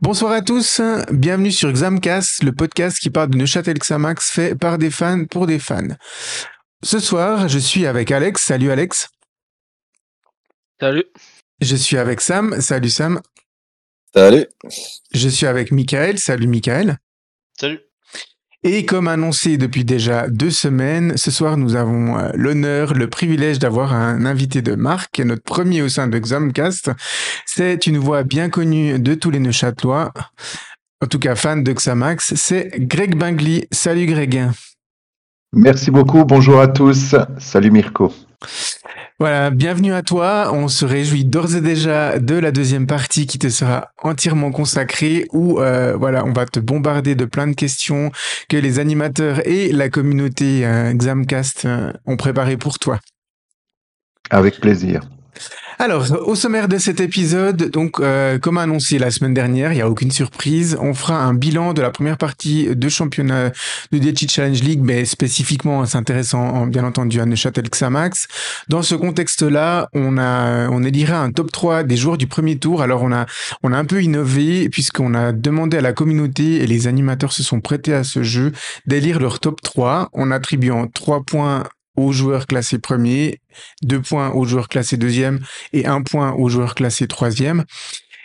Bonsoir à tous, bienvenue sur Xamcast, le podcast qui parle de Neuchâtel Xamax fait par des fans pour des fans. Ce soir, je suis avec Alex. Salut Alex. Salut. Je suis avec Sam. Salut Sam. Salut. Je suis avec Michael. Salut Michael. Salut. Et comme annoncé depuis déjà deux semaines, ce soir nous avons euh, l'honneur, le privilège d'avoir un invité de marque, notre premier au sein de Xamcast. C'est une voix bien connue de tous les Neuchâtelois, en tout cas fan de Xamax, c'est Greg Bingli. Salut Greg. Merci beaucoup, bonjour à tous. Salut Mirko. Voilà, bienvenue à toi. On se réjouit d'ores et déjà de la deuxième partie qui te sera entièrement consacrée où euh, voilà, on va te bombarder de plein de questions que les animateurs et la communauté euh, Xamcast euh, ont préparées pour toi. Avec plaisir. Alors, au sommaire de cet épisode, donc euh, comme annoncé la semaine dernière, il n'y a aucune surprise, on fera un bilan de la première partie de championnat de DT Challenge League, mais spécifiquement s'intéressant bien entendu à Neuchâtel Xamax. Dans ce contexte-là, on a on élira un top 3 des joueurs du premier tour. Alors on a on a un peu innové puisqu'on a demandé à la communauté et les animateurs se sont prêtés à ce jeu d'élire leur top 3 en attribuant 3 points aux joueurs classés premier, deux points aux joueurs classés deuxième et un point aux joueurs classés troisième.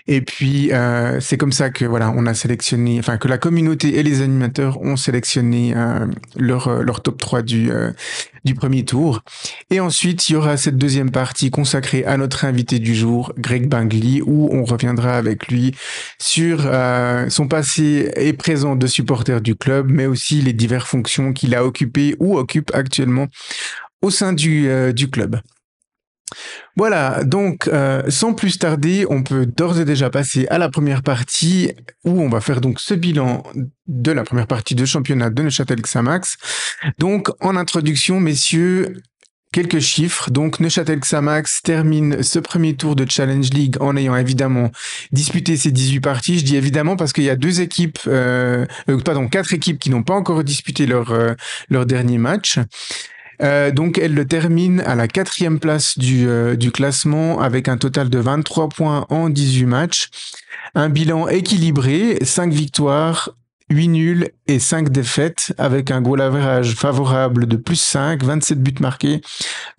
Et puis euh, c'est comme ça que voilà, on a sélectionné, enfin que la communauté et les animateurs ont sélectionné euh, leur euh, leur top 3 du du premier tour. Et ensuite, il y aura cette deuxième partie consacrée à notre invité du jour, Greg Bingley, où on reviendra avec lui sur son passé et présent de supporter du club, mais aussi les diverses fonctions qu'il a occupées ou occupe actuellement au sein du, euh, du club. Voilà, donc euh, sans plus tarder, on peut d'ores et déjà passer à la première partie où on va faire donc ce bilan de la première partie de championnat de Neuchâtel Xamax. Donc en introduction, messieurs, quelques chiffres. Donc Neuchâtel Xamax termine ce premier tour de Challenge League en ayant évidemment disputé ses 18 parties. Je dis évidemment parce qu'il y a deux équipes, euh, euh, pardon, quatre équipes qui n'ont pas encore disputé leur, euh, leur dernier match. Euh, donc elle le termine à la quatrième place du, euh, classement avec un total de 23 points en 18 matchs. Un bilan équilibré, 5 victoires, 8 nuls et 5 défaites avec un goal average favorable de plus 5, 27 buts marqués,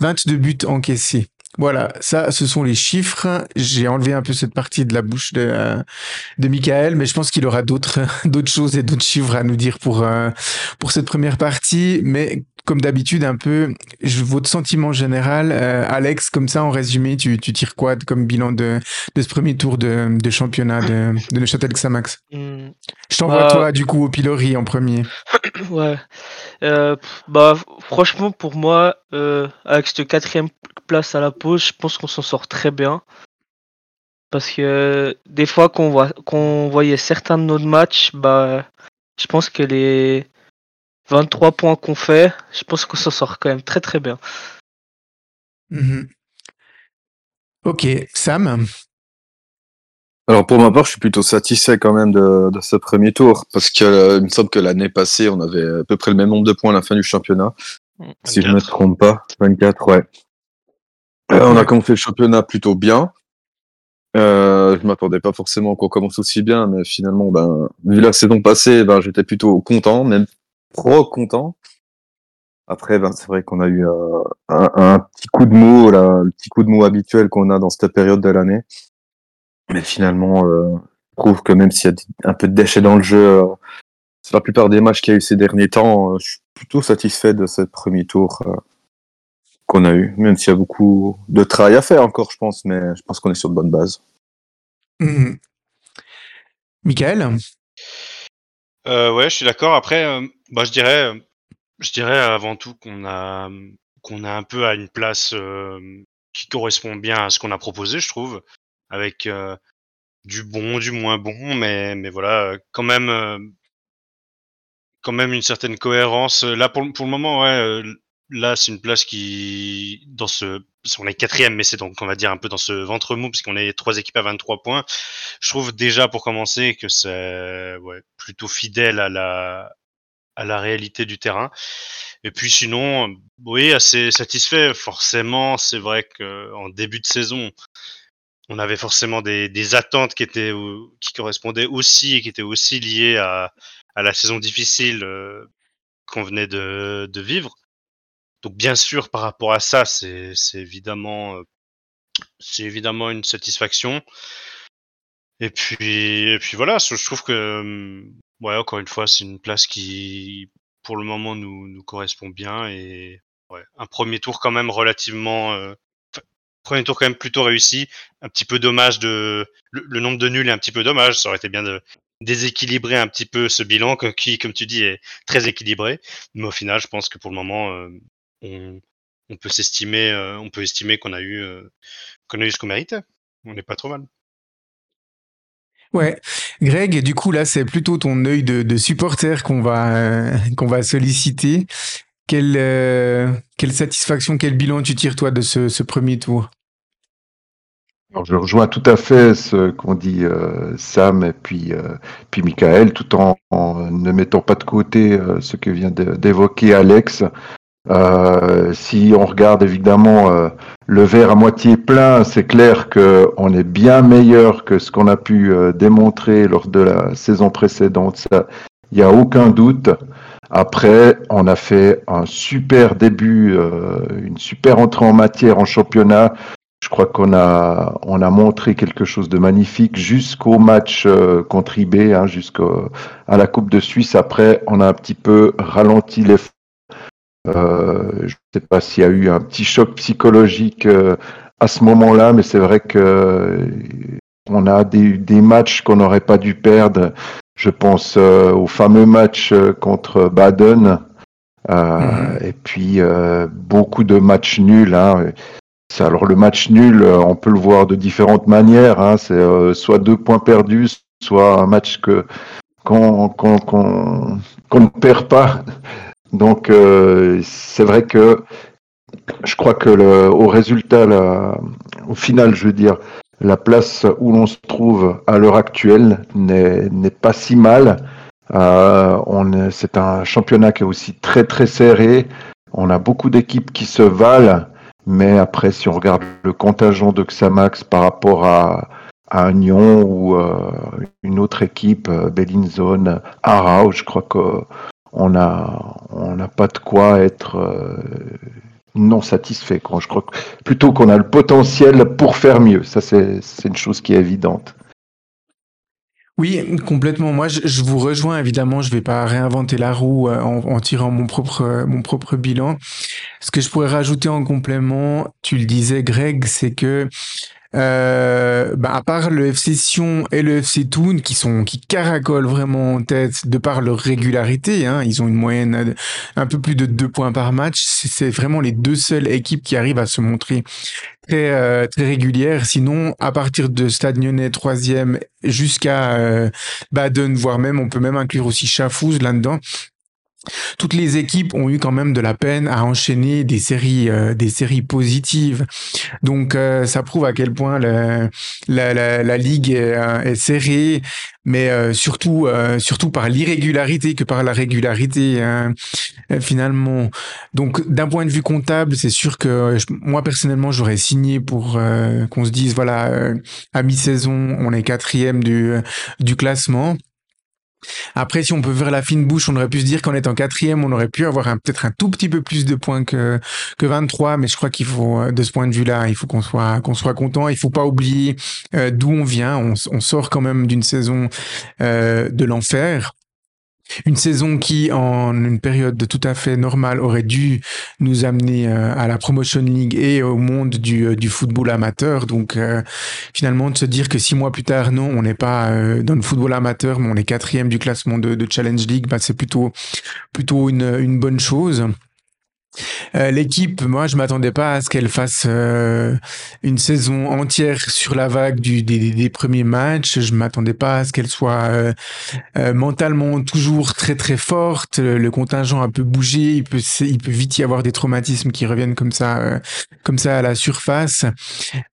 22 buts encaissés. Voilà, ça, ce sont les chiffres. J'ai enlevé un peu cette partie de la bouche de, euh, de Michael, mais je pense qu'il aura d'autres, choses et d'autres chiffres à nous dire pour, pour cette première partie. Mais comme d'habitude, un peu, je, votre sentiment général, euh, Alex, comme ça, en résumé, tu, tu tires quoi comme bilan de, de ce premier tour de, de championnat de, de Neuchâtel Xamax Hmm, Je t'envoie Bah- toi, du coup, au pilori en premier. ouais. Euh, bah, franchement, pour moi, euh, avec cette quatrième place à la pause, je pense qu'on s'en sort très bien. Parce que des fois qu'on voit qu'on voyait certains de nos matchs, bah, je pense que les 23 points qu'on fait, je pense qu'on s'en sort quand même très très bien. Mhm. Ok, Sam. Alors pour ma part, je suis plutôt satisfait quand même de, de ce premier tour parce que euh, il me semble que l'année passée, on avait à peu près le même nombre de points à la fin du championnat, si je me 24. trompe pas. 24, ouais. Euh, on a commencé le championnat plutôt bien. Euh, je m'attendais pas forcément qu'on commence aussi bien, mais finalement, ben, vu la saison passée, ben, j'étais plutôt content, même trop content. Après, ben, c'est vrai qu'on a eu euh, un, petit coup de là, le petit coup de mou habituel qu'on a dans cette période de l'année. Mais finalement, euh, je trouve que même s'il y a un peu de déchets dans le jeu, euh, la plupart des matchs qu'il y a eu ces derniers temps, je suis plutôt satisfait de ce premier tour qu'on a eu, même s'il y a beaucoup de travail à faire encore, je pense, mais je pense qu'on est sur de bonnes bases. Mhm. Michael? Euh, ouais, je suis d'accord. Après, euh, bah, je dirais, je dirais avant tout qu'on a, qu'on a un peu à une place euh, qui correspond bien à ce qu'on a proposé, je trouve, avec du bon, du moins bon, mais, mais voilà, quand même, quand même une certaine cohérence. Là, pour, pour le moment, ouais, là, c'est une place qui, dans ce, on est quatrième, mais c'est donc, on va dire, un peu dans ce ventre mou, puisqu'on est trois équipes à 23 points. Je trouve déjà, pour commencer, que c'est plutôt fidèle à la, à la réalité du terrain. Et puis sinon, oui, assez satisfait. Forcément, c'est vrai qu'en début de saison, on avait forcément des, des attentes qui étaient qui correspondaient aussi et qui étaient aussi liées à, à la saison difficile qu'on venait de, de vivre. Donc bien sûr, par rapport à ça, c'est évidemment, c'est évidemment une satisfaction. Et puis, et puis voilà, je trouve que, ouais, encore une fois, c'est une place qui, pour le moment, nous, nous correspond bien et ouais, un premier tour quand même relativement, euh, premier tour quand même plutôt réussi. Un petit peu dommage de, le, nombre de nuls est un petit peu dommage. Ça aurait été bien de déséquilibrer un petit peu ce bilan qui, comme tu dis, est très équilibré. Mais au final, je pense que pour le moment, euh, on, on peut s'estimer, euh, on peut estimer qu'on a eu, qu'on a eu ce qu'on méritait. On n'est pas trop mal. Ouais, Greg, du coup là c'est plutôt ton œil de, supporter qu'on va euh, qu'on va solliciter. Quelle euh, quelle satisfaction, quel bilan tu tires toi de ce, premier tour? Alors, je rejoins tout à fait ce qu'ont dit euh, Sam et puis puis Michael, tout en, ne mettant pas de côté ce que vient d'évoquer Alex. Euh, si on regarde évidemment euh, le verre à moitié plein, c'est clair qu'on est bien meilleur que ce qu'on a pu euh, démontrer lors de la saison précédente. Il n'y a aucun doute. Après, on a fait un super début, une super entrée en matière en championnat. Je crois qu'on a, on a montré quelque chose de magnifique jusqu'au match contre IB, hein, jusqu'à la Coupe de Suisse. Après, on a un petit peu ralenti l'effort euh, je ne sais pas s'il y a eu un petit choc psychologique euh, à ce moment-là, mais c'est vrai que euh, on a des, des matchs qu'on n'aurait pas dû perdre. Je pense au fameux match contre Baden. Mhm. Et puis beaucoup de matchs nuls. Hein. Alors le match nul, on peut le voir de différentes manières. Hein. C'est soit deux points perdus, soit un match que qu'on qu'on ne perd pas. Donc euh, c'est vrai que je crois que le, au résultat, au final, je veux dire, la place où l'on se trouve à l'heure actuelle n'est pas si mal. Euh, c'est un championnat qui est aussi très très serré. On a beaucoup d'équipes qui se valent, mais après, si on regarde le contingent de Xamax par rapport à, à Nyon ou euh, une autre équipe, euh, Bellinzone, Arau, je crois que on n'a on pas de quoi être euh, non satisfait. Quoi. Je crois que plutôt qu'on a le potentiel pour faire mieux. Ça, c'est une chose qui est évidente. Oui, complètement. Moi, je, vous rejoins évidemment. Je vais pas réinventer la roue euh, en, tirant mon propre mon propre bilan. Ce que je pourrais rajouter en complément, tu le disais, Greg, c'est que euh, bah, à part le FC Sion et le FC Toon qui sont qui caracolent vraiment en tête de par leur régularité, hein, ils ont une moyenne un peu plus de deux points par match. C'est vraiment les deux seules équipes qui arrivent à se montrer très euh, très régulières. Sinon, à partir de Stade Lyonnais troisième jusqu'à euh, Baden, voire même on peut même inclure aussi Chafouz là-dedans toutes les équipes ont eu quand même de la peine à enchaîner des séries, euh, des séries positives. Donc euh, ça prouve à quel point la, la, la, ligue est, euh, serrée, mais surtout, surtout par l'irrégularité que par la régularité hein, finalement. Donc d'un point de vue comptable, c'est sûr que moi personnellement j'aurais signé pour qu'on se dise voilà à mi-saison on est quatrième du du classement. Après, si on peut faire la fine bouche, on aurait pu se dire qu'en étant quatrième, on aurait pu avoir peut-être un tout petit peu plus de points que, que 23, mais je crois qu'il faut, euh, de ce point de vue-là, il faut qu'on soit, qu'on soit content. Il faut pas oublier euh, d'où on vient. On, sort quand même d'une saison euh, de l'enfer. Une saison qui, en une période tout à fait normale, aurait dû nous amener euh, à la Promotion League et au monde du, euh, du football amateur. Donc, euh, finalement, de se dire que six mois plus tard, non, on n'est pas dans le football amateur, mais on est quatrième du classement de, de Challenge League, bah, c'est plutôt, plutôt une, une bonne chose. Euh, l'équipe, moi, je m'attendais pas à ce qu'elle fasse euh, une saison entière sur la vague des, premiers matchs. Je m'attendais pas à ce qu'elle soit euh, mentalement toujours très très forte. Le, contingent a peu bougé. Il peut, vite y avoir des traumatismes qui reviennent comme ça, comme ça à la surface.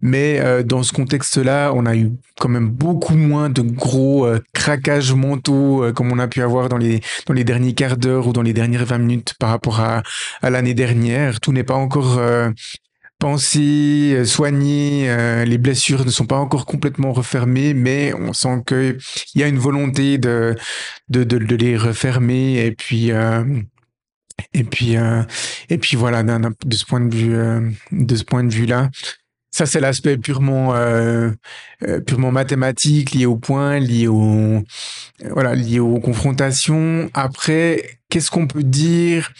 Mais dans ce contexte-là, on a eu quand même beaucoup moins de gros craquages mentaux comme on a pu avoir dans les derniers quarts d'heure ou dans les dernières 20 minutes par rapport à, à l'année dernière. Tout n'est pas encore euh, pensé, soigné. les blessures ne sont pas encore complètement refermées, mais on sent qu'il y a une volonté de, de, de, les refermer. Et puis, et puis, et puis voilà, de ce point de vue, de ce point de vue-là, ça, c'est l'aspect purement, euh, euh, purement mathématique, lié au point, lié au, voilà, lié aux confrontations. Après, qu'est-ce qu'on peut dire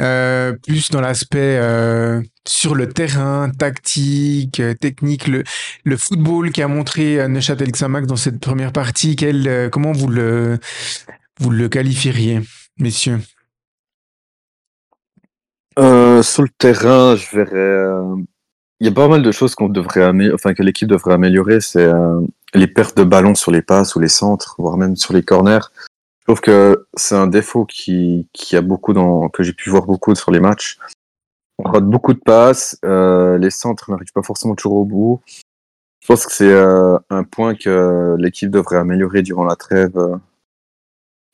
euh, plus dans l'aspect sur le terrain, tactique, technique, le, le football qui a montré Neuchâtel Xamax dans cette première partie. Quel, comment vous le, vous le qualifieriez, messieurs? Sur le terrain, je verrais il y a pas mal de choses qu'on devrait enfin que l'équipe devrait améliorer, c'est euh, les pertes de ballon sur les passes ou les centres, voire même sur les corners. Je trouve que c'est un défaut qui, qui a beaucoup dans que j'ai pu voir beaucoup sur les matchs. On rate beaucoup de passes, euh, les centres n'arrivent pas forcément toujours au bout. Je pense que c'est euh, un point que l'équipe devrait améliorer durant la trêve euh,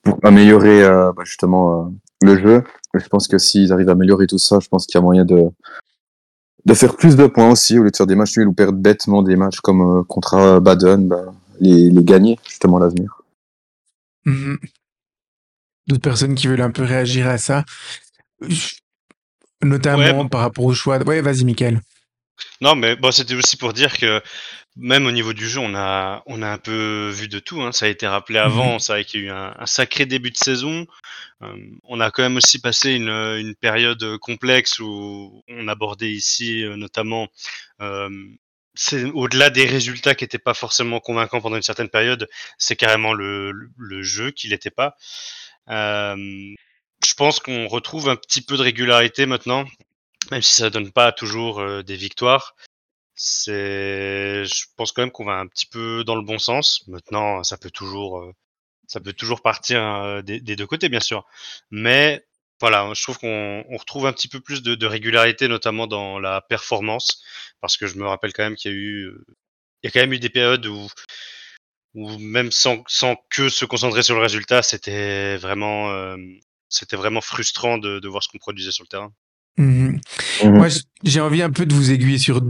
pour améliorer euh, bah, justement le jeu. je pense que s'ils arrivent à améliorer tout ça, je pense qu'il y a moyen de de faire plus de points aussi, au lieu de faire des matchs nuls ou perdre bêtement des matchs comme euh, contre Baden, bah, les, les, gagner justement à l'avenir. Mhm. D'autres personnes qui veulent un peu réagir à ça, notamment par rapport au choix. Ouais, vas-y, Michael. Non, mais bon, c'était aussi pour dire que même au niveau du jeu, on a, on a un peu vu de tout. Hein. Ça a été rappelé mmh avant. C'est vrai qu'il y a eu un, sacré début de saison. on a quand même aussi passé une, une, période complexe où on abordait ici notamment. c'est au-delà des résultats qui n'étaient pas forcément convaincants pendant une certaine période, c'est carrément le, le, jeu qui l'était pas. je pense qu'on retrouve un petit peu de régularité maintenant, même si ça donne pas toujours des victoires. C'est, je pense quand même qu'on va un petit peu dans le bon sens. Maintenant, ça peut toujours, euh, ça peut toujours partir euh, des, deux côtés, bien sûr. Mais voilà, je trouve qu'on on retrouve un petit peu plus de, régularité, notamment dans la performance, parce que je me rappelle quand même qu'il y a eu, il y a quand même eu des périodes où, où même sans, sans que se concentrer sur le résultat, c'était vraiment, euh, c'était vraiment frustrant de, de voir ce qu'on produisait sur le terrain. Mmh mmh Moi, j'ai envie un peu de vous aiguiller sur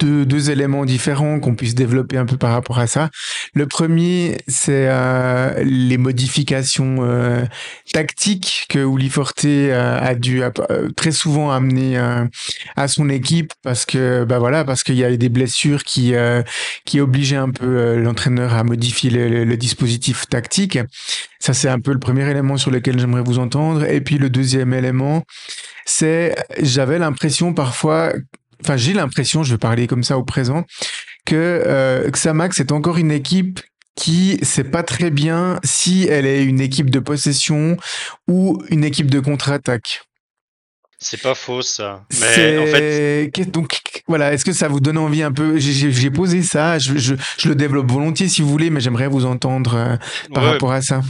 deux, deux éléments différents qu'on puisse développer un peu par rapport à ça. Le premier, c'est euh, les modifications euh, tactiques que Uli Forte euh, a dû très souvent amener à son équipe parce que bah voilà parce qu'il y a eu des blessures qui qui obligeaient un peu l'entraîneur à modifier le, le dispositif tactique. Ça c'est un peu le premier élément sur lequel j'aimerais vous entendre. Et puis le deuxième élément, c'est j'avais l'impression parfois enfin j'ai l'impression, je vais parler comme ça au présent, que euh, Xamax est encore une équipe qui sait pas très bien si elle est une équipe de possession ou une équipe de contre-attaque. C'est pas faux ça. Mais en fait, donc voilà, est-ce que ça vous donne envie un peu J'ai posé ça, je, je, je, le développe volontiers si vous voulez, mais j'aimerais vous entendre euh, par rapport à ça.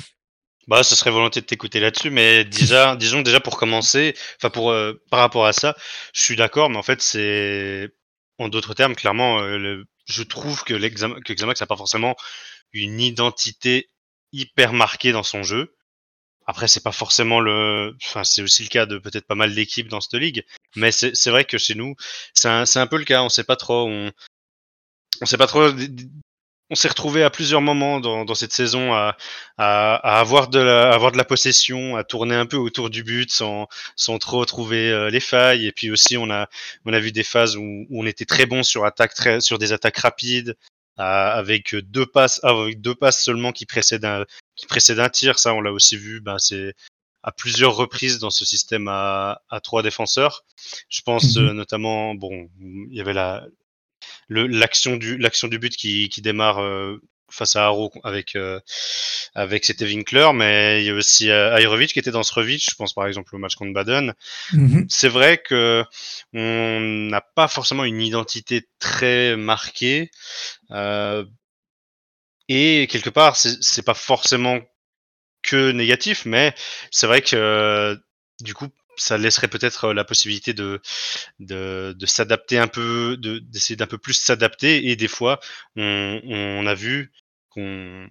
Bah, ce serait volontiers de t'écouter là-dessus, mais déjà, disons déjà pour commencer, enfin pour euh, par rapport à ça, je suis d'accord, mais en fait c'est en d'autres termes, clairement, euh, je trouve que l'examen que Xamax n'a pas forcément une identité hyper marquée dans son jeu. Après, c'est pas forcément le, enfin c'est aussi le cas de peut-être pas mal d'équipes dans cette ligue, mais c'est vrai que chez nous, c'est un, un peu le cas. On sait pas trop, on on sait pas trop on s'est retrouvé à plusieurs moments dans, dans cette saison à, à, à, avoir, de la, avoir de la possession, à tourner un peu autour du but sans, sans trop trouver euh, les failles. Et puis aussi, on a, on a vu des phases où, où on était très bon sur, attaque, très, sur des attaques rapides, avec deux passes, avec deux passes seulement qui précèdent un, qui précèdent un tir. Ça, on l'a aussi vu. Ben, c'est à plusieurs reprises dans ce système à, à trois défenseurs. Je pense mhm. euh, notamment, bon, il y avait la, l'action du l'action du but qui, qui démarre euh, face à Haro avec euh, avec c'était Winkler, mais il y a aussi euh, qui était dans Srevic, je pense par exemple au match contre Baden. Mm-hmm. C'est vrai que on n'a pas forcément une identité très marquée euh, et quelque part c'est pas forcément que négatif, mais c'est vrai que du coup ça laisserait peut-être la possibilité de, de, s'adapter un peu, d'essayer d'un peu plus s'adapter. Et des fois, on, a vu qu'on,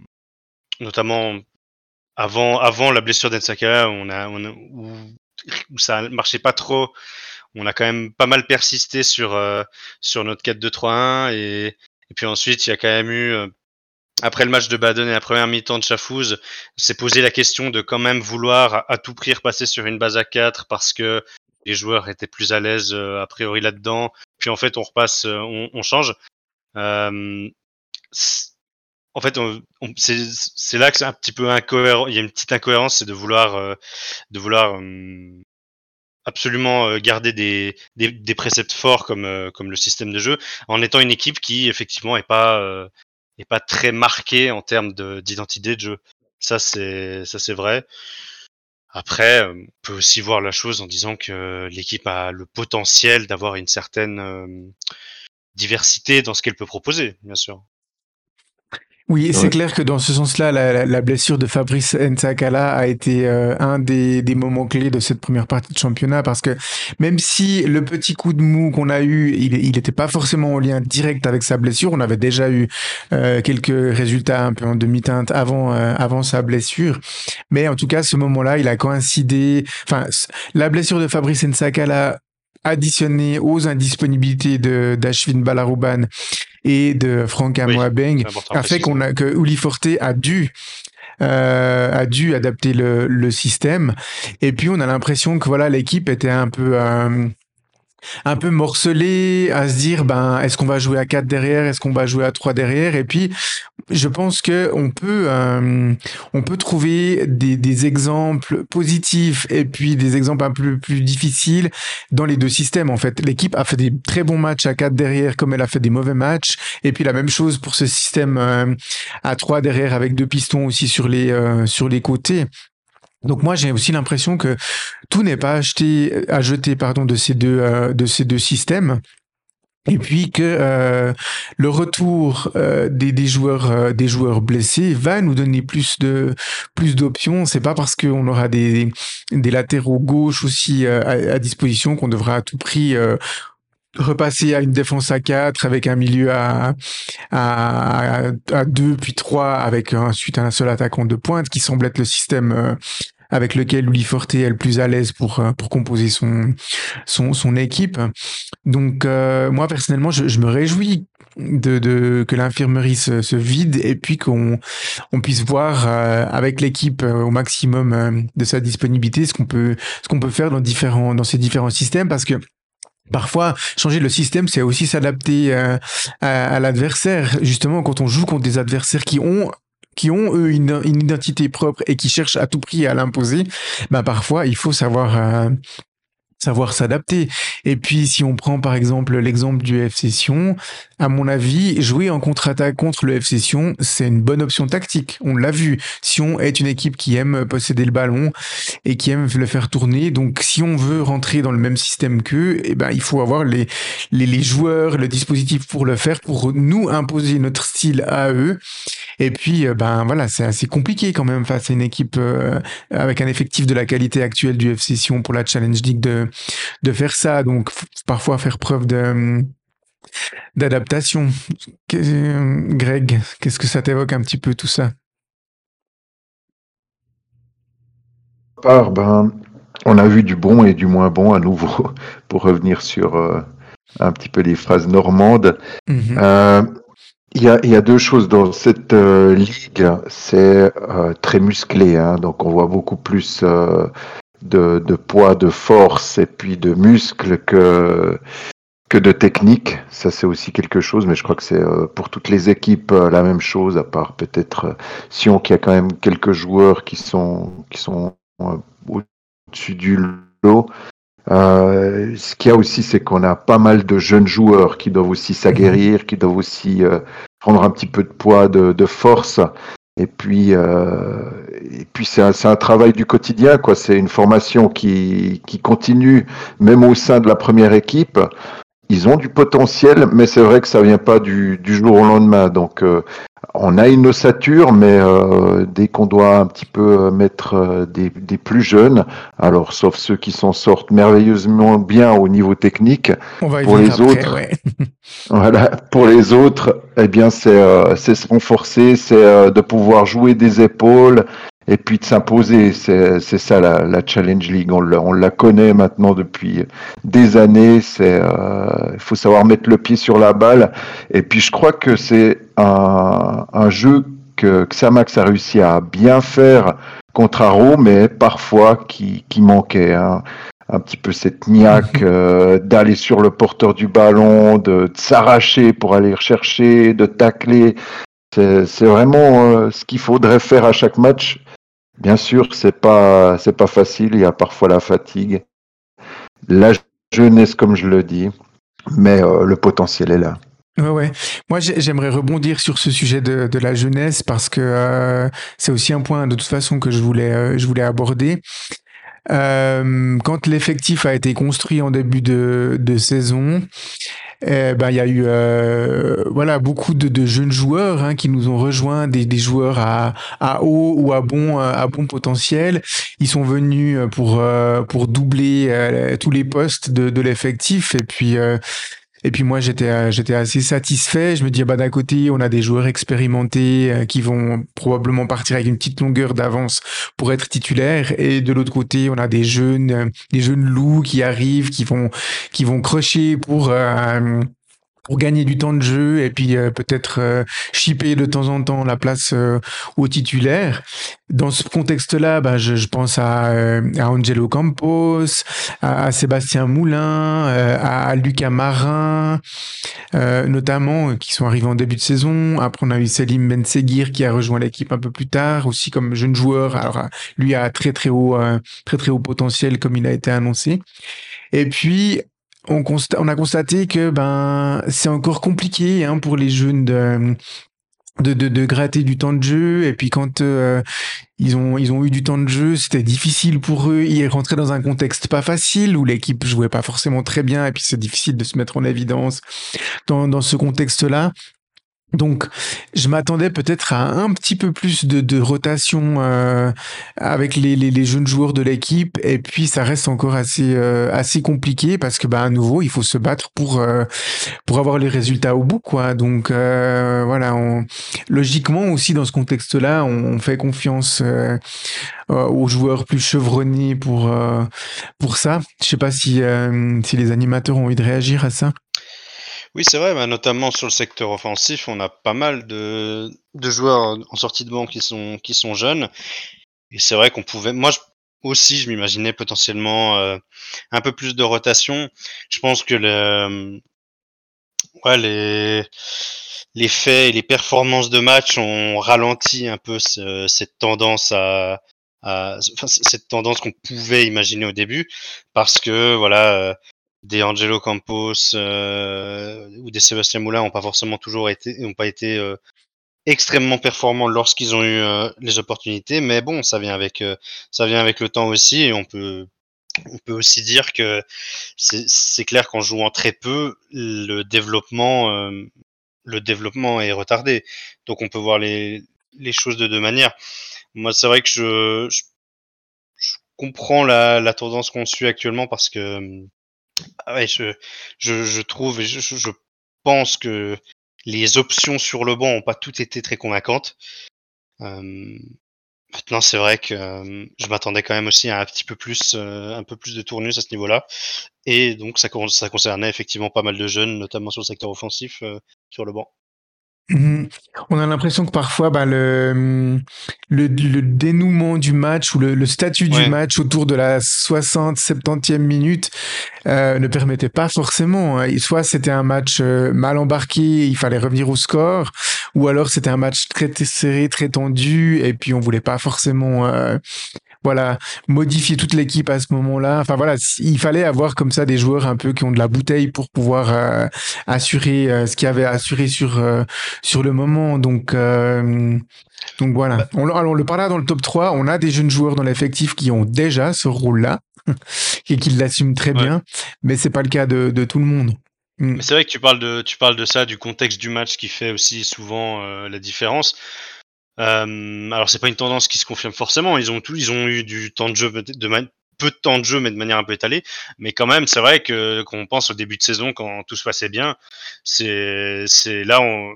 notamment avant, avant la blessure d'Ensaka, on a, où, où, ça marchait pas trop. on a quand même pas mal persisté sur sur notre 4-2-3-1 et, et puis ensuite il y a quand même eu après le match de Baden et la première mi-temps de Chafouz, s'est posé la question de quand même vouloir à, tout prix repasser sur une base à 4 parce que les joueurs étaient plus à l'aise a priori là-dedans. Puis en fait, on repasse, on, on change. Euh, en fait, c'est là que c'est un petit peu incohérent. Il y a une petite incohérence, c'est de vouloir, euh, de vouloir euh, absolument euh, garder des, des, des, préceptes forts comme, comme le système de jeu, en étant une équipe qui effectivement est pas, est pas très marquée en termes d'identité de, jeu. Ça c'est, ça c'est vrai. Après, on peut aussi voir la chose en disant que l'équipe a le potentiel d'avoir une certaine diversité dans ce qu'elle peut proposer, bien sûr. Oui, c'est clair que dans ce sens-là, la, la, blessure de Fabrice Nsakala a été euh, un des, des, moments clés de cette première partie de championnat parce que même si le petit coup de mou qu'on a eu, il n'était pas forcément en lien direct avec sa blessure, on avait déjà eu euh, quelques résultats un peu en demi-teinte avant, euh, avant sa blessure, mais en tout cas, ce moment-là, il a coïncidé, enfin, la blessure de Fabrice Nsakala additionné aux indisponibilités de d'Ashvin Balarouban et de Franck Amouabeng a fait qu'on a que Uli Forte a dû euh, a dû adapter le, le, système. Et puis on a l'impression que voilà l'équipe était un peu euh, un peu morcelé à se dire ben est-ce qu'on va jouer à 4 derrière est-ce qu'on va jouer à 3 derrière? Et puis je pense que on peut euh, on peut trouver des, des, exemples positifs et puis des exemples un peu plus difficiles dans les deux systèmes en fait. L'équipe a fait des très bons matchs à 4 derrière comme elle a fait des mauvais matchs. Et puis la même chose pour ce système euh, à 3 derrière avec deux pistons aussi sur les euh, sur les côtés donc moi j'ai aussi l'impression que tout n'est pas acheté à jeter pardon de ces deux euh, de ces deux systèmes. Et puis que euh, le retour euh, des, des, joueurs des joueurs blessés va nous donner plus de plus d'options. C'est pas parce qu'on aura des des latéraux gauche aussi à, à, disposition qu'on devra à tout prix repasser à une défense à 4 avec un milieu à, à, à 2 puis 3 avec ensuite un seul attaquant de pointe qui semble être le système avec lequel Louis Forte est le plus à l'aise pour euh, pour composer son son, son équipe. Donc euh, moi personnellement, je, je, me réjouis de, de que l'infirmerie se, se, vide et puis qu'on on puisse voir euh, avec l'équipe au maximum de sa disponibilité ce qu'on peut ce qu'on peut faire dans différents dans ces différents systèmes parce que Parfois, changer le système, c'est aussi s'adapter à, à l'adversaire. Justement, quand on joue contre des adversaires qui ont qui ont eux une, identité propre et qui cherchent à tout prix à l'imposer, ben parfois il faut savoir euh, savoir s'adapter. Et puis, si on prend par exemple l'exemple du FC Sion, à mon avis, jouer en contre-attaque contre le FC Sion, c'est une bonne option tactique. On l'a vu. Sion est une équipe qui aime posséder le ballon et qui aime le faire tourner. Donc, si on veut rentrer dans le même système qu'eux, eh ben, il faut avoir les, les, les joueurs, le dispositif pour le faire, pour nous imposer notre style à eux. Et puis, euh, ben voilà, c'est assez compliqué quand même face à une équipe euh, avec un effectif de la qualité actuelle du FC Sion pour la Challenge League de de faire ça. Donc parfois faire preuve de d'adaptation. Greg, qu'est-ce que ça t'évoque un petit peu tout ça? Par, ben, on a vu du bon et du moins bon à nouveau, pour revenir sur euh, un petit peu les phrases normandes. Mm-hmm. Euh, il y, a, y, a, deux choses dans cette euh, ligue, c'est très musclé, hein, donc on voit beaucoup plus de, de, poids, de force et puis de muscles que, que de technique. Ça, c'est aussi quelque chose, mais je crois que c'est euh, pour toutes les équipes euh, la même chose, à part peut-être euh, Sion qui a quand même quelques joueurs qui sont, qui sont au-dessus du lot. Euh, ce qu'il y a aussi, c'est qu'on a pas mal de jeunes joueurs qui doivent aussi s'aguerrir, qui doivent aussi prendre un petit peu de poids, de, de force. Et puis, euh, et puis c'est un, un, travail du quotidien, quoi. C'est une formation qui, qui continue, même au sein de la première équipe. Ils ont du potentiel, mais c'est vrai que ça vient pas du, du jour au lendemain. Donc, euh, on a une ossature, mais euh, dès qu'on doit un petit peu euh, mettre euh, des, des, plus jeunes, alors sauf ceux qui s'en sortent merveilleusement bien au niveau technique, On va pour les après, autres, ouais. voilà, pour les autres, eh bien c'est euh, se renforcer, c'est de pouvoir jouer des épaules et puis de s'imposer. C'est ça la, la, Challenge League. On, on, la connaît maintenant depuis des années. C'est il faut savoir mettre le pied sur la balle. Et puis je crois que c'est un, un jeu que Xamax a réussi à bien faire contre Aro, mais parfois qui, qui manquait. Hein. Un petit peu cette niaque euh, d'aller sur le porteur du ballon, de, s'arracher pour aller rechercher, de tacler. C'est vraiment euh, ce qu'il faudrait faire à chaque match. Bien sûr, c'est pas c'est pas facile. Il y a parfois la fatigue, la jeunesse, comme je le dis, mais euh, le potentiel est là. Ouais, ouais. Moi, j'aimerais rebondir sur ce sujet de, de la jeunesse parce que euh, c'est aussi un point de toute façon que je voulais, euh, je voulais aborder. Quand l'effectif a été construit en début de, de saison, eh ben il y a eu euh, voilà beaucoup de, de jeunes joueurs hein, qui nous ont rejoints, des, des joueurs à, à haut ou à bon à bon potentiel. Ils sont venus pour pour doubler tous les postes de, de l'effectif et puis et puis moi, j'étais euh, j'étais assez satisfait. Je me dis, bah d'un côté, on a des joueurs expérimentés euh, qui vont probablement partir avec une petite longueur d'avance pour être titulaires, et de l'autre côté, on a des jeunes euh, des jeunes loups qui arrivent, qui vont qui vont crocher pour pour gagner du temps de jeu et puis euh, peut-être euh, chipper de temps en temps la place euh, au titulaire. Dans ce contexte-là, bah, je, je, pense à, à Angelo Campos, à, à Sébastien Moulin, à Lucas Marin, notamment, qui sont arrivés en début de saison. Après, on a eu Selim Benseguir qui a rejoint l'équipe un peu plus tard, aussi comme jeune joueur. Alors, lui a très très haut, très très haut potentiel comme il a été annoncé. Et puis, on, a constaté que ben c'est encore compliqué hein, pour les jeunes de, de, de, gratter du temps de jeu. Et puis quand euh, ils, ont, ils ont eu du temps de jeu, c'était difficile pour eux. Ils rentraient dans un contexte pas facile où l'équipe jouait pas forcément très bien. Et puis c'est difficile de se mettre en évidence dans, dans ce contexte-là. Donc, je m'attendais peut-être à un petit peu plus de, de rotation euh, avec les, les, les, jeunes joueurs de l'équipe, et puis ça reste encore assez euh, assez compliqué parce que, bah, à nouveau, il faut se battre pour euh, pour avoir les résultats au bout, quoi. Donc, euh, voilà, on, logiquement aussi dans ce contexte-là, on, fait confiance aux joueurs plus chevronnés pour pour ça. Je sais pas si si les animateurs ont envie de réagir à ça. Oui, c'est vrai, bah, notamment sur le secteur offensif, on a pas mal de, de joueurs en sortie de banque qui sont, qui sont jeunes. Et c'est vrai qu'on pouvait. Moi, aussi, je m'imaginais potentiellement euh, un peu plus de rotation. Je pense que le, ouais, les, les faits et les performances de match ont ralenti un peu cette tendance à, à cette tendance qu'on pouvait imaginer au début, parce que voilà, euh, des Angelo Campos euh, ou des Sébastien Moulin n'ont pas forcément toujours été, n'ont pas été euh, extrêmement performants lorsqu'ils ont eu euh, les opportunités, mais bon, ça vient avec ça vient avec le temps aussi, et on peut on peut aussi dire que c'est clair qu'en jouant très peu, le développement le développement est retardé. Donc on peut voir les, les choses de deux manières. Moi, c'est vrai que je, je, je comprends la, la tendance qu'on suit actuellement parce que ouais, je, trouve, je, je pense que les options sur le banc ont pas toutes été très convaincantes. Euh, maintenant, c'est vrai que euh, je m'attendais quand même aussi à un petit peu plus, euh, un peu plus de tournus à ce niveau-là. Et donc, ça, ça concernait effectivement pas mal de jeunes, notamment sur le secteur offensif, sur le banc. On a l'impression que parfois, bah, le, le, le, dénouement du match ou le, le statut du match autour de la 60, 70e minute euh, ne permettait pas forcément. Hein. Soit c'était un match euh, mal embarqué, il fallait revenir au score, ou alors c'était un match très serré, très tendu, et puis on voulait pas forcément euh, voilà, modifier toute l'équipe à ce moment-là. Enfin voilà, il fallait avoir comme ça des joueurs un peu qui ont de la bouteille pour pouvoir euh, assurer euh, ce qu'il y avait assuré sur euh, sur le moment. Donc donc voilà. Bah on, alors le parla dans le top 3, on a des jeunes joueurs dans l'effectif qui ont déjà ce rôle-là et qui l'assument très bien, mais c'est pas le cas de, de tout le monde. Mm. C'est vrai que tu parles de tu parles de ça, du contexte du match qui fait aussi souvent la différence. Euh, alors c'est pas une tendance qui se confirme forcément. Ils ont tout, ils ont eu du temps de jeu de peu de temps de jeu, mais de manière un peu étalée. Mais quand même, c'est vrai que qu'on pense au début de saison, quand tout se passait bien, c'est c'est là on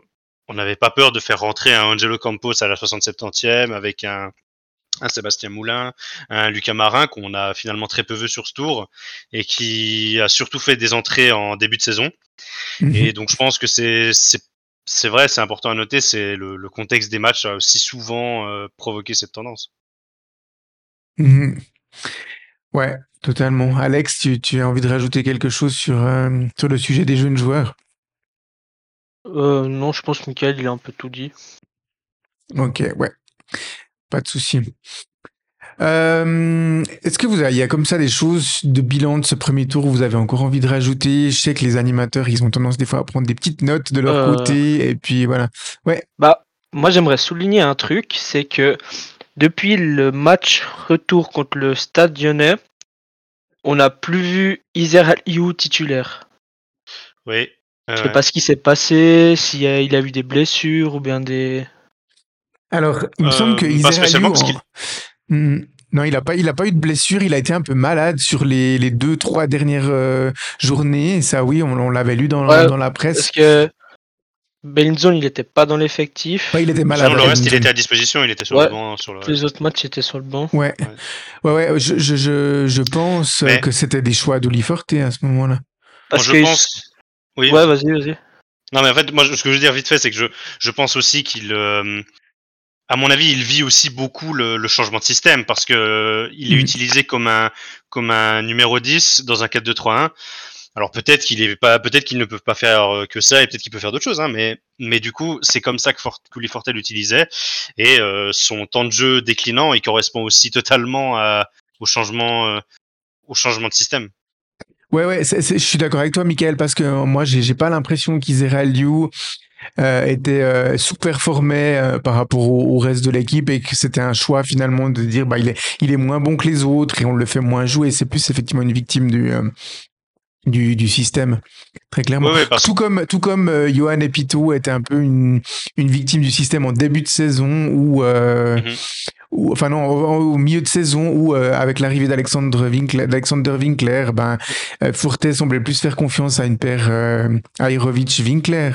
on n'avait pas peur de faire rentrer un Angelo Campos à la 67e avec un un Sébastien Moulin, un Lucas Marin qu'on a finalement très peu vu sur ce tour et qui a surtout fait des entrées en début de saison. Mhm. Et donc je pense que c'est c'est vrai, c'est important à noter, c'est le, le contexte des matchs a aussi souvent euh, provoqué cette tendance. Mhm. Ouais, totalement. Alex, tu, tu as envie de rajouter quelque chose sur, euh, sur le sujet des jeunes joueurs? Euh, non, je pense que Michael, il a un peu tout dit. Ok, ouais. Pas de souci. Euh, Est-ce que vous avez, il y a comme ça des choses de bilan de ce premier tour où vous avez encore envie de rajouter? Je sais que les animateurs, ils ont tendance des fois à prendre des petites notes de leur Euh. côté, et puis voilà. Bah, moi, j'aimerais souligner un truc, c'est que depuis le match retour contre le Stade Lyonnais, on n'a plus vu Iser Aliou titulaire. Oui. Je euh, sais pas ce qui s'est passé, s'il a, il a eu des blessures ou bien des. Alors, il me Euh, semble que Iser spécialement, Aliou, parce en- Hmm, non, il a pas, il a pas eu de blessure. Il a été un peu malade sur les, les deux, trois dernières euh, journées. Ça, oui, on, on l'avait lu dans, Ouais, dans la presse. Parce que Bellinzone, il était pas dans l'effectif. Ouais, il était malade. sinon, le reste, il était à disposition, il était sur Ouais. le banc. Sur le... Les autres matchs étaient sur le banc. Ouais, ouais, ouais. Je, je, je, je pense Mais- que c'était des choix d'Oli Forte à ce moment-là. Parce je que pense- Oui. Ouais, vas-y, vas-y. Non, mais en fait, moi, ce que je veux dire vite fait, c'est que je, je pense aussi qu'il, euh, à mon avis, il vit aussi beaucoup le, le changement de système parce que euh, il est Mhm. utilisé comme un, comme un numéro 10 dans un 4-2-3-1. Alors peut-être qu'il est pas, peut-être qu'il ne peut pas faire euh, que ça et peut-être qu'il peut faire d'autres choses, hein, mais, mais du coup, c'est comme ça que, Fort, que Uli Forte l'utilisait et euh, son temps de jeu déclinant, il correspond aussi totalement à, au changement, euh, au changement de système. Ouais, ouais, c'est- c'est- je suis d'accord avec toi, Michael, parce que moi, j'ai j'ai pas l'impression qu'Isera Liu euh, était euh, sous-performait euh, par rapport au, au reste de l'équipe et que c'était un choix finalement de dire bah il est il est moins bon que les autres et on le fait moins jouer. C'est plus effectivement une victime du du, du système, très clairement. Ouais, ouais, parce Tout comme tout comme euh, Johan Epito était un peu une une victime du système en début de saison où euh, Mhm. ou enfin non au, au milieu de saison où euh, avec l'arrivée d'Alexandre Winkler, d'Alexander Winkler ben Forte semblait plus faire confiance à une paire euh, Airovic Winkler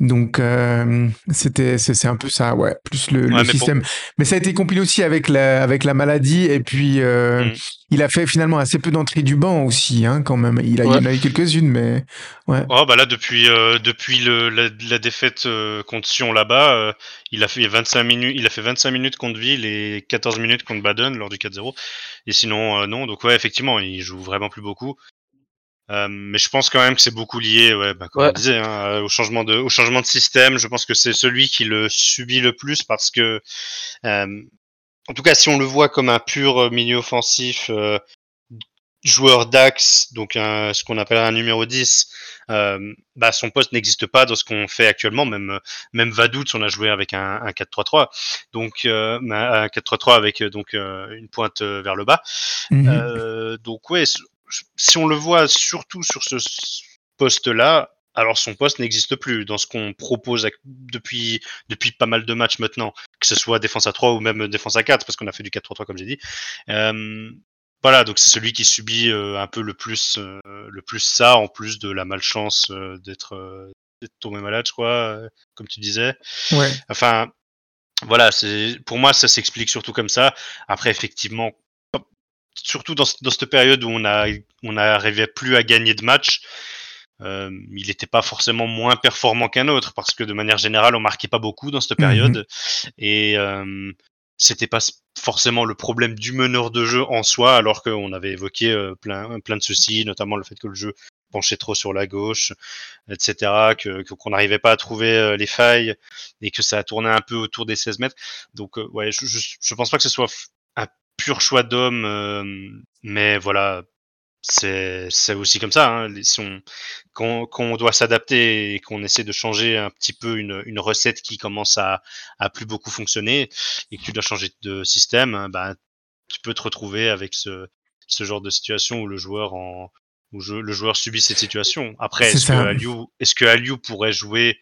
donc euh, c'était c'est un peu ça ouais plus le, mais système mais ça a été compilé aussi avec la avec la maladie et puis euh, Mm. il a fait finalement assez peu d'entrées du banc aussi hein quand même il a il en a eu quelques-unes mais ouais Oh bah là depuis euh, depuis le, la, la défaite contre Sion là-bas, il a fait 25 minutes, il a fait 25 minutes contre Ville et 14 minutes contre Baden lors du 4-0. Et sinon non, donc ouais effectivement, il joue vraiment plus beaucoup. Euh, mais je pense quand même que c'est beaucoup lié, ouais, bah, comme Ouais. on disait, hein, euh, au changement de au changement de système. Je pense que c'est celui qui le subit le plus parce que euh, en tout cas, si on le voit comme un pur euh, milieu offensif, euh, joueur d'axe, donc un, ce qu'on appelle un numéro 10, euh, bah, son poste n'existe pas dans ce qu'on fait actuellement. Même, même Vaduz, on a joué avec un, un 4-3-3, donc euh, un 4-3-3 avec donc euh, une pointe vers le bas. Euh, donc ouais, si on le voit surtout sur ce poste-là, alors son poste n'existe plus dans ce qu'on propose depuis depuis pas mal de matchs maintenant, que ce soit défense à 3 ou même défense à 4 parce qu'on a fait du 4-3-3 comme j'ai dit. Euh, voilà, donc c'est celui qui subit euh, un peu le plus euh, le plus ça en plus de la malchance d'être tombé malade, je crois, comme tu disais. ouais Enfin, voilà, c'est pour moi ça s'explique surtout comme ça. Après, effectivement, surtout dans, ce- dans cette période où on n'arrivait plus à gagner de matchs, euh, il n'était pas forcément moins performant qu'un autre parce que de manière générale, on marquait pas beaucoup dans cette Mhm. période et euh, c'était pas forcément le problème du meneur de jeu en soi, alors qu'on avait évoqué euh, plein plein de soucis, notamment le fait que le jeu penchait trop sur la gauche, etc., que qu'on n'arrivait pas à trouver euh, les failles et que ça a tourné un peu autour des 16 mètres. Donc, ouais, je, je, je pense pas que ce soit pur choix d'homme, euh, mais voilà, c'est aussi comme ça. Hein, les- si on, quand, quand on doit s'adapter et qu'on essaie de changer un petit peu une, une recette qui commence à, à plus beaucoup fonctionner et que tu dois changer de système, hein, ben, tu peux te retrouver avec ce, ce genre de situation où le joueur en où je- le joueur subit cette situation. Après, est-ce que ça. Aliou, est-ce que Aliou pourrait jouer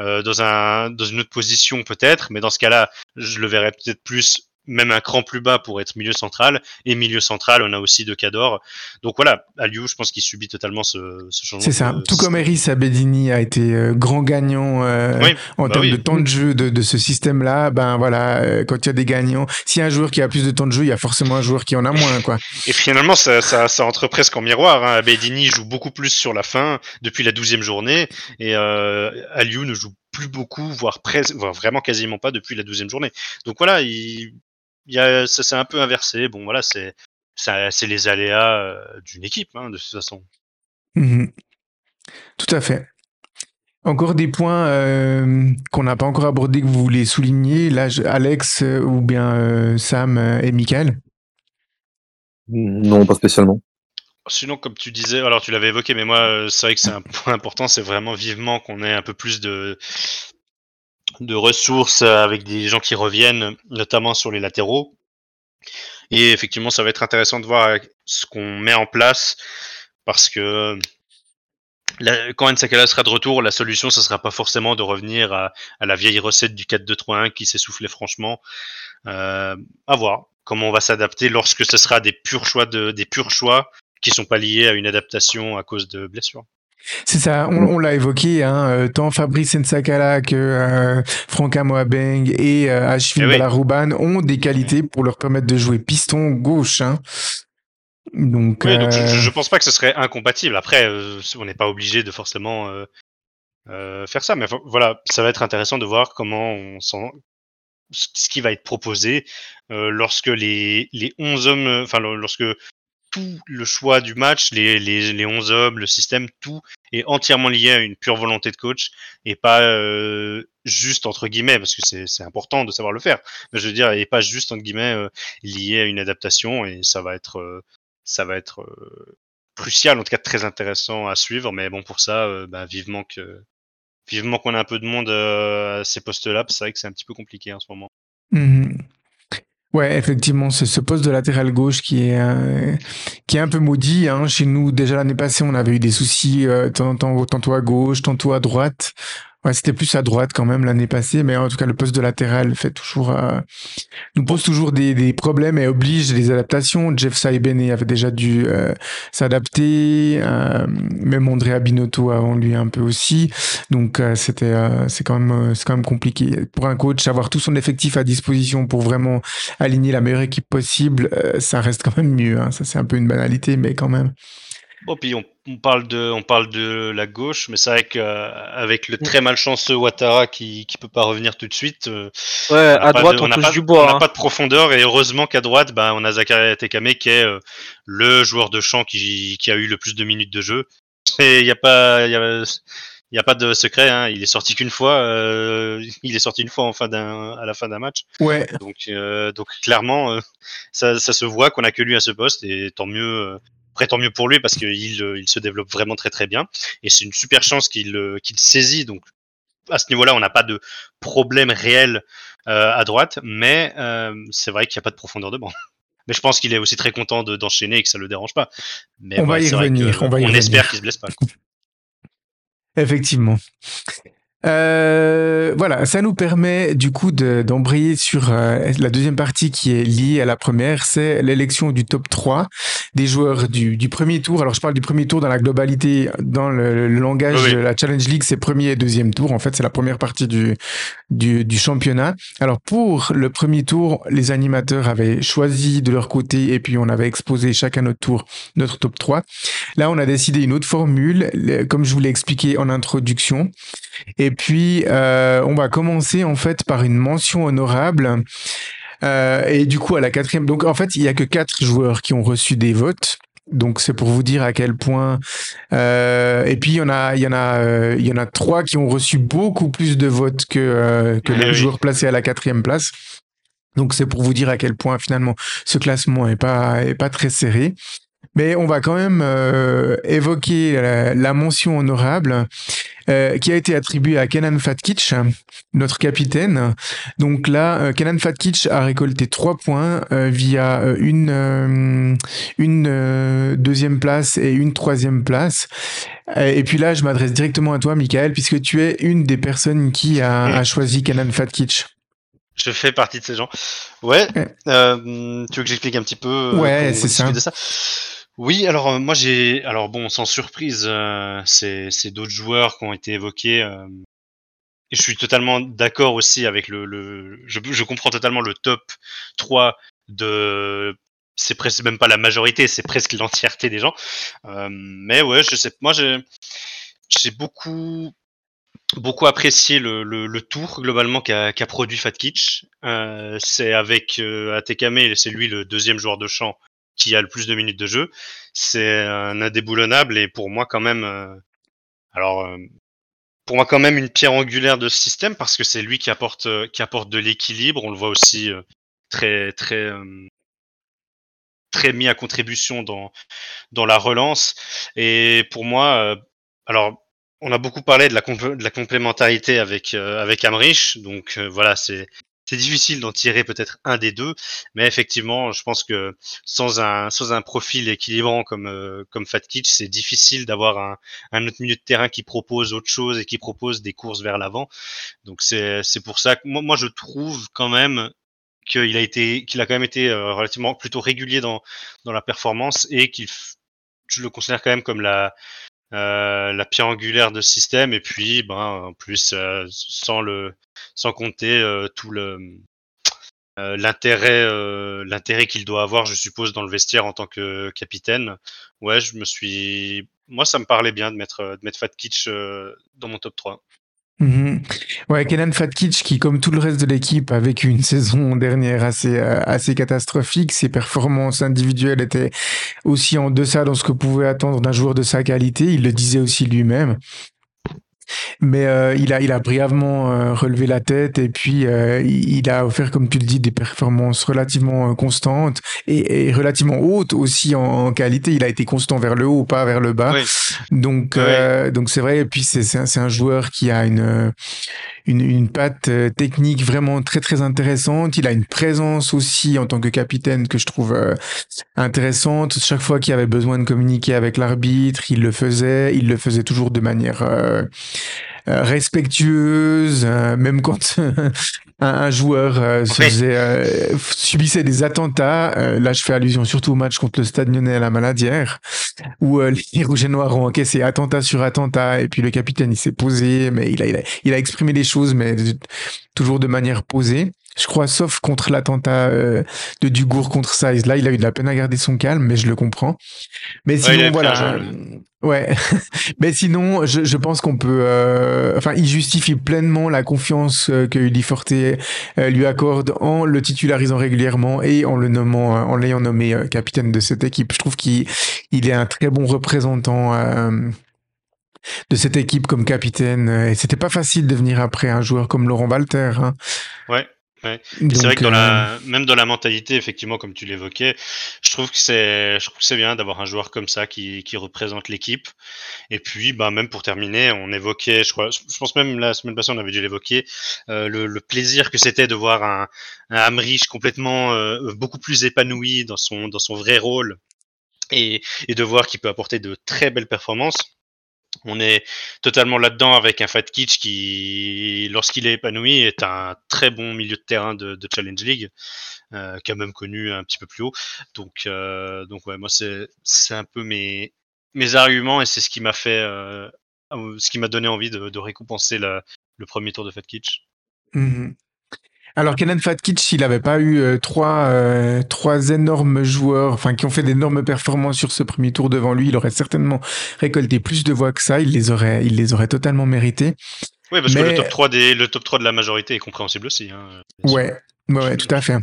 euh, dans un dans une autre position peut-être, mais dans ce cas-là, je le verrais peut-être plus même un cran plus bas pour être milieu central. Et milieu central, on a aussi De Cador. Donc voilà, Aliou, je pense qu'il subit totalement ce, ce changement. C'est ça. Tout comme Eris Abedini a été euh, grand gagnant euh, en bah termes oui. de temps de jeu de, de ce système-là, ben voilà, euh, quand il y a des gagnants, s'il y a un joueur qui a plus de temps de jeu, il y a forcément un joueur qui en a moins, quoi. Et finalement, ça, ça, ça entre presque en miroir. Hein. Abedini joue beaucoup plus sur la fin, depuis la douzième journée, et euh, Aliou ne joue plus beaucoup, voire, presque, voire vraiment quasiment pas depuis la douzième journée. Donc voilà, il, il y a, ça s'est un peu inversé. Bon voilà, c'est les aléas euh, d'une équipe, hein, de toute façon. Mhm. Tout à fait. Encore des points euh, qu'on n'a pas encore abordés que vous voulez souligner, là, Alex euh, ou bien euh, Sam et Michael? Non, pas spécialement. Sinon, comme tu disais, alors tu l'avais évoqué, mais moi, c'est vrai que c'est un point important, c'est vraiment vivement qu'on ait un peu plus de, de ressources euh, avec des gens qui reviennent, notamment sur les latéraux. Et effectivement, ça va être intéressant de voir euh, ce qu'on met en place, parce que quand Nsakala sera de retour, la solution, ce sera pas forcément de revenir à, la vieille recette du 4-2-3-1 qui s'essoufflait franchement. Euh, à voir comment on va s'adapter lorsque ce sera des purs choix de, des purs choix qui sont pas liés à une adaptation à cause de blessures. C'est ça, on, on l'a évoqué, hein, euh, tant Fabrice Nsakala que euh, Franca Moabeng et euh, Ashvin Eh oui. Balarouban ont des qualités pour leur permettre de jouer piston gauche. Hein. Donc, Oui, donc je, euh, je pense pas que ce serait incompatible. Après, euh, on n'est pas obligé de forcément euh, euh, faire ça, mais vo- voilà, ça va être intéressant de voir comment on sent ce qui va être proposé euh, lorsque les, les 11 hommes, euh, enfin lo- lorsque tout le choix du match, les, les, les 11 hommes, le système, tout est entièrement lié à une pure volonté de coach et pas euh, juste entre guillemets, parce que c'est important de savoir le faire, mais je veux dire, et pas juste entre guillemets euh, lié à une adaptation et ça va être, euh, ça va être crucial, en tout cas très intéressant à suivre, mais bon pour ça, bah, vivement que vivement qu'on a un peu de monde à ces postes-là, c'est vrai que c'est un petit peu compliqué en ce moment. Mhm. Ouais, effectivement, c'est ce poste de latéral gauche qui est euh, qui est un peu maudit. Hein. Chez nous, déjà l'année passée, on avait eu des soucis euh, tant- tant- tantôt à gauche, tantôt à droite. C'était plus à droite quand même l'année passée, mais en tout cas, le poste de latéral fait toujours euh, nous pose toujours des, problèmes et oblige des adaptations. Jeff Saibene avait déjà dû euh, s'adapter, euh, même Andrea Binotto avant lui un peu aussi. Donc c'était c'est quand même c'est quand même compliqué pour un coach avoir tout son effectif à disposition pour vraiment aligner la meilleure équipe possible. ça reste quand même mieux. Hein. Ça c'est un peu une banalité, mais quand même. Bon, puis on parle de, on parle de la gauche, mais c'est vrai qu'avec le très malchanceux Ouattara qui, qui peut pas revenir tout de suite, euh, Ouais, on n'a à droite, de- on, n'a touche pas- du on bois. n'a hein. pas de profondeur et heureusement qu'à droite, ben, on a Zakaria Tekame qui est euh, le joueur de champ qui, qui a eu le plus de minutes de jeu. Et il n'y a pas, il y a, y a pas de secret. Hein. Il est sorti qu'une fois. euh, il est sorti une fois en fin d'un, à la fin d'un match. Ouais, Donc, euh, donc clairement, euh, ça, ça se voit qu'on a que lui à ce poste et tant mieux. Après, tant mieux pour lui parce qu'il euh, il se développe vraiment très très bien et c'est une super chance qu'il euh, qu'il saisit. Donc à ce niveau-là, on n'a pas de problème réel euh, à droite, mais euh, c'est vrai qu'il n'y a pas de profondeur de banc. Mais je pense qu'il est aussi très content de- d'enchaîner et que ça le dérange pas. Mais On va y revenir, on va y revenir. espère qu'il se blesse pas. Effectivement. Euh, voilà, ça nous permet du coup de- d'embrayer sur euh, la deuxième partie qui est liée à la première, c'est l'élection du top 3 des joueurs du, du premier tour. Alors je parle du premier tour dans la globalité, dans le, le langage Oui, de la Challenge League, c'est premier et deuxième tour. En fait, c'est la première partie du, du, du championnat. Alors pour le premier tour, les animateurs avaient choisi de leur côté et puis on avait exposé chacun notre tour notre top 3. Là, on a décidé une autre formule, le- comme je vous l'ai expliqué en introduction. Et puis, euh, on va commencer en fait par une mention honorable. Euh, et du coup, à la quatrième, donc en fait, il y a que quatre joueurs qui ont reçu des votes. Donc c'est pour vous dire à quel point. Euh, et puis il y en a, il y en a, euh, il y en a trois qui ont reçu beaucoup plus de votes que euh, que Eh les oui. joueurs placés à la quatrième place. Donc c'est pour vous dire à quel point finalement ce classement est pas est pas très serré. Mais on va quand même évoquer la, la mention honorable euh, qui a été attribuée à Kenan Fatkic, notre capitaine. Donc là, euh, Kenan Fatkic a récolté trois points euh, via euh, une, une deuxième place et une troisième place. Et puis là, je m'adresse directement à toi, Michael, puisque tu es une des personnes qui a, a choisi Kenan Fatkic. Je fais partie de ces gens. Ouais. Ouais. euh, tu veux que j'explique un petit peu Ouais, c'est ça. de Oui, alors euh, moi j'ai, alors bon, sans surprise, euh, c'est d'autres joueurs qui ont été évoqués. euh, je suis totalement d'accord aussi avec le, je, comprends totalement le top 3 de c'est presque même pas la majorité, c'est presque l'entièreté des gens. Mais ouais, je sais, moi j'ai beaucoup beaucoup apprécié le, le, tour globalement qu'a produit Fat Kitch. Euh, c'est avec euh, Atekame, c'est lui le deuxième joueur de champ qui a le plus de minutes de jeu. C'est un indéboulonnable et pour moi quand même, euh, alors euh, pour moi quand même une pierre angulaire de ce système parce que c'est lui qui apporte euh, qui apporte de l'équilibre. On le voit aussi euh, très très euh, très mis à contribution dans dans la relance. Et pour moi, euh, alors on a beaucoup parlé de la, de la complémentarité avec euh, avec Amrich, donc euh, voilà, c'est c'est difficile d'en tirer peut-être un des deux, mais effectivement, je pense que sans un sans un profil équilibrant comme euh, comme Fat Kitch, c'est difficile d'avoir un un autre milieu de terrain qui propose autre chose et qui propose des courses vers l'avant. Donc c'est pour ça que moi moi je trouve quand même qu'il a été qu'il a quand même été euh, relativement plutôt régulier dans dans la performance et qu'il je le considère quand même comme la euh, la pierre angulaire de système et puis ben en plus euh, sans le sans compter euh, tout le l'intérêt l'intérêt qu'il doit avoir je suppose dans le vestiaire en tant que capitaine. Ouais je me suis moi ça me parlait bien de mettre de mettre Fat Kitch dans mon top 3 Mhm. Ouais, Kenan Fatkic, qui, comme tout le reste de l'équipe, a vécu une saison dernière assez, euh, assez catastrophique. Ses performances individuelles étaient aussi en deçà dans ce que pouvait attendre d'un joueur de sa qualité. Il le disait aussi lui-même. Mais euh, il, a, il a brièvement euh, relevé la tête et puis euh, il, a offert, comme tu le dis, des performances relativement euh, constantes et, et relativement hautes aussi en, en qualité. Il a été constant vers le haut, pas vers le bas. Oui. Donc, Ouais. euh, donc c'est vrai. Et puis c'est c'est un, c'est un joueur qui a une une, une patte euh, technique vraiment très très intéressante. Il a une présence aussi en tant que capitaine que je trouve euh, intéressante. Chaque fois qu'il avait besoin de communiquer avec l'arbitre, il le faisait. Il le faisait toujours de manière respectueuse, euh, même quand un, un joueur euh, se Ouais. faisait, euh, subissait des attentats. Euh, là, je fais allusion surtout au match contre le Stade Lyonnais à la Maladière, où euh, les Rouges et Noirs ont encaissé attentat sur attentat, et puis le capitaine, il s'est posé, mais il a, il a, il a exprimé les choses, mais toujours de manière posée. Je crois, sauf contre l'attentat euh, de Dugour contre Size. Là, il a eu de la peine à garder son calme, mais je le comprends. Mais sinon, voilà. Ouais, mais sinon, je, je pense qu'on peut. euh, Enfin, il justifie pleinement la confiance euh, que Uli Forte euh, lui accorde en le titularisant régulièrement et en le nommant, euh, en l'ayant nommé capitaine de cette équipe. Je trouve qu'il il est un très bon représentant. euh, de cette équipe comme capitaine et c'était pas facile de venir après un joueur comme Laurent Walter hein. Ouais, ouais. C'est vrai que dans euh, la, même dans la mentalité, effectivement, comme tu l'évoquais, je trouve que c'est, je trouve que c'est bien d'avoir un joueur comme ça qui, qui représente l'équipe. Et puis, bah, même pour terminer, on évoquait, je crois, je pense même la semaine passée, on avait dû l'évoquer, euh, le, le plaisir que c'était de voir un, un complètement, euh, beaucoup plus épanoui dans son, dans son vrai rôle et, et de voir qu'il peut apporter de très belles performances. On est totalement là-dedans avec un Fat Kitch qui, lorsqu'il est épanoui, est un très bon milieu de terrain de, Challenge League, euh, qui a même connu un petit peu plus haut. Donc, euh, donc ouais, moi c'est un peu mes arguments et c'est ce qui m'a fait, euh, ce qui m'a donné envie de, récompenser le premier tour de Fat Kitch. Mhm. Alors Kenan Fatkic, il n'avait pas eu euh, trois, euh, trois énormes joueurs, enfin qui ont fait d'énormes performances sur ce premier tour devant lui, il aurait certainement récolté plus de voix que ça. Il les aurait, il les aurait totalement mérités. Oui, parce que le top 3 des le top 3 de la majorité est compréhensible aussi. Hein, ouais, tout à fait.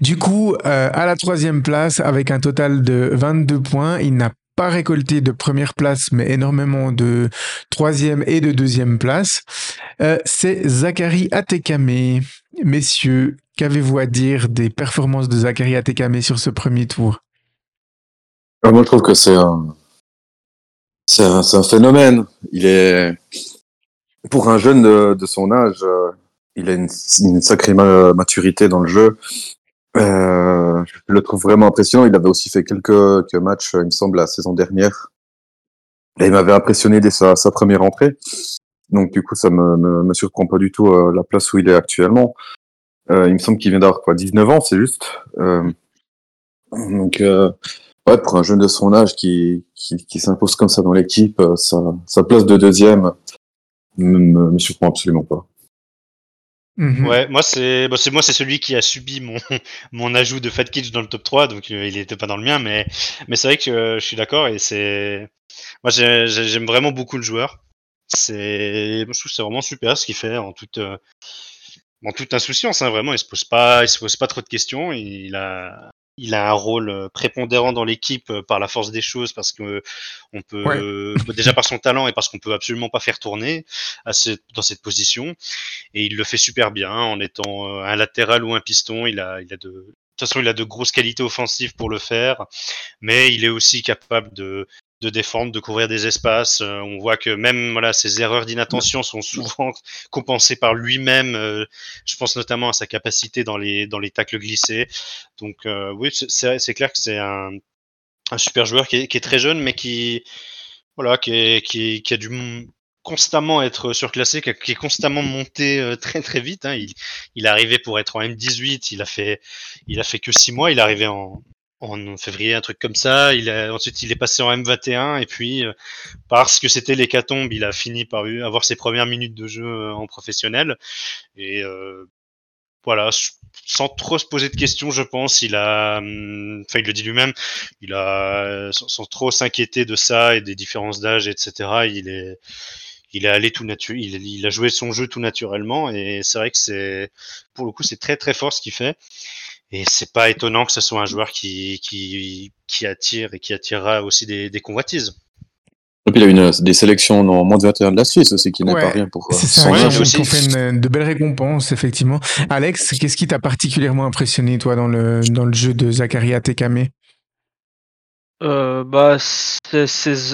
Du coup, euh, à la troisième place, avec un total de 22 points, il n'a pas récolté de première place, mais énormément de troisième et de deuxième place. Euh, c'est Zachary Atekame. Messieurs, qu'avez-vous à dire des performances de Zachary Atekame sur ce premier tour? Ah, moi, je trouve que c'est un, c'est un, un phénomène. Il est, pour un jeune de, son âge, euh, il a une, sacrée ma- maturité dans le jeu. Euh, je le trouve vraiment impressionnant. Il avait aussi fait quelques, quelques matchs, il me semble, la saison dernière. Et il m'avait impressionné dès sa, sa première entrée. Donc, du coup, ça me, me, me surprend pas du tout euh, la place où il est actuellement. Euh, il me semble qu'il vient d'avoir quoi 19 ans, c'est juste. Euh, donc euh, ouais, pour un jeune de son âge qui qui, qui s'impose comme ça dans l'équipe, euh, sa, sa place de deuxième me, me, me surprend absolument pas. Mhm. Ouais, moi c'est bah, c'est moi c'est celui qui a subi mon mon ajout de Fat Kids dans le top 3 donc euh, il était pas dans le mien mais mais c'est vrai que euh, je suis d'accord et c'est moi j'ai- j'ai- j'aime vraiment beaucoup le joueur. C'est je trouve c'est vraiment super ce qu'il fait en toute euh, en toute insouciance hein, vraiment il se pose pas il se pose pas trop de questions, il a il a un rôle euh, prépondérant dans l'équipe euh, par la force des choses parce que euh, on peut Ouais. euh, déjà par son talent et parce qu'on peut absolument pas faire tourner à cette, dans cette position et il le fait super bien en étant un latéral ou un piston. Il a, il a de, de toute façon, il a de grosses qualités offensives pour le faire, mais il est aussi capable de, de défendre, de couvrir des espaces. Euh, on voit que même voilà, ses erreurs d'inattention sont souvent compensées par lui-même. Euh, je pense notamment à sa capacité dans les, dans les tacles glissés. Donc euh, oui, c'est- clair que c'est un, un super joueur qui est, très jeune, mais qui voilà, qui, est, qui, a dû constamment être surclassé, qui, est constamment monté très très vite. Hein. Il, il est arrivé pour être en M18, il a fait, il a fait que six mois, il est arrivé en, en février, un truc comme ça. Il a, ensuite, il est passé en M21 et puis euh, parce que c'était l'hécatombe, il a fini par avoir ses premières minutes de jeu euh, en professionnel et euh, voilà, sans trop se poser de questions, je pense, il a, hum, enfin, il le dit lui-même, il a, sans, trop s'inquiéter de ça et des différences d'âge, etc. Il est, il est allé tout naturel, il, il a joué son jeu tout naturellement et c'est vrai que c'est, pour le coup, c'est très très fort ce qu'il fait. Et c'est pas étonnant que ce soit un joueur qui, qui, qui attire et qui attirera aussi des, des convoitises. Et puis il a une, des sélections en moins de 21 de la Suisse aussi, qui n'est Ouais, pas rien pour euh, C'est ça, Ouais, aussi. fait une- de belles récompenses, effectivement. Alex, qu'est-ce qui t'a particulièrement impressionné, toi, dans le, dans le jeu de Zakaria Tekame? Euh, bah,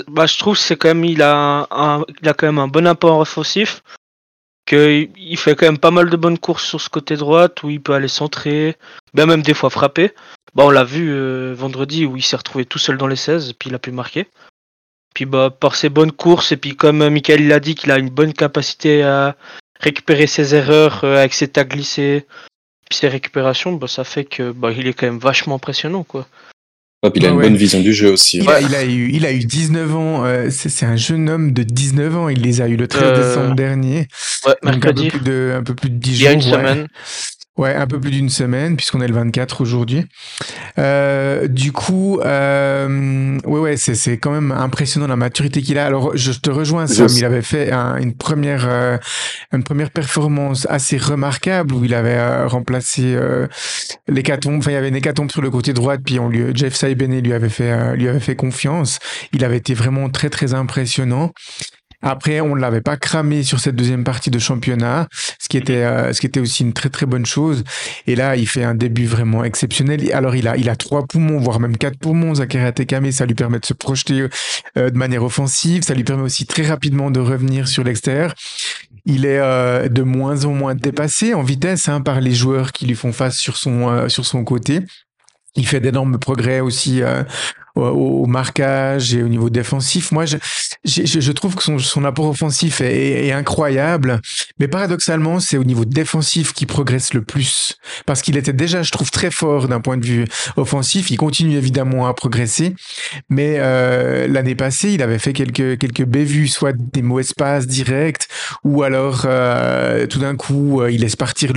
bah, je trouve que c'est quand même il a un- il a quand même un bon apport offensif. Que il fait quand même pas mal de bonnes courses sur ce côté droite où il peut aller centrer, bien même des fois frapper. Bah, on l'a vu euh, vendredi où il s'est retrouvé tout seul dans les 16 et puis il a pu marquer. Puis bah par ses bonnes courses et puis comme euh, Michael l'a dit qu'il a une bonne capacité à récupérer ses erreurs euh, avec ses tacs glissés, puis ses récupérations, bah ça fait que bah il est quand même vachement impressionnant. Puis il a Ouais, une ouais. bonne vision du jeu aussi. il, a, il, a eu, il a eu 19 ans, euh, c'est c'est un jeune homme de 19 ans, il les a eu le 13 Euh, décembre dernier. Ouais, Donc un peu, mercredi, plus de, un peu plus de 10 il jours. y a une ouais. semaine. Ouais, un peu plus d'une semaine, puisqu'on est le 24 aujourd'hui. Euh, du coup, euh, ouais, ouais, c'est, c'est quand même impressionnant la maturité qu'il a. Alors, je te rejoins, Sam. Il avait fait un- une première, euh, une première performance assez remarquable où il avait euh, remplacé euh, l'hécatombe. Enfin, il y avait une hécatombe sur le côté droit, puis on lui, Jeff Saibene lui avait fait, lui avait fait confiance. Il avait été vraiment très, très impressionnant. Après, on ne l'avait pas cramé sur cette deuxième partie de championnat, ce qui était, euh, ce qui était aussi une très très bonne chose. Et là, il fait un début vraiment exceptionnel. Alors, il a, il a trois poumons, voire même quatre poumons, Zakaria Tekame. Ça lui permet de se projeter euh, de manière offensive. Ça lui permet aussi très rapidement de revenir sur l'extérieur. Il est euh, de moins en moins dépassé en vitesse hein, par les joueurs qui lui font face sur son, euh, sur son côté. Il fait d'énormes progrès aussi euh, au, au marquage et au niveau défensif. Moi, je, je, je- trouve que son, son apport offensif est, est- incroyable, mais paradoxalement, c'est au niveau défensif qu'il progresse le plus. Parce qu'il était déjà, je trouve, très fort d'un point de vue offensif. Il continue évidemment à progresser, mais euh, l'année passée, il avait fait quelques, quelques bévues, soit des mauvaises passes directes, ou alors euh, tout d'un coup, euh, il laisse partir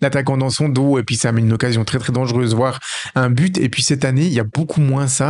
l'attaquant dans son dos, et puis ça amène une occasion très très dangereuse, voire un but. Et puis cette année, il y a beaucoup moins ça.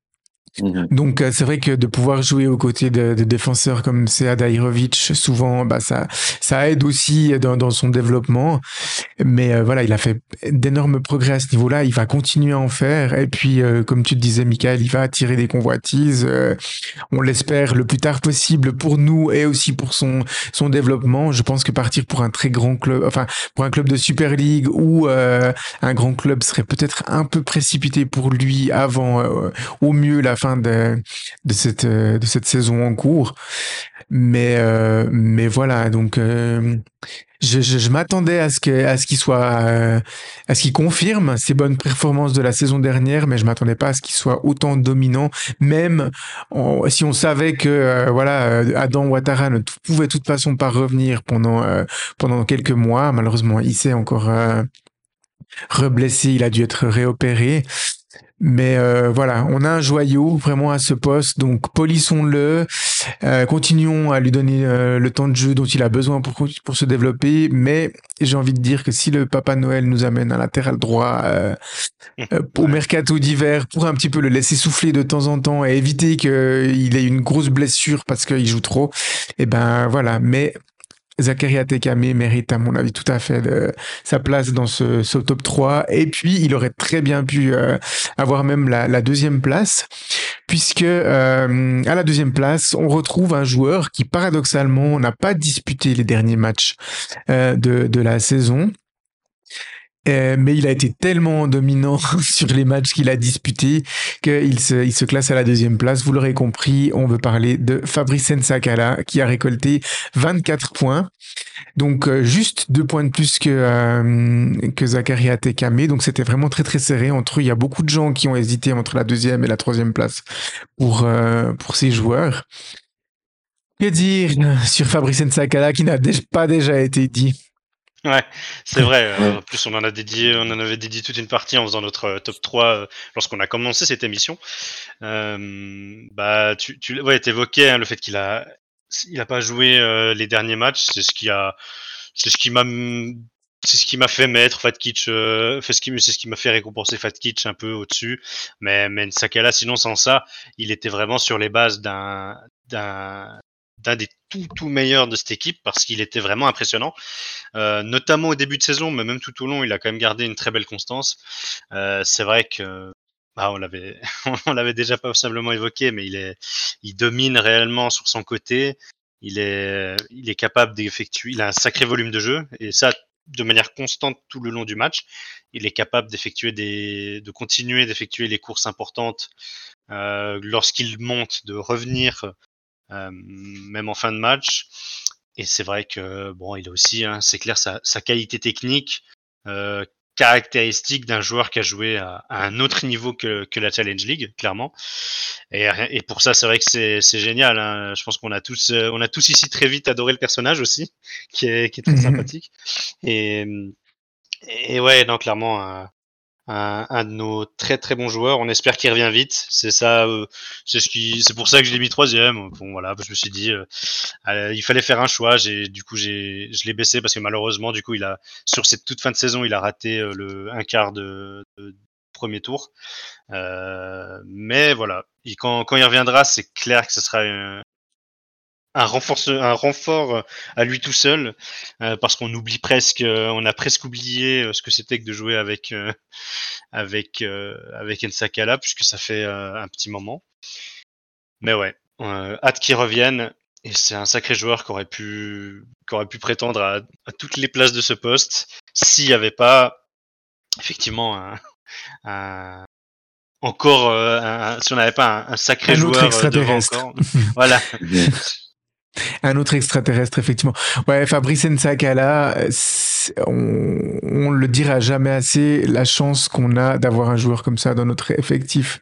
Mhm. Donc euh, c'est vrai que de pouvoir jouer aux côtés de, défenseurs comme Sead Ahirovic, souvent, bah, ça, ça aide aussi dans, son développement. Mais euh, voilà, il a fait d'énormes progrès à ce niveau-là. Il va continuer à en faire. Et puis, euh, comme tu te disais, Michael, il va attirer des convoitises. On l'espère le plus tard possible pour nous et aussi pour son, son développement. Je pense que partir pour un très grand club, enfin, pour un club de Super League ou un grand club serait peut-être un peu précipité pour lui avant, au mieux, la fin de, de, cette, euh, de cette saison en cours. Mais euh, voilà, donc euh, je, m'attendais à ce qu'il soit à ce qu'il confirme ses bonnes performances de la saison dernière, mais je m'attendais pas à ce qu'il soit autant dominant. Même si on savait que voilà Adam Ouattara ne pouvait de toute façon pas revenir pendant pendant quelques mois, malheureusement il s'est encore reblessé, il a dû être réopéré. Mais euh, voilà, on a un joyau vraiment à ce poste, donc polissons-le, euh, continuons à lui donner euh, le temps de jeu dont il a besoin pour, pour se développer. Mais j'ai envie de dire que si le Papa Noël nous amène un latéral droit euh, au mercato d'hiver pour un petit peu le laisser souffler de temps en temps et éviter qu'il ait une grosse blessure parce qu'il joue trop, et ben voilà. Mais Zakaria Tekame mérite, à mon avis, tout à fait de- sa place dans ce, ce top 3. Et puis, il aurait très bien pu euh, avoir même la, deuxième place, puisque euh, à la deuxième place, on retrouve un joueur qui, paradoxalement, n'a pas disputé les derniers matchs euh, de, de la saison. Euh, mais il a été tellement dominant sur les matchs qu'il a disputés qu'il se, il se classe à la deuxième place. Vous l'aurez compris, on veut parler de Fabrice Nsakala qui a récolté 24 points. Donc euh, juste deux points de plus que, euh, que Zakaria Tekame. Donc c'était vraiment très très serré entre eux. Il y a beaucoup de gens qui ont hésité entre la deuxième et la troisième place pour, euh, pour ces joueurs. Que dire sur Fabrice Nsakala qui n'a pas déjà été dit? Ouais, c'est vrai. euh, Ouais. En plus, on en a dédié, on en avait dédié toute une partie en faisant notre euh, top 3 euh, lorsqu'on a commencé cette émission. Euh, bah, tu, tu ouais, t'évoquais hein, le fait qu'il a, il a pas joué euh, les derniers matchs. C'est ce qui a, c'est ce qui m'a, c'est ce qui m'a fait mettre Fatkic, euh, fait ce qui, c'est ce qui m'a fait récompenser Fatkic un peu au-dessus. Mais, mais Sakala, sinon sans ça, il était vraiment sur les bases d'un, d'un, d'un des tout tout meilleurs de cette équipe parce qu'il était vraiment impressionnant. Euh, notamment au début de saison, mais même tout au long, il a quand même gardé une très belle constance. Euh, c'est vrai que bah, on l'avait on l'avait déjà passablement évoqué, mais il est il domine réellement sur son côté. Il est il est capable d'effectuer, il a un sacré volume de jeu et ça de manière constante tout le long du match. Il est capable d'effectuer des de continuer d'effectuer les courses importantes euh, lorsqu'il monte, de revenir même en fin de match. Et c'est vrai que bon, il a aussi, hein, c'est clair, sa, sa qualité technique, euh, caractéristique d'un joueur qui a joué à, à un autre niveau que, que la Challenge League, clairement. Et, et pour ça, c'est vrai que c'est c'est génial. Hein. Je pense qu'on a tous, euh, on a tous ici très vite adoré le personnage aussi, qui est, qui est très Mhm. sympathique. Et, et ouais, non, clairement, un, un, un de nos très très bons joueurs. On espère qu'il revient vite. C'est ça, euh, c'est ce qui, c'est pour ça que je l'ai mis troisième. Bon voilà, je me suis dit, euh, euh, il fallait faire un choix. J'ai, du coup, j'ai, je l'ai baissé parce que malheureusement, du coup, il a sur cette toute fin de saison, il a raté euh, le un quart de, de premier tour. Mais voilà, quand quand il reviendra, c'est clair que ce sera un, un renforce, un renfort euh, à lui tout seul, euh, parce qu'on oublie presque, euh, on a presque oublié euh, ce que c'était que de jouer avec euh, avec euh, avec Ensakala, puisque ça fait euh, un petit moment. Mais ouais, euh, hâte qu'il revienne. Et c'est un sacré joueur qui aurait pu, qui aurait pu prétendre à, à toutes les places de ce poste s'il n'y avait pas effectivement un, un- encore euh, un- si on n'avait pas un, un sacré joueur devant encore. voilà. Un autre extraterrestre, effectivement. Ouais, Fabrice Nsakala, euh, on, on le dira jamais assez, la chance qu'on a d'avoir un joueur comme ça dans notre effectif.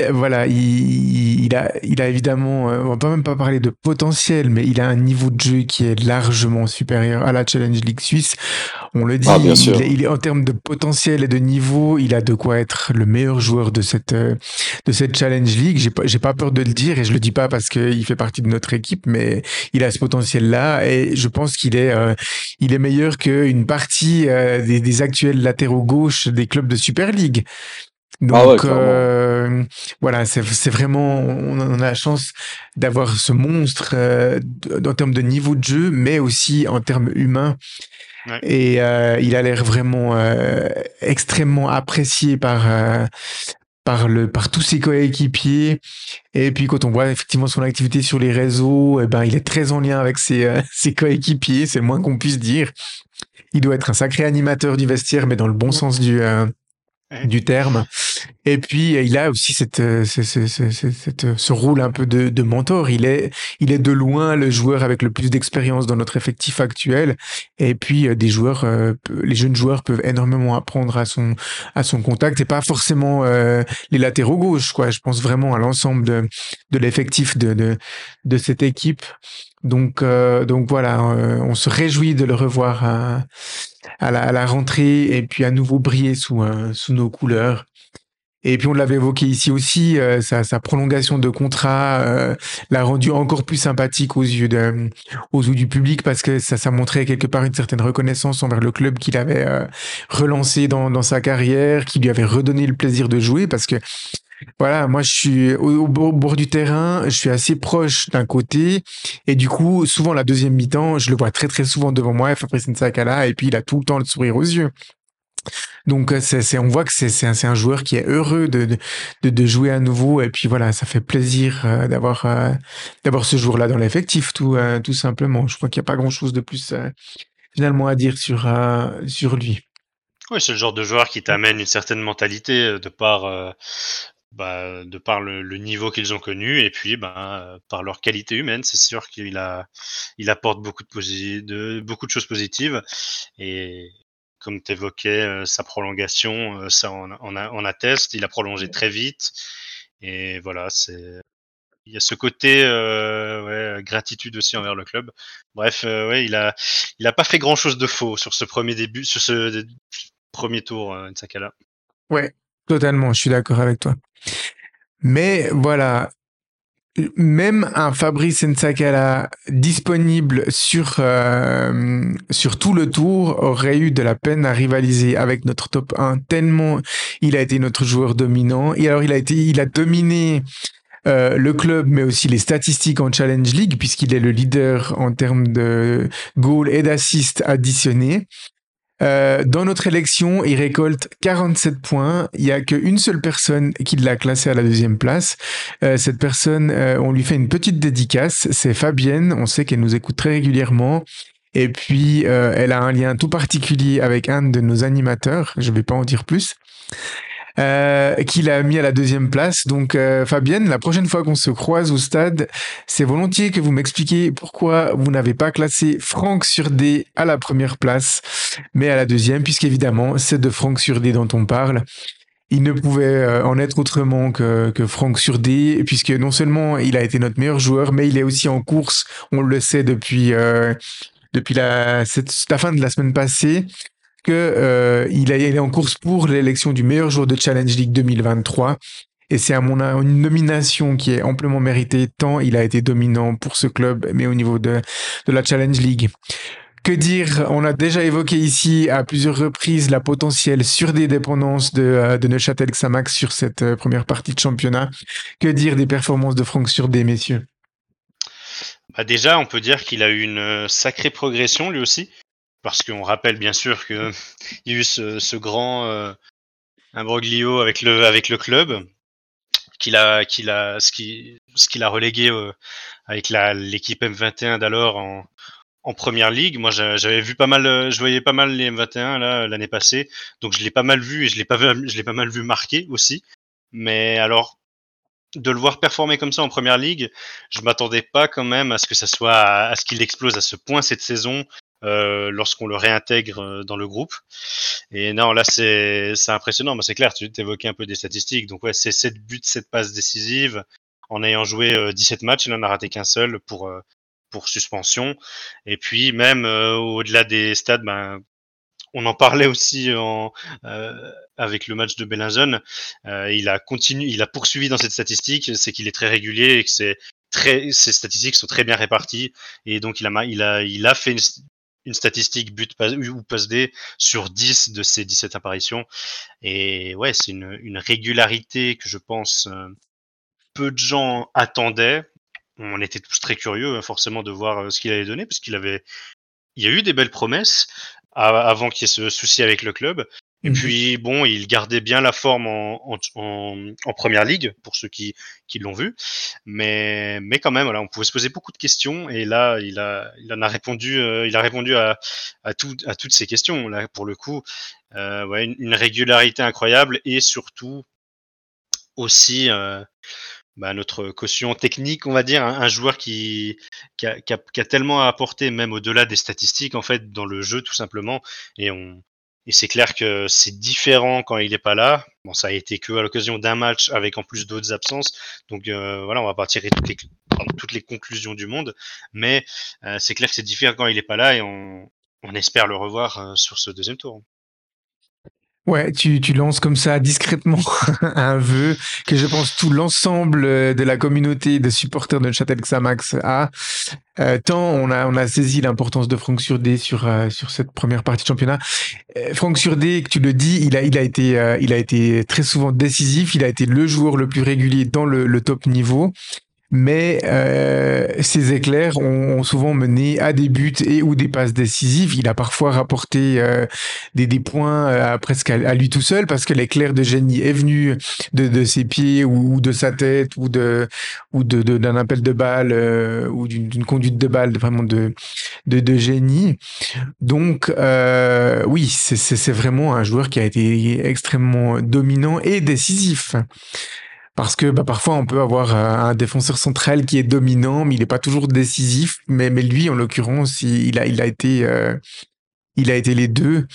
Euh, Voilà, il, il a, il a évidemment, euh, on va pas même pas parler de potentiel, mais il a un niveau de jeu qui est largement supérieur à la Challenge League suisse. On le dit, Ah, bien il, sûr. il est en termes de potentiel et de niveau, il a de quoi être le meilleur joueur de cette, euh, de cette Challenge League. J'ai pas, j'ai pas peur de le dire et je le dis pas parce qu'il fait partie de notre équipe, mais il a ce potentiel-là et je pense qu'il est, euh, il est meilleur qu'une partie euh, des, des actuels latéraux gauche des clubs de Super League. Donc Ah ouais, clairement. euh, voilà, c'est vraiment, on a la chance d'avoir ce monstre euh, en termes de niveau de jeu, mais aussi en termes humains. Ouais. Et euh, il a l'air vraiment euh, extrêmement apprécié par euh, par le par tous ses coéquipiers. Et puis quand on voit effectivement son activité sur les réseaux, eh ben il est très en lien avec ses euh, ses coéquipiers, c'est le moins qu'on puisse dire. Il doit être un sacré animateur du vestiaire, mais dans le bon sens du euh. Du terme. Et puis il a aussi cette, ce, ce, ce, cette, ce rôle un peu de, de, mentor. Il est, il est de loin le joueur avec le plus d'expérience dans notre effectif actuel. Et puis des joueurs, les jeunes joueurs peuvent énormément apprendre à son, à son contact et pas forcément les latéraux gauche. Quoi. Je pense vraiment à l'ensemble de, de l'effectif de, de, de cette équipe. Donc, euh, donc voilà, euh, on se réjouit de le revoir à, à, la, à, la, rentrée et puis à nouveau briller sous, euh, sous nos couleurs. Et puis on l'avait évoqué ici aussi, euh, sa, sa, prolongation de contrat euh, l'a rendu encore plus sympathique aux yeux, de, aux yeux du public parce que ça, ça montrait quelque part une certaine reconnaissance envers le club qu'il avait euh, relancé dans, dans sa carrière, qui lui avait redonné le plaisir de jouer parce que voilà, moi je suis au, bord, du terrain, je suis assez proche d'un côté et du coup souvent la deuxième mi-temps, je le vois très très souvent devant moi, Fabrice Nsakala et puis il a tout le temps le sourire aux yeux. Donc c'est, on voit que c'est, c'est, un, joueur qui est heureux de, de, jouer à nouveau et puis voilà, ça fait plaisir euh, d'avoir euh, d'avoir ce joueur-là dans l'effectif tout euh, tout simplement. Je crois qu'il n'y a pas grand-chose de plus finalement à dire sur sur lui. Oui, c'est le genre de joueur qui t'amène une certaine mentalité de par bah, de par le, le niveau qu'ils ont connu et puis bah, par leur qualité humaine. C'est sûr qu'il a il apporte beaucoup de, de beaucoup de choses positives et comme tu évoquais, euh, sa prolongation, euh, ça on, on, a, on, atteste. Il a prolongé très vite. Et voilà, c'est. Il y a ce côté euh, ouais, gratitude aussi envers le club. Bref, ouais, il a, il a pas fait grand chose de faux sur ce premier début, sur ce premier tour, Nsakala. Ouais, totalement. Je suis d'accord avec toi. Mais voilà, même un Fabrice Nsakala disponible sur euh, sur tout le tour aurait eu de la peine à rivaliser avec notre top 1 tellement il a été notre joueur dominant et alors il a été il a dominé euh, le club, mais aussi les statistiques en Challenge League, puisqu'il est le leader en termes de goals et d'assists additionnés. Euh, dans notre élection, il récolte 47 points. Il y a qu'une seule personne qui l'a classé à la deuxième place. Euh, cette personne, euh, on lui fait une petite dédicace. C'est Fabienne. On sait qu'elle nous écoute très régulièrement. Et puis, euh, elle a un lien tout particulier avec un de nos animateurs. Je ne vais pas en dire plus euh, qu'il a mis à la deuxième place. Donc euh, Fabienne, la prochaine fois qu'on se croise au stade, c'est volontiers que vous m'expliquiez pourquoi vous n'avez pas classé Franck sur D à la première place, mais à la deuxième, puisqu'évidemment c'est de Franck sur D dont on parle. Il ne pouvait euh, en être autrement que, que Franck sur D, puisque non seulement il a été notre meilleur joueur, mais il est aussi en course, on le sait depuis, euh, depuis la, cette, la fin de la semaine passée que euh, il, est en course pour l'élection du meilleur joueur de Challenge League 2023. Et c'est à mon une nomination qui est amplement méritée, tant il a été dominant pour ce club, mais au niveau de, la Challenge League. Que dire? On a déjà évoqué ici à plusieurs reprises la potentielle surdépendance de, euh, de Neuchâtel Xamax sur cette euh, première partie de championnat. Que dire des performances de Franck sur des messieurs? Bah Déjà, on peut dire qu'il a eu une sacrée progression lui aussi parce qu'on rappelle bien sûr qu'il y a eu ce, grand euh, imbroglio avec le, club, qu'il a, ce qui, ce qu'il a relégué euh, avec l'équipe M21 d'alors en, première ligue. Moi, j'avais vu pas mal, je voyais pas mal les M21 là l'année passée, donc je l'ai pas mal vu et je l'ai pas, pas mal vu marquer aussi. Mais alors, de le voir performer comme ça en première ligue, je m'attendais pas quand même à ce que ça soit, à ce qu'il explose à ce point cette saison euh, lorsqu'on le réintègre euh, dans le groupe. Et non, là, c'est impressionnant. Mais c'est clair, tu évoquais un peu des statistiques. Donc, ouais, c'est 7 buts, 7 passes décisives. En ayant joué 17 euh, matchs, il n'en a raté qu'un seul pour, pour suspension. Et puis, même au-delà des stades, ben, on en parlait aussi en, euh, avec le match de Bellinzone. Euh, il a continué, il a poursuivi dans cette statistique, c'est qu'il est très régulier et que c'est très, ses statistiques sont très bien réparties. Et donc il a, il a, il a fait une, une statistique but ou passe D sur 10 de ces 17 apparitions. Et ouais, c'est une, une, régularité que je pense euh, peu de gens attendaient. On était tous très curieux hein, forcément de voir euh, ce qu'il allait donner parce qu'il avait, il y a eu des belles promesses avant qu'il y ait ce souci avec le club. Et mhm. puis bon, il gardait bien la forme en, en, en, première ligue pour ceux qui, qui l'ont vu, mais mais quand même, voilà, on pouvait se poser beaucoup de questions et là, il a il en a répondu, euh, il a répondu à à, tout, à toutes ces questions là pour le coup, euh, ouais, une, une, régularité incroyable et surtout aussi euh, bah, notre caution technique, on va dire, un, un joueur qui, qui, a, qui, a, qui, a, tellement à apporter, même au-delà des statistiques, en fait, dans le jeu, tout simplement. Et on, et c'est clair que c'est différent quand il n'est pas là. Bon, ça a été que à l'occasion d'un match avec en plus d'autres absences. Donc euh, voilà, on va pas tirer toutes les, toutes les conclusions du monde. Mais euh, c'est clair que c'est différent quand il n'est pas là et on, on espère le revoir euh, sur ce deuxième tour. Ouais, tu, tu lances comme ça discrètement un vœu que je pense tout l'ensemble de la communauté de supporters de Châtel Xamax a. Euh, tant on a, on a saisi l'importance de Franck Surdé sur, euh, sur cette première partie de championnat. Euh, Franck Surdé, que tu le dis, il a, il, a été, euh, il a été très souvent décisif, il a été le joueur le plus régulier dans le, le top niveau mais euh, ces éclairs ont, souvent mené à des buts et ou des passes décisives. Il a parfois rapporté euh, des, des, points euh, presque à, à, lui tout seul parce que l'éclair de génie est venu de, de ses pieds ou, de sa tête ou de ou de d'un appel de balle euh, ou d'une conduite de balle vraiment de de, de génie. Donc euh, oui, c'est vraiment un joueur qui a été extrêmement dominant et décisif parce que bah, parfois on peut avoir un défenseur central qui est dominant, mais il n'est pas toujours décisif. Mais, lui, en l'occurrence, il, a, été, euh, il a été les deux.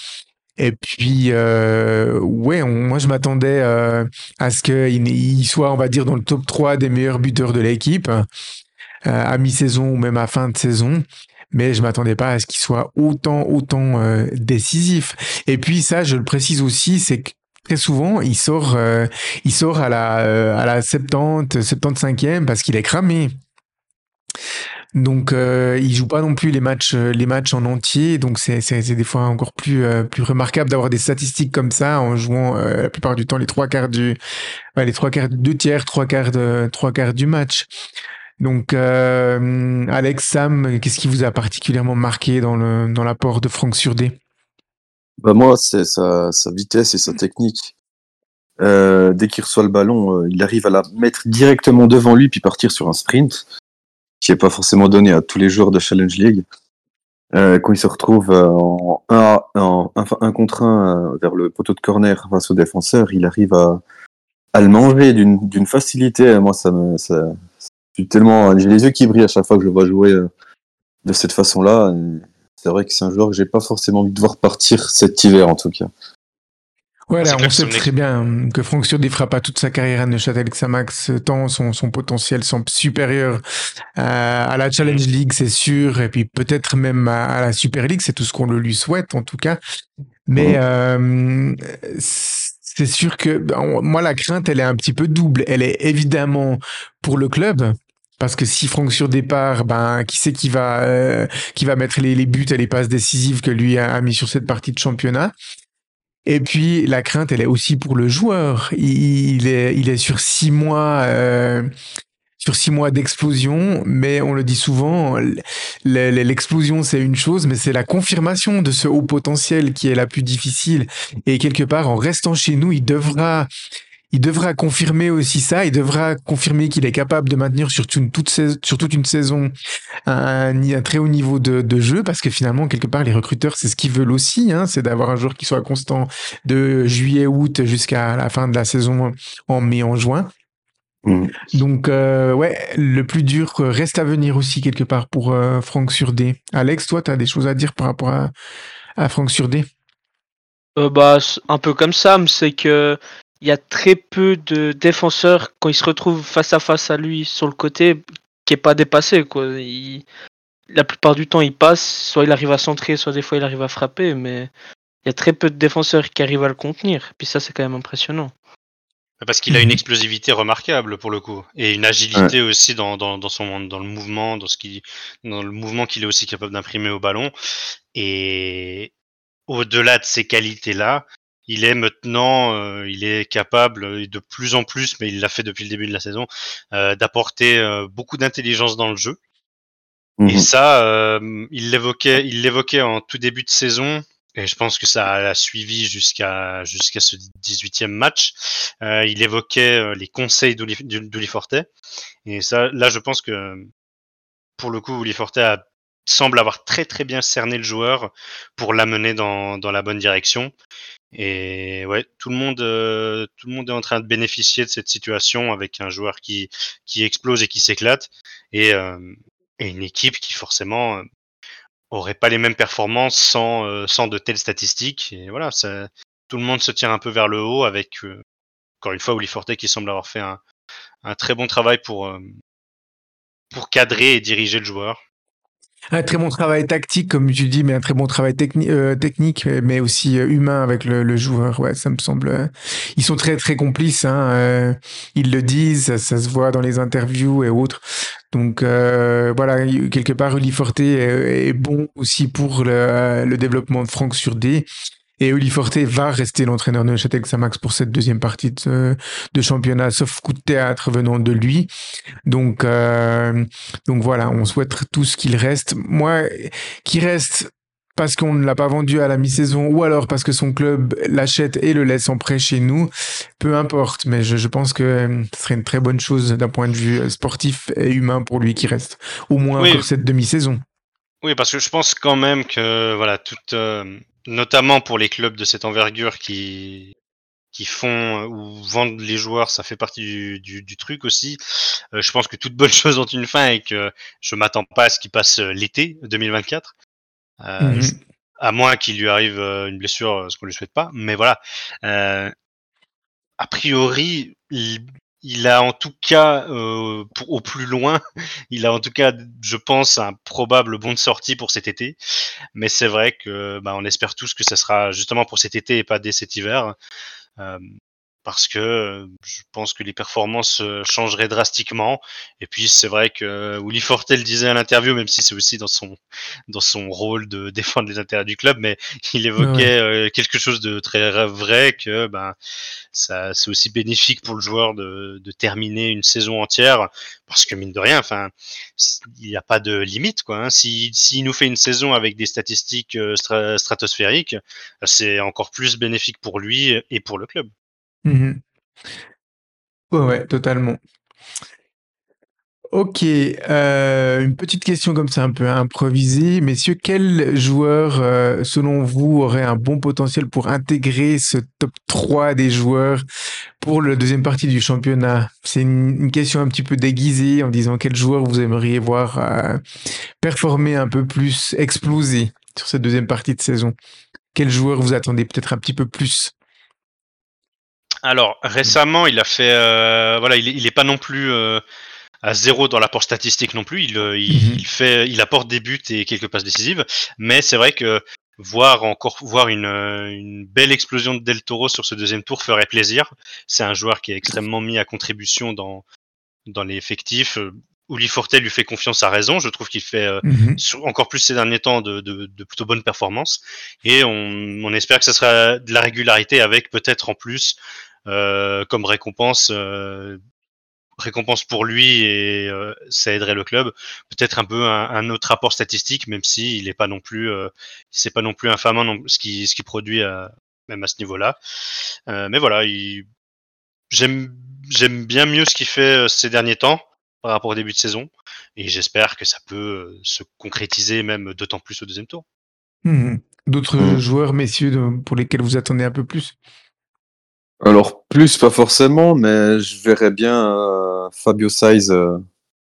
Et puis, euh, ouais, moi je m'attendais euh, à ce qu'il il soit, on va dire, dans le top 3 des meilleurs buteurs de l'équipe, euh, à mi-saison ou même à fin de saison. Mais je m'attendais pas à ce qu'il soit autant, autant euh, décisif. Et puis ça, je le précise aussi, c'est que très souvent, il sort, euh, il sort à la, euh, à la 70, 75e parce qu'il est cramé. Donc, euh, il joue pas non plus les matchs, les matchs en entier. Donc, c'est, c'est, des fois encore plus, euh, plus remarquable d'avoir des statistiques comme ça en jouant euh, la plupart du temps les trois quarts du, les trois quarts, deux tiers, trois quarts trois quarts du match. Donc, euh, Alex, Sam, qu'est-ce qui vous a particulièrement marqué dans le, dans l'apport de Franck Surdé? Bah moi, c'est sa, vitesse et sa technique. Euh, dès qu'il reçoit le ballon, euh, il arrive à la mettre directement devant lui puis partir sur un sprint, qui n'est pas forcément donné à tous les joueurs de Challenge League. Euh, quand il se retrouve en 1 en, un, un contre 1 vers le poteau de corner face au défenseur, il arrive à, à le manger d'une facilité. Moi, ça me, ça, tellement, j'ai les yeux qui brillent à chaque fois que je le vois jouer de cette façon-là c'est vrai que c'est un joueur que j'ai pas forcément envie de voir partir cet hiver en tout cas. Ouais, là, on sait très bien que Franck Surdé fera pas toute sa carrière à Neuchâtel Xamax, tant son, son potentiel semble supérieur à, à la Challenge League, c'est sûr, et puis peut-être même à, à, la Super League, c'est tout ce qu'on le lui souhaite en tout cas. Mais mmh. euh, c'est sûr que ben, moi, la crainte, elle est un petit peu double. Elle est évidemment pour le club, parce que si Franck sur départ, ben qui sait qui va euh, qui va mettre les, buts et les passes décisives que lui a, a, mis sur cette partie de championnat? Et puis la crainte, elle est aussi pour le joueur. Il est il est sur six mois. Euh, sur six mois d'explosion, mais on le dit souvent, l'explosion c'est une chose, mais c'est la confirmation de ce haut potentiel qui est la plus difficile. Et quelque part, en restant chez nous, il devra il devra confirmer aussi ça. Il devra confirmer qu'il est capable de maintenir sur toute, toute, sur toute une saison un, un très haut niveau de, de, jeu, parce que finalement, quelque part, les recruteurs, c'est ce qu'ils veulent aussi, hein, c'est d'avoir un joueur qui soit constant de juillet-août jusqu'à la fin de la saison en mai, en juin. Mmh. Donc, euh, ouais, le plus dur reste à venir aussi quelque part pour euh, Franck Surdé. Alex, toi, tu as des choses à dire par rapport à, à Franck Surdé? Euh, bah, un peu comme Sam, c'est que il y a très peu de défenseurs quand ils se retrouvent face à face à lui sur le côté qui est pas dépassé quoi. Il... La plupart du temps il passe, soit il arrive à centrer, soit des fois il arrive à frapper, mais il y a très peu de défenseurs qui arrivent à le contenir. Puis ça c'est quand même impressionnant. Parce qu'il a une explosivité remarquable pour le coup et une agilité ouais. aussi dans, dans, dans, son dans le mouvement, dans ce qui dans le mouvement qu'il est aussi capable d'imprimer au ballon. Et au-delà de ces qualités là, il est maintenant, euh, il est capable de plus en plus, mais il l'a fait depuis le début de la saison, euh, d'apporter euh, beaucoup d'intelligence dans le jeu. Mmh. Et ça, euh, il l'évoquait, il l'évoquait en tout début de saison. Et je pense que ça a suivi jusqu'à jusqu'à ce 18e match. Euh, il évoquait les conseils d'Uli Forte. Et ça, là, je pense que pour le coup, Uli Forte a, semble avoir très très bien cerné le joueur pour l'amener dans, dans la bonne direction. Et ouais, tout le monde, euh, tout le monde est en train de bénéficier de cette situation avec un joueur qui qui explose et qui s'éclate, et, euh, et une équipe qui forcément euh, aurait pas les mêmes performances sans euh, sans de telles statistiques. Et voilà, ça, tout le monde se tire un peu vers le haut avec euh, encore une fois Willy Forte qui semble avoir fait un, un très bon travail pour euh, pour cadrer et diriger le joueur. Un très bon travail tactique, comme tu dis, mais un très bon travail euh, technique, mais aussi euh, humain avec le, le joueur. Ouais, ça me semble. euh, Ils sont très très complices. Hein, euh, ils le disent, ça, ça se voit dans les interviews et autres. Donc euh, voilà, il- quelque part, Uli Forte est, bon aussi pour le, le développement de Franck sur D. Et Uli Forte va rester l'entraîneur de Neuchâtel Xamax pour cette deuxième partie de, de championnat, sauf coup de théâtre venant de lui. Donc, euh, donc voilà, on souhaite tous qu'il reste. Moi, qu'il reste parce qu'on ne l'a pas vendu à la mi-saison ou alors parce que son club l'achète et le laisse en prêt chez nous, peu importe. Mais je, je pense que euh, ce serait une très bonne chose d'un point de vue euh, sportif et humain pour lui qui reste au moins Oui. encore cette demi-saison. Oui, parce que je pense quand même que voilà, tout, euh, notamment pour les clubs de cette envergure qui qui font euh, ou vendent les joueurs, ça fait partie du, du, du truc aussi. Euh, je pense que toute bonne chose ont une fin et que je m'attends pas à ce qu'il passe euh, l'été 2024. Euh, je- à moins qu'il lui arrive une blessure, ce qu'on lui souhaite pas. Mais voilà. Euh, a priori, il, a en tout cas, euh, au plus loin, il a en tout cas, je pense, un probable bon de sortie pour cet été. Mais c'est vrai que, bah, on espère tous que ça sera justement pour cet été et pas dès cet hiver. Euh, parce que euh, je pense que les performances euh, changeraient drastiquement. Et puis c'est vrai que Willy Fortel disait à l'interview, même si c'est aussi dans son dans son rôle de défendre les intérêts du club, mais il évoquait euh, quelque chose de très vrai que ben ça c'est aussi bénéfique pour le joueur de, de terminer une saison entière parce que mine de rien, enfin il n'y a pas de limite quoi. Hein. Si s'il nous fait une saison avec des statistiques euh, stra- stratosphériques, c'est encore plus bénéfique pour lui et pour le club. Mhm. Ouais, totalement. Ok, euh, une petite question comme ça un peu improvisée. Messieurs, quel joueur, euh, selon vous, aurait un bon potentiel pour intégrer ce top 3 des joueurs pour la deuxième partie du championnat? C'est une, une question un petit peu déguisée en disant quel joueur vous aimeriez voir euh, performer un peu plus, exploser sur cette deuxième partie de saison. Quel joueur vous attendez peut-être un petit peu plus? Alors récemment, il a fait, euh, voilà, il, est- il est pas non plus euh, à zéro dans l'apport statistique non plus. Il, euh, il, Mhm. il fait, il apporte des buts et quelques passes décisives, mais c'est vrai que voir encore voir une, euh, une belle explosion de Del Toro sur ce deuxième tour ferait plaisir. C'est un joueur qui est extrêmement mis à contribution dans dans l'effectif. Uli Forte lui fait confiance à raison. Je trouve qu'il fait euh, Mhm. sur- encore plus ces derniers temps de, de, de plutôt bonnes performances. Et on, on espère que ça sera de la régularité avec peut-être en plus comme récompense euh, récompense pour lui et euh, ça aiderait le club. Peut-être un peu un, un autre rapport statistique, même si il est pas non plus euh, c'est pas non plus infamant non, ce qui ce qui produit à, même à ce niveau-là. Euh, mais voilà, il- j'aime j'aime bien mieux ce qu'il fait euh, ces derniers temps par rapport au début de saison et j'espère que ça peut euh, se concrétiser même d'autant plus au deuxième tour. Mhm. D'autres Mhm. joueurs, messieurs, pour lesquels vous attendez un peu plus? Alors, plus, pas forcément, mais je verrais bien euh, Fabio Saiz euh,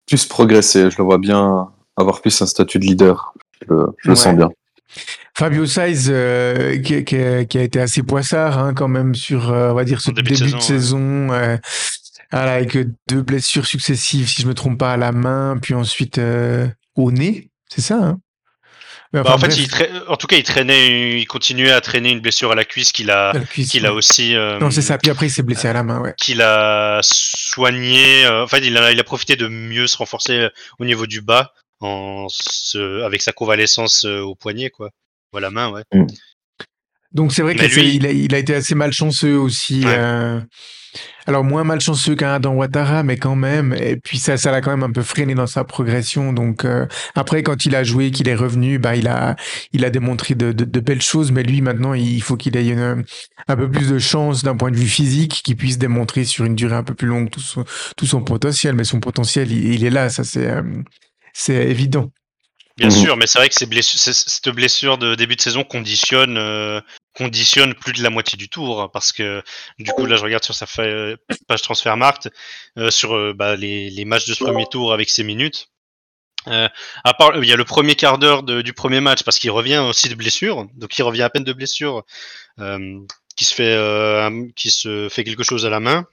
plus progresser. Je le vois bien avoir plus un statut de leader. Je, le- sens bien. Fabio Saiz, euh, qui, qui- qui a été assez poissard hein, quand même sur, euh, on va dire, ce début, début de de saison, saison, euh, voilà, avec deux blessures successives, si je me trompe pas, à la main, puis ensuite euh, au nez, c'est ça hein? Mais Bah, en fait, il tra- en tout cas, il traînait, il continuait à traîner une blessure à la cuisse qu'il a, qu'il a aussi, euh, Non, c'est ça. Puis après, il s'est blessé à la main, ouais. qu'il a soigné. euh, en fait, il a, il a profité de mieux se renforcer euh, au niveau du bas, en se, avec sa convalescence au poignet, quoi, ou à la main, ouais. Donc c'est vrai qu'il lui- il a, il a été assez malchanceux aussi. Ouais. euh, alors moins malchanceux qu'un Adam Ouattara, mais quand même. Et puis ça, ça l'a quand même un peu freiné dans sa progression. Donc euh, après, quand il a joué, qu'il est revenu, bah il a, il a démontré de, de, de belles choses. Mais lui maintenant, il faut qu'il ait une, un peu plus de chance d'un point de vue physique, qu'il puisse démontrer sur une durée un peu plus longue tout son, tout son potentiel. Mais son potentiel, il, il est là. Ça c'est, euh, c'est évident. Bien Mhm. sûr, mais c'est vrai que ces blessures, cette blessure de début de saison conditionne, euh, conditionne plus de la moitié du tour hein, parce que du coup là je regarde sur sa page Transfermarkt euh, sur euh, bah, les, les, matchs de ce premier tour avec ses minutes. Euh, à part, il y a le premier quart d'heure du premier match parce qu'il revient aussi de blessure, donc il revient à peine de blessure, euh, qui se fait, euh, qui se fait quelque chose à la main.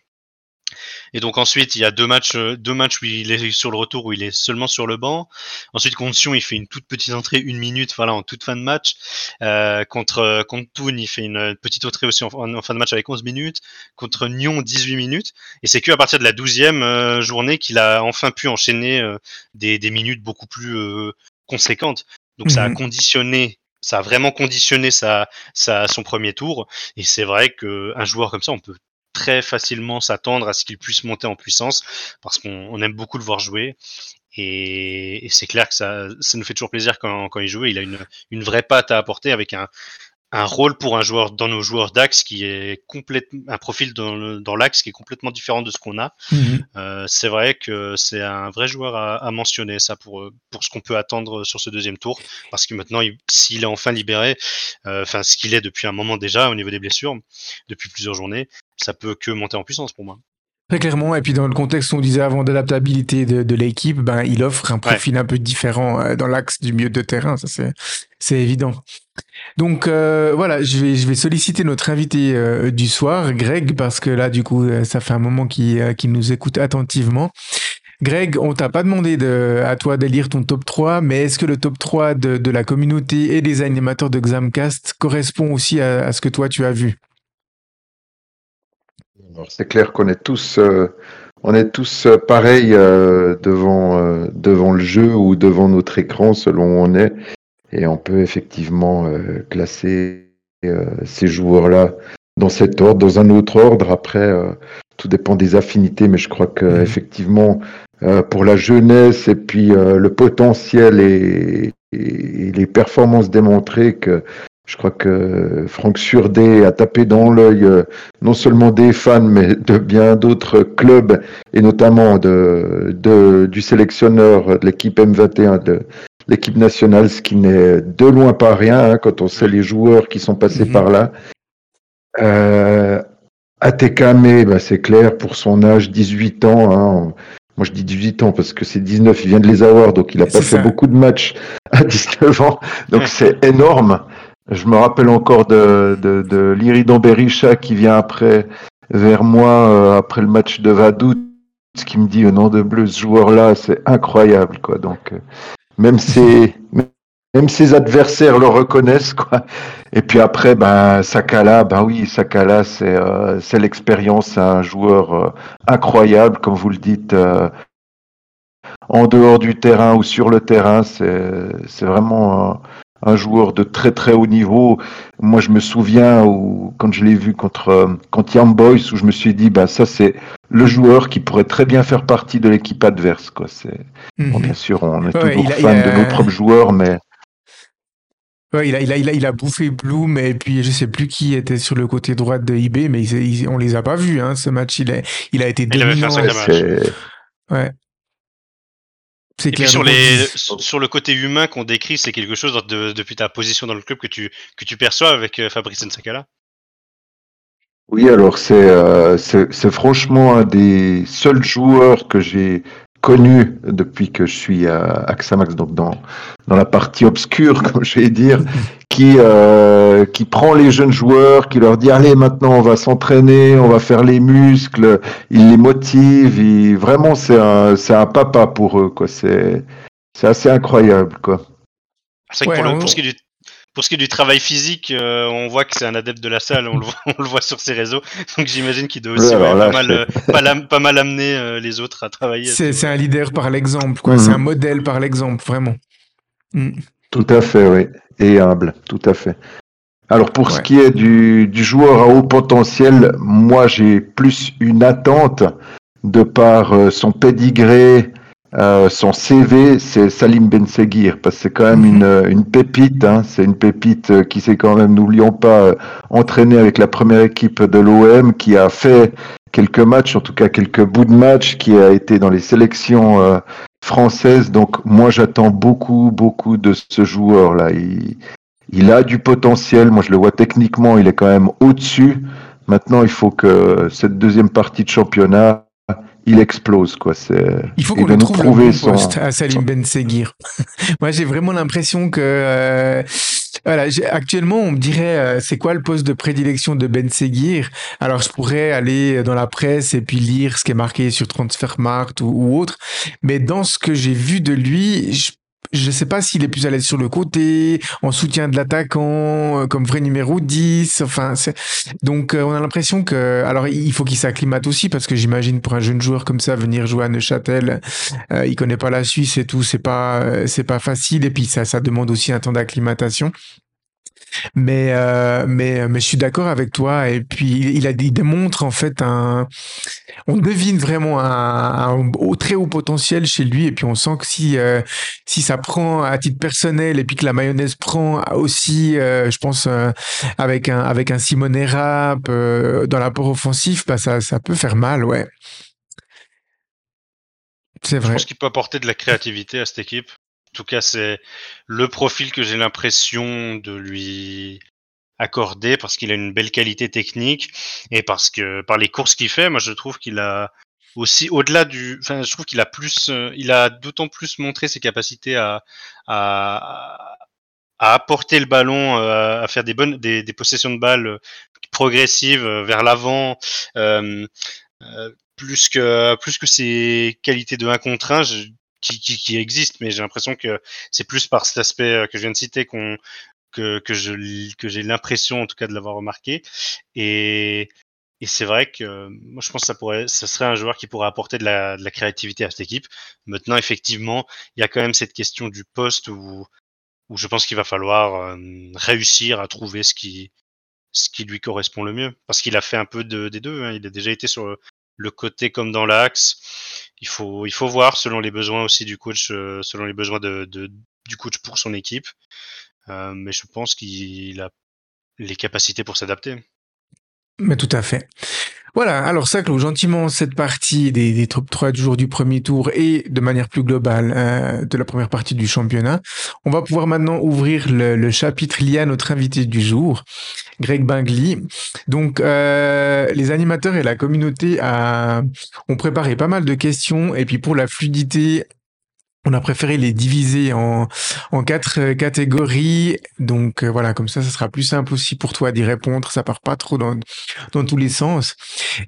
Et donc ensuite, il y a deux matchs, euh, deux matchs où il est sur le retour, où il est seulement sur le banc. Ensuite, contre Sion, il fait une toute petite entrée, une minute, voilà, en toute fin de match. Euh, contre contre Toon, il fait une petite entrée aussi en, fin de match avec 11 minutes. Contre Nyon, 18 minutes. Et c'est que à partir de la 12e euh, journée qu'il a enfin pu enchaîner euh, des, des, minutes beaucoup plus conséquentes. Donc ça a mhm. conditionné ça a vraiment conditionné sa, sa, son premier tour. Et c'est vrai qu'un joueur comme ça, on peut très facilement s'attendre à ce qu'il puisse monter en puissance parce qu'on aime beaucoup le voir jouer. Et, c'est clair que ça, ça nous fait toujours plaisir quand, quand il joue. Il a une, une vraie patte à apporter avec un, un rôle pour un joueur dans nos joueurs d'axe qui est complètement un profil dans, dans l'axe qui est complètement différent de ce qu'on a. Mhm. Euh, c'est vrai que c'est un vrai joueur à, à, mentionner ça pour pour ce qu'on peut attendre sur ce deuxième tour parce que maintenant s'il est enfin libéré, euh, enfin ce qu'il est depuis un moment déjà au niveau des blessures depuis plusieurs journées, ça peut que monter en puissance pour moi. Très clairement, et puis dans le contexte on disait avant d'adaptabilité de, de l'équipe, ben il offre un profil un peu différent euh, dans l'axe du milieu de terrain, ça c'est c'est évident. Donc euh, voilà, je vais je vais solliciter notre invité euh, du soir, Greg, parce que là du coup ça fait un moment qu'il qu'il nous écoute attentivement. Greg, on t'a pas demandé de, à toi de lire ton top 3, mais est-ce que le top 3 de, de la communauté et des animateurs de Xamcast correspond aussi à, à ce que toi tu as vu? C'est clair qu'on est tous, euh, on est tous euh, pareils euh, devant, devant le jeu ou devant notre écran selon où on est. Et on peut effectivement classer ces joueurs-là dans cet ordre, dans un autre ordre. Après, tout dépend des affinités, mais je crois que mmh. effectivement, pour la jeunesse et puis le potentiel et, et, les performances démontrées que je crois que Franck Surdé a tapé dans l'œil euh, non seulement des fans, mais de bien d'autres clubs, et notamment de, de du sélectionneur de l'équipe M21 de l'équipe nationale, ce qui n'est de loin pas rien hein, quand on sait les joueurs qui sont passés mhm. par là. Euh, Atekame, bah, c'est clair, pour son âge, 18 ans. Hein, moi, je dis 18 ans parce que c'est 19, il vient de les avoir, donc il n'a pas fait beaucoup de matchs à 19 ans. Donc c'est énorme. Je me rappelle encore de, de, de qui vient après vers moi euh, après le match de Vaduz qui me dit au nom de bleu ce joueur là c'est incroyable quoi. Donc euh, même ses même ses adversaires le reconnaissent quoi. Et puis après ben Sakala ben oui Sakala c'est euh, c'est l'expérience c'est un joueur incroyable comme vous le dites en dehors du terrain ou sur le terrain c'est c'est vraiment un joueur de très très haut niveau. Moi, je me souviens où, quand je l'ai vu contre, contre Young Boys, où je me suis dit, bah, ça, c'est le joueur qui pourrait très bien faire partie de l'équipe adverse. Quoi. C'est... bon, mhm. bien sûr, on est toujours fan de nos propres joueurs, mais. Ouais, il, a, il, a, il, a, il a bouffé Bloom et puis je sais plus qui était sur le côté droit de IB, mais ils, on les a pas vus, hein, ce match. Il a, il a été dominant. Ouais. Et puis sur, les, sur le côté humain qu'on décrit, c'est quelque chose de, depuis ta position dans le club que tu, que tu perçois avec euh, Fabrice Nsakala. Oui, alors euh, c'est c'est franchement un des seuls joueurs que j'ai connu depuis que je suis à Axamax, donc dans, dans la partie obscure, comme je vais dire, qui, euh, qui prend les jeunes joueurs, qui leur dit allez maintenant on va s'entraîner, on va faire les muscles, il les motive, il, vraiment c'est un, c'est un papa pour eux, quoi. C'est, c'est assez incroyable, quoi. C'est vrai pour, pour, ce qui est du pour ce qui est du travail physique, euh, on voit que c'est un adepte de la salle, on le voit, on le voit sur ses réseaux. Donc j'imagine qu'il doit aussi pas, mal, euh, pas, mal, amener euh, les autres à travailler. C'est un leader par l'exemple, quoi. C'est mhm. un modèle par l'exemple, vraiment. Mm. Tout à fait, oui. Et humble, tout à fait. Alors pour ce qui est du, du, joueur à haut potentiel, moi j'ai plus une attente de par son pédigré, euh, son CV, c'est Salim Ben Seguir, parce que c'est quand même mhm. une, une pépite. Hein, c'est une pépite euh, qui s'est quand même, n'oublions pas, euh, entraîné avec la première équipe de l'OM, qui a fait quelques matchs, en tout cas quelques bouts de matchs, qui a été dans les sélections françaises. Donc moi, j'attends beaucoup, beaucoup de ce joueur-là. Il, il a du potentiel. Moi, je le vois techniquement, il est quand même au-dessus. Maintenant, il faut que cette deuxième partie de championnat, il explose quoi. C'est il faut qu'on trouve le à Salim Ben Seguir. Moi, j'ai vraiment l'impression que euh, voilà, actuellement, on me dirait euh, c'est quoi le poste de prédilection de Ben Seguir Alors, je pourrais aller dans la presse et puis lire ce qui est marqué sur Transfermarkt ou, ou autre, mais dans ce que j'ai vu de lui, je je sais pas s'il est plus à l'aise sur le côté, en soutien de l'attaquant, euh, comme vrai numéro 10. Enfin, donc euh, on a l'impression que, alors il faut qu'il s'acclimate aussi parce que j'imagine pour un jeune joueur comme ça venir jouer à Neuchâtel, euh, il connaît pas la Suisse et tout, c'est pas euh, c'est pas facile et puis ça ça demande aussi un temps d'acclimatation. Mais, euh, mais, mais je suis d'accord avec toi. Et puis, il, a, il démontre en fait un. On devine vraiment un, un, très haut potentiel chez lui. Et puis, on sent que si, euh, si ça prend à titre personnel et puis que la mayonnaise prend aussi, euh, je pense, euh, avec un, avec un Simone Rap euh, dans l'apport offensif, bah, ça, ça peut faire mal, ouais. C'est vrai. Je pense qu'il peut apporter de la créativité à cette équipe tout cas, c'est le profil que j'ai l'impression de lui accorder parce qu'il a une belle qualité technique et parce que par les courses qu'il fait, moi je trouve qu'il a aussi au-delà du, enfin je trouve qu'il a plus, euh, il a d'autant plus montré ses capacités à, à, à apporter le ballon, euh, à faire des bonnes, des, des possessions de balles progressives euh, vers l'avant. Plus que plus que ses qualités de 1 contre 1, qui, existe, mais j'ai l'impression que c'est plus par cet aspect euh, que je viens de citer que, que j'ai l'impression en tout cas de l'avoir remarqué et c'est vrai que moi je pense que ça pourrait ça serait un joueur qui pourrait apporter de la, créativité à cette équipe. Maintenant effectivement, il y a quand même cette question du poste où où je pense qu'il va falloir euh, réussir à trouver ce qui ce qui lui correspond le mieux parce qu'il a fait un peu de, des deux hein. il a déjà été sur le côté comme dans l'axe. Il faut, voir selon les besoins aussi du coach, euh, selon les besoins du coach pour son équipe. Euh, mais je pense qu'il a les capacités pour s'adapter. Mais tout à fait. Voilà, alors ça clôt gentiment cette partie des, des top 3 du jour du premier tour et de manière plus globale euh, de la première partie du championnat. On va pouvoir maintenant ouvrir le, chapitre lié à notre invité du jour, Greg Bingley. Donc euh, les animateurs et la communauté a, ont préparé pas mal de questions et puis pour la fluidité on a préféré les diviser en, quatre euh, catégories. Donc euh, voilà, comme ça, ça sera plus simple aussi pour toi d'y répondre. Ça part pas trop dans, dans tous les sens.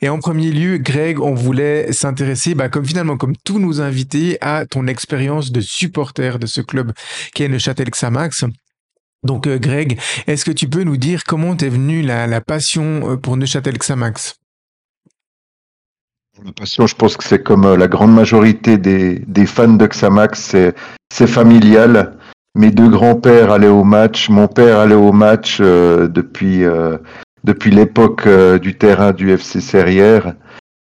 Et en premier lieu, Greg, on voulait s'intéresser, bah, comme finalement, comme tous nos invités, à ton expérience de supporter de ce club qui est Neuchâtel Xamax. Donc euh, Greg, est-ce que tu peux nous dire comment t'es venu la, la passion pour Neuchâtel Xamax passion, je pense que c'est comme euh, la grande majorité des, des fans de Xamax, c'est familial. Mes deux grands-pères allaient au match, mon père allait au match euh, depuis, euh, depuis l'époque euh, du terrain du FC Serrières.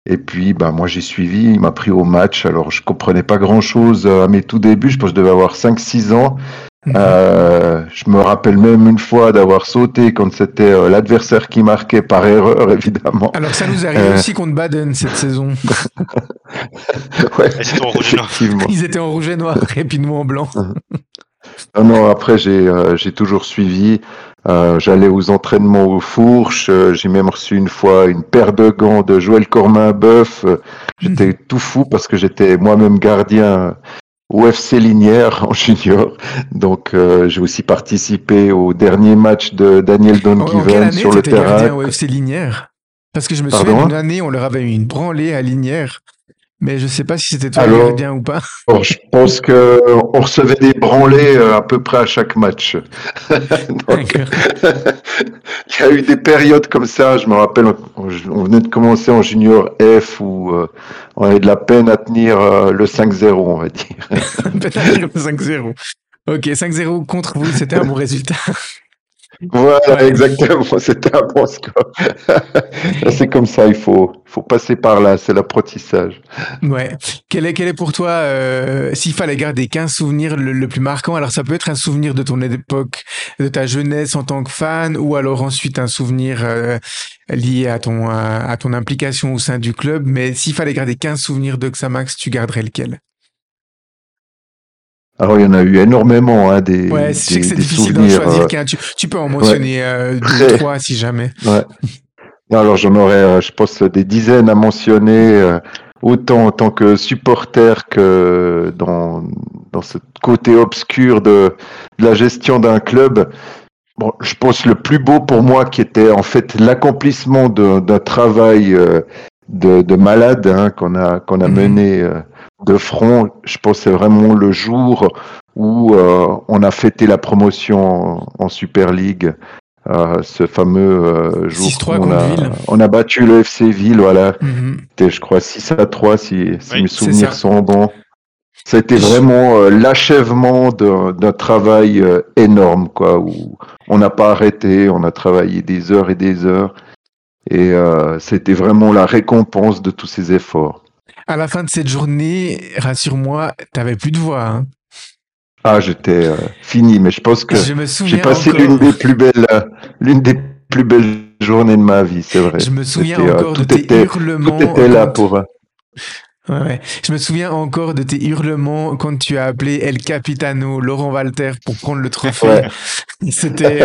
Et puis, bah, moi, j'ai suivi, il m'a pris au match. Alors, je comprenais pas grand-chose à mes tout débuts. Je pense que je devais avoir 5-6 ans. Mhm. Euh, je me rappelle même une fois d'avoir sauté quand c'était euh, l'adversaire qui marquait par erreur, évidemment. Alors ça nous arrive euh... aussi contre Baden cette saison. ouais, Ils étaient en rouge et noir. Ils étaient en rouge et noir et puis nous en blanc. non, non, après j'ai euh, j'ai toujours suivi. Euh, J'allais aux entraînements aux fourches. j'ai même reçu une fois une paire de gants de Joël Cormin-Boeuf. J'étais mmh. tout fou parce que j'étais moi-même gardien au FC Linière en junior. Donc euh, j'ai aussi participé au dernier match de Daniel Dongiven sur le terrain. au FC Linière? Parce que je me Pardon? souviens d'une année, on leur avait eu une branlée à Linière. Mais je sais pas si c'était toi Alors, le gardien ou pas. Bon, je pense que on recevait des branlées euh, à peu près à chaque match. Donc, il y a eu des périodes comme ça. Je me rappelle, on venait de commencer en junior F où euh, on avait de la peine à tenir euh, le 5-0, on va dire. Peut-être le 5-0. Ok, 5-0 contre vous, c'était un bon résultat. Voilà, exactement. C'était un bon score. c'est comme ça, il faut, faut passer par là. C'est l'apprentissage. Ouais. Quel est, quel est pour toi, euh, s'il fallait garder qu'un souvenir le, le, plus marquant? Alors, ça peut être un souvenir de ton époque, de ta jeunesse en tant que fan, ou alors ensuite un souvenir euh, lié à ton, à, à, ton implication au sein du club. Mais s'il fallait garder qu'un souvenir de Xamax, tu garderais lequel? Alors, il y en a eu énormément, hein, des, Ouais, je sais que c'est difficile d'en choisir euh, qu'un. Tu, tu peux en mentionner euh, deux ou trois si jamais. Ouais. Alors j'en aurais, euh, je pense, des dizaines à mentionner, euh, autant en tant que supporter que dans, dans ce côté obscur de, de la gestion d'un club. Bon, je pense le plus beau pour moi qui était en fait l'accomplissement d'un travail euh, de, de malade hein, qu'on a, qu'on a Mhm. mené euh, de front. Je pense que c'est vraiment le jour où euh, on a fêté la promotion en, en Super League. Euh, ce fameux euh, jour 6-3 où on a, Ville. on a battu le FC Ville, voilà. Mhm. C'était, je crois, 6 à 3, si, si Oui, mes souvenirs sont bons. C'était vraiment euh, l'achèvement d'un d'un travail euh, énorme, quoi, où on n'a pas arrêté, on a travaillé des heures et des heures. Et euh, c'était vraiment la récompense de tous ces efforts. À la fin de cette journée, rassure-moi, t'avais plus de voix. hein. Ah, j'étais euh, fini, mais je pense que j'ai passé encore. l'une des plus belles, euh, l'une des plus belles journées de ma vie, c'est vrai. Je me souviens euh, encore de tes était- hurlements. Tout était là quand- pour. Ouais, ouais. Je me souviens encore de tes hurlements quand tu as appelé El Capitano Laurent Walter pour prendre le trophée. Ouais. C'était,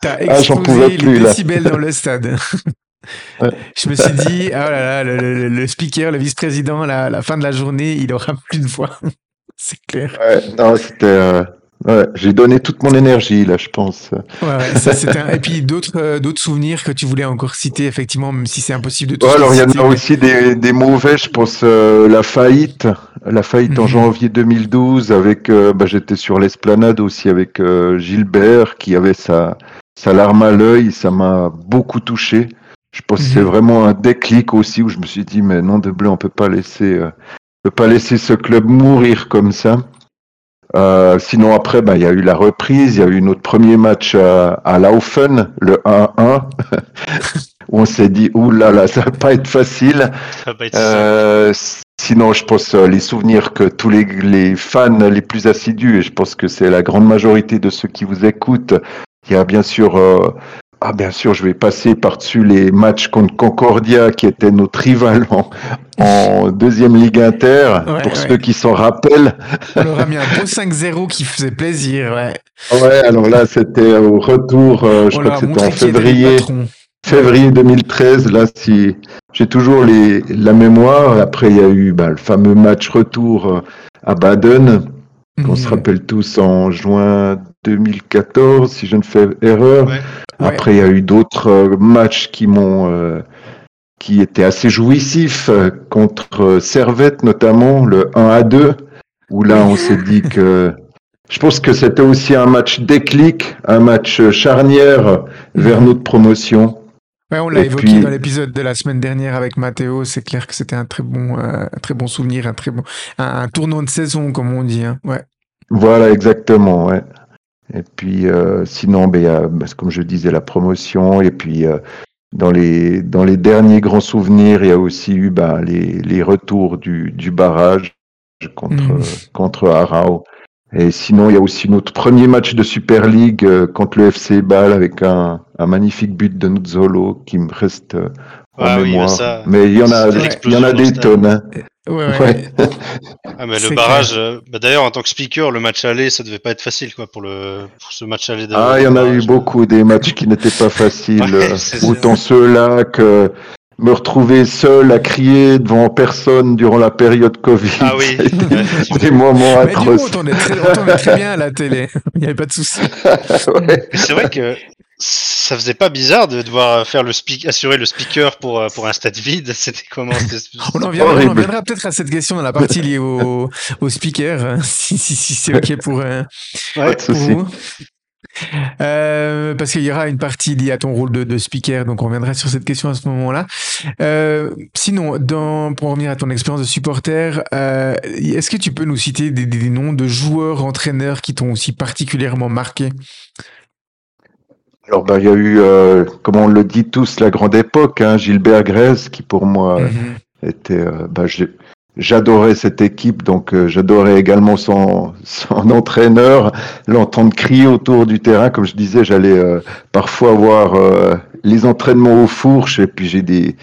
t'as Ah, explosé plus, les là. décibels dans le stade. Ouais. Je me suis dit, ah là là, le, speaker, le vice-président, à la fin de la journée, il aura plus de voix. C'est clair. Ouais, non, c'était. euh, ouais, j'ai donné toute mon énergie là, je pense. Ouais, ouais, ça c'était un... Et puis d'autres euh, d'autres souvenirs que tu voulais encore citer, effectivement, même si c'est impossible de les alors il y en a mais- aussi des, des mauvais, je pense euh, la faillite, la faillite en Mhm. janvier 2012 avec, euh, bah, j'étais sur l'esplanade aussi avec Gilbert qui avait sa sa larme à l'œil, ça m'a beaucoup touché. Je pense que c'est Mhm. vraiment un déclic aussi où je me suis dit mais non de bleu on peut pas laisser, euh, on peut pas laisser ce club mourir comme ça. Euh, sinon après, bah, il y a eu la reprise, il y a eu notre premier match à, à Laufen, le 1-1, où on s'est dit, ouh là là, ça va pas être facile. Ça va pas être. Euh, sinon, je pense euh, les souvenirs que tous les, les fans les plus assidus, et je pense que c'est la grande majorité de ceux qui vous écoutent, il y a bien sûr, euh, ah bien sûr, je vais passer par-dessus les matchs contre Concordia, qui était notre rival en, en deuxième ligue inter, Ouais, pour ouais. ceux qui s'en rappellent. On leur a mis un beau 5-0 qui faisait plaisir, ouais. Ouais, alors là, c'était au retour, euh, je On crois que c'était en février. février 2013, là, si j'ai toujours les, la mémoire. Après, il y a eu bah, le fameux match retour euh, à Baden, qu'on se Mhm. rappelle tous en juin 2014, si je ne fais erreur. Ouais. Ouais. Après, il y a eu d'autres euh, matchs qui m'ont, euh, qui étaient assez jouissifs euh, contre Servette, notamment le 1 à 2, où là, on s'est dit que je pense que c'était aussi un match déclic, un match charnière vers Mhm. notre promotion. Ouais, on l'a évoqué puis- dans l'épisode de la semaine dernière avec Mathéo. C'est clair que c'était un très bon, euh, un très bon souvenir, un très bon, un, un tournant de saison, comme on dit. hein. Ouais. Voilà, exactement, ouais. Et puis, euh, sinon, ben, il y a, ben, comme je disais, la promotion. Et puis, euh, dans, les, dans les derniers grands souvenirs, il y a aussi eu ben, les, les retours du, du barrage contre, Mhm. contre Arau. Et sinon, il y a aussi notre premier match de Super League euh, contre le FC Bâle avec un, un magnifique but de Nuzzolo qui me reste euh, en Ah oui, mais mémoire. ça, mais il y en a, il y en a des tonnes. hein. Ouais, ouais. Ouais. Ah mais le barrage, euh, bah, d'ailleurs en tant que speaker, le match aller, ça devait pas être facile quoi pour le pour ce match aller. Ah, il y en a eu beaucoup des matchs qui n'étaient pas faciles. Autant ceux-là que me retrouver seul à crier devant personne durant la période Covid. Ah oui. effectivement. des moments Mais du coup, on atroces. t'entendait très, on t'entendait très bien à la télé. Il n'y avait pas de souci. Ouais. C'est vrai que ça faisait pas bizarre de devoir faire le speak, assurer le speaker pour euh, pour un stade vide. C'était comment On en viendra, on en horrible. viendra peut-être à cette question dans la partie liée au, au speaker, hein, si, si, si c'est OK pour, euh, Ouais. Pour vous. Euh, parce qu'il y aura une partie liée à ton rôle de, de speaker, donc on reviendra sur cette question à ce moment-là. Euh, sinon, dans, pour revenir à ton expérience de supporter, euh, est-ce que tu peux nous citer des, des noms de joueurs, entraîneurs qui t'ont aussi particulièrement marqué? Alors, ben, il y a eu, euh, comme on le dit tous, la grande époque, hein, Gilbert Grèze, qui pour moi Mhm. était, euh, ben, j'ai- j'adorais cette équipe, donc euh, j'adorais également son, son entraîneur, l'entendre crier autour du terrain. Comme je disais, j'allais euh, parfois voir euh, les entraînements aux fourches, et puis j'ai des,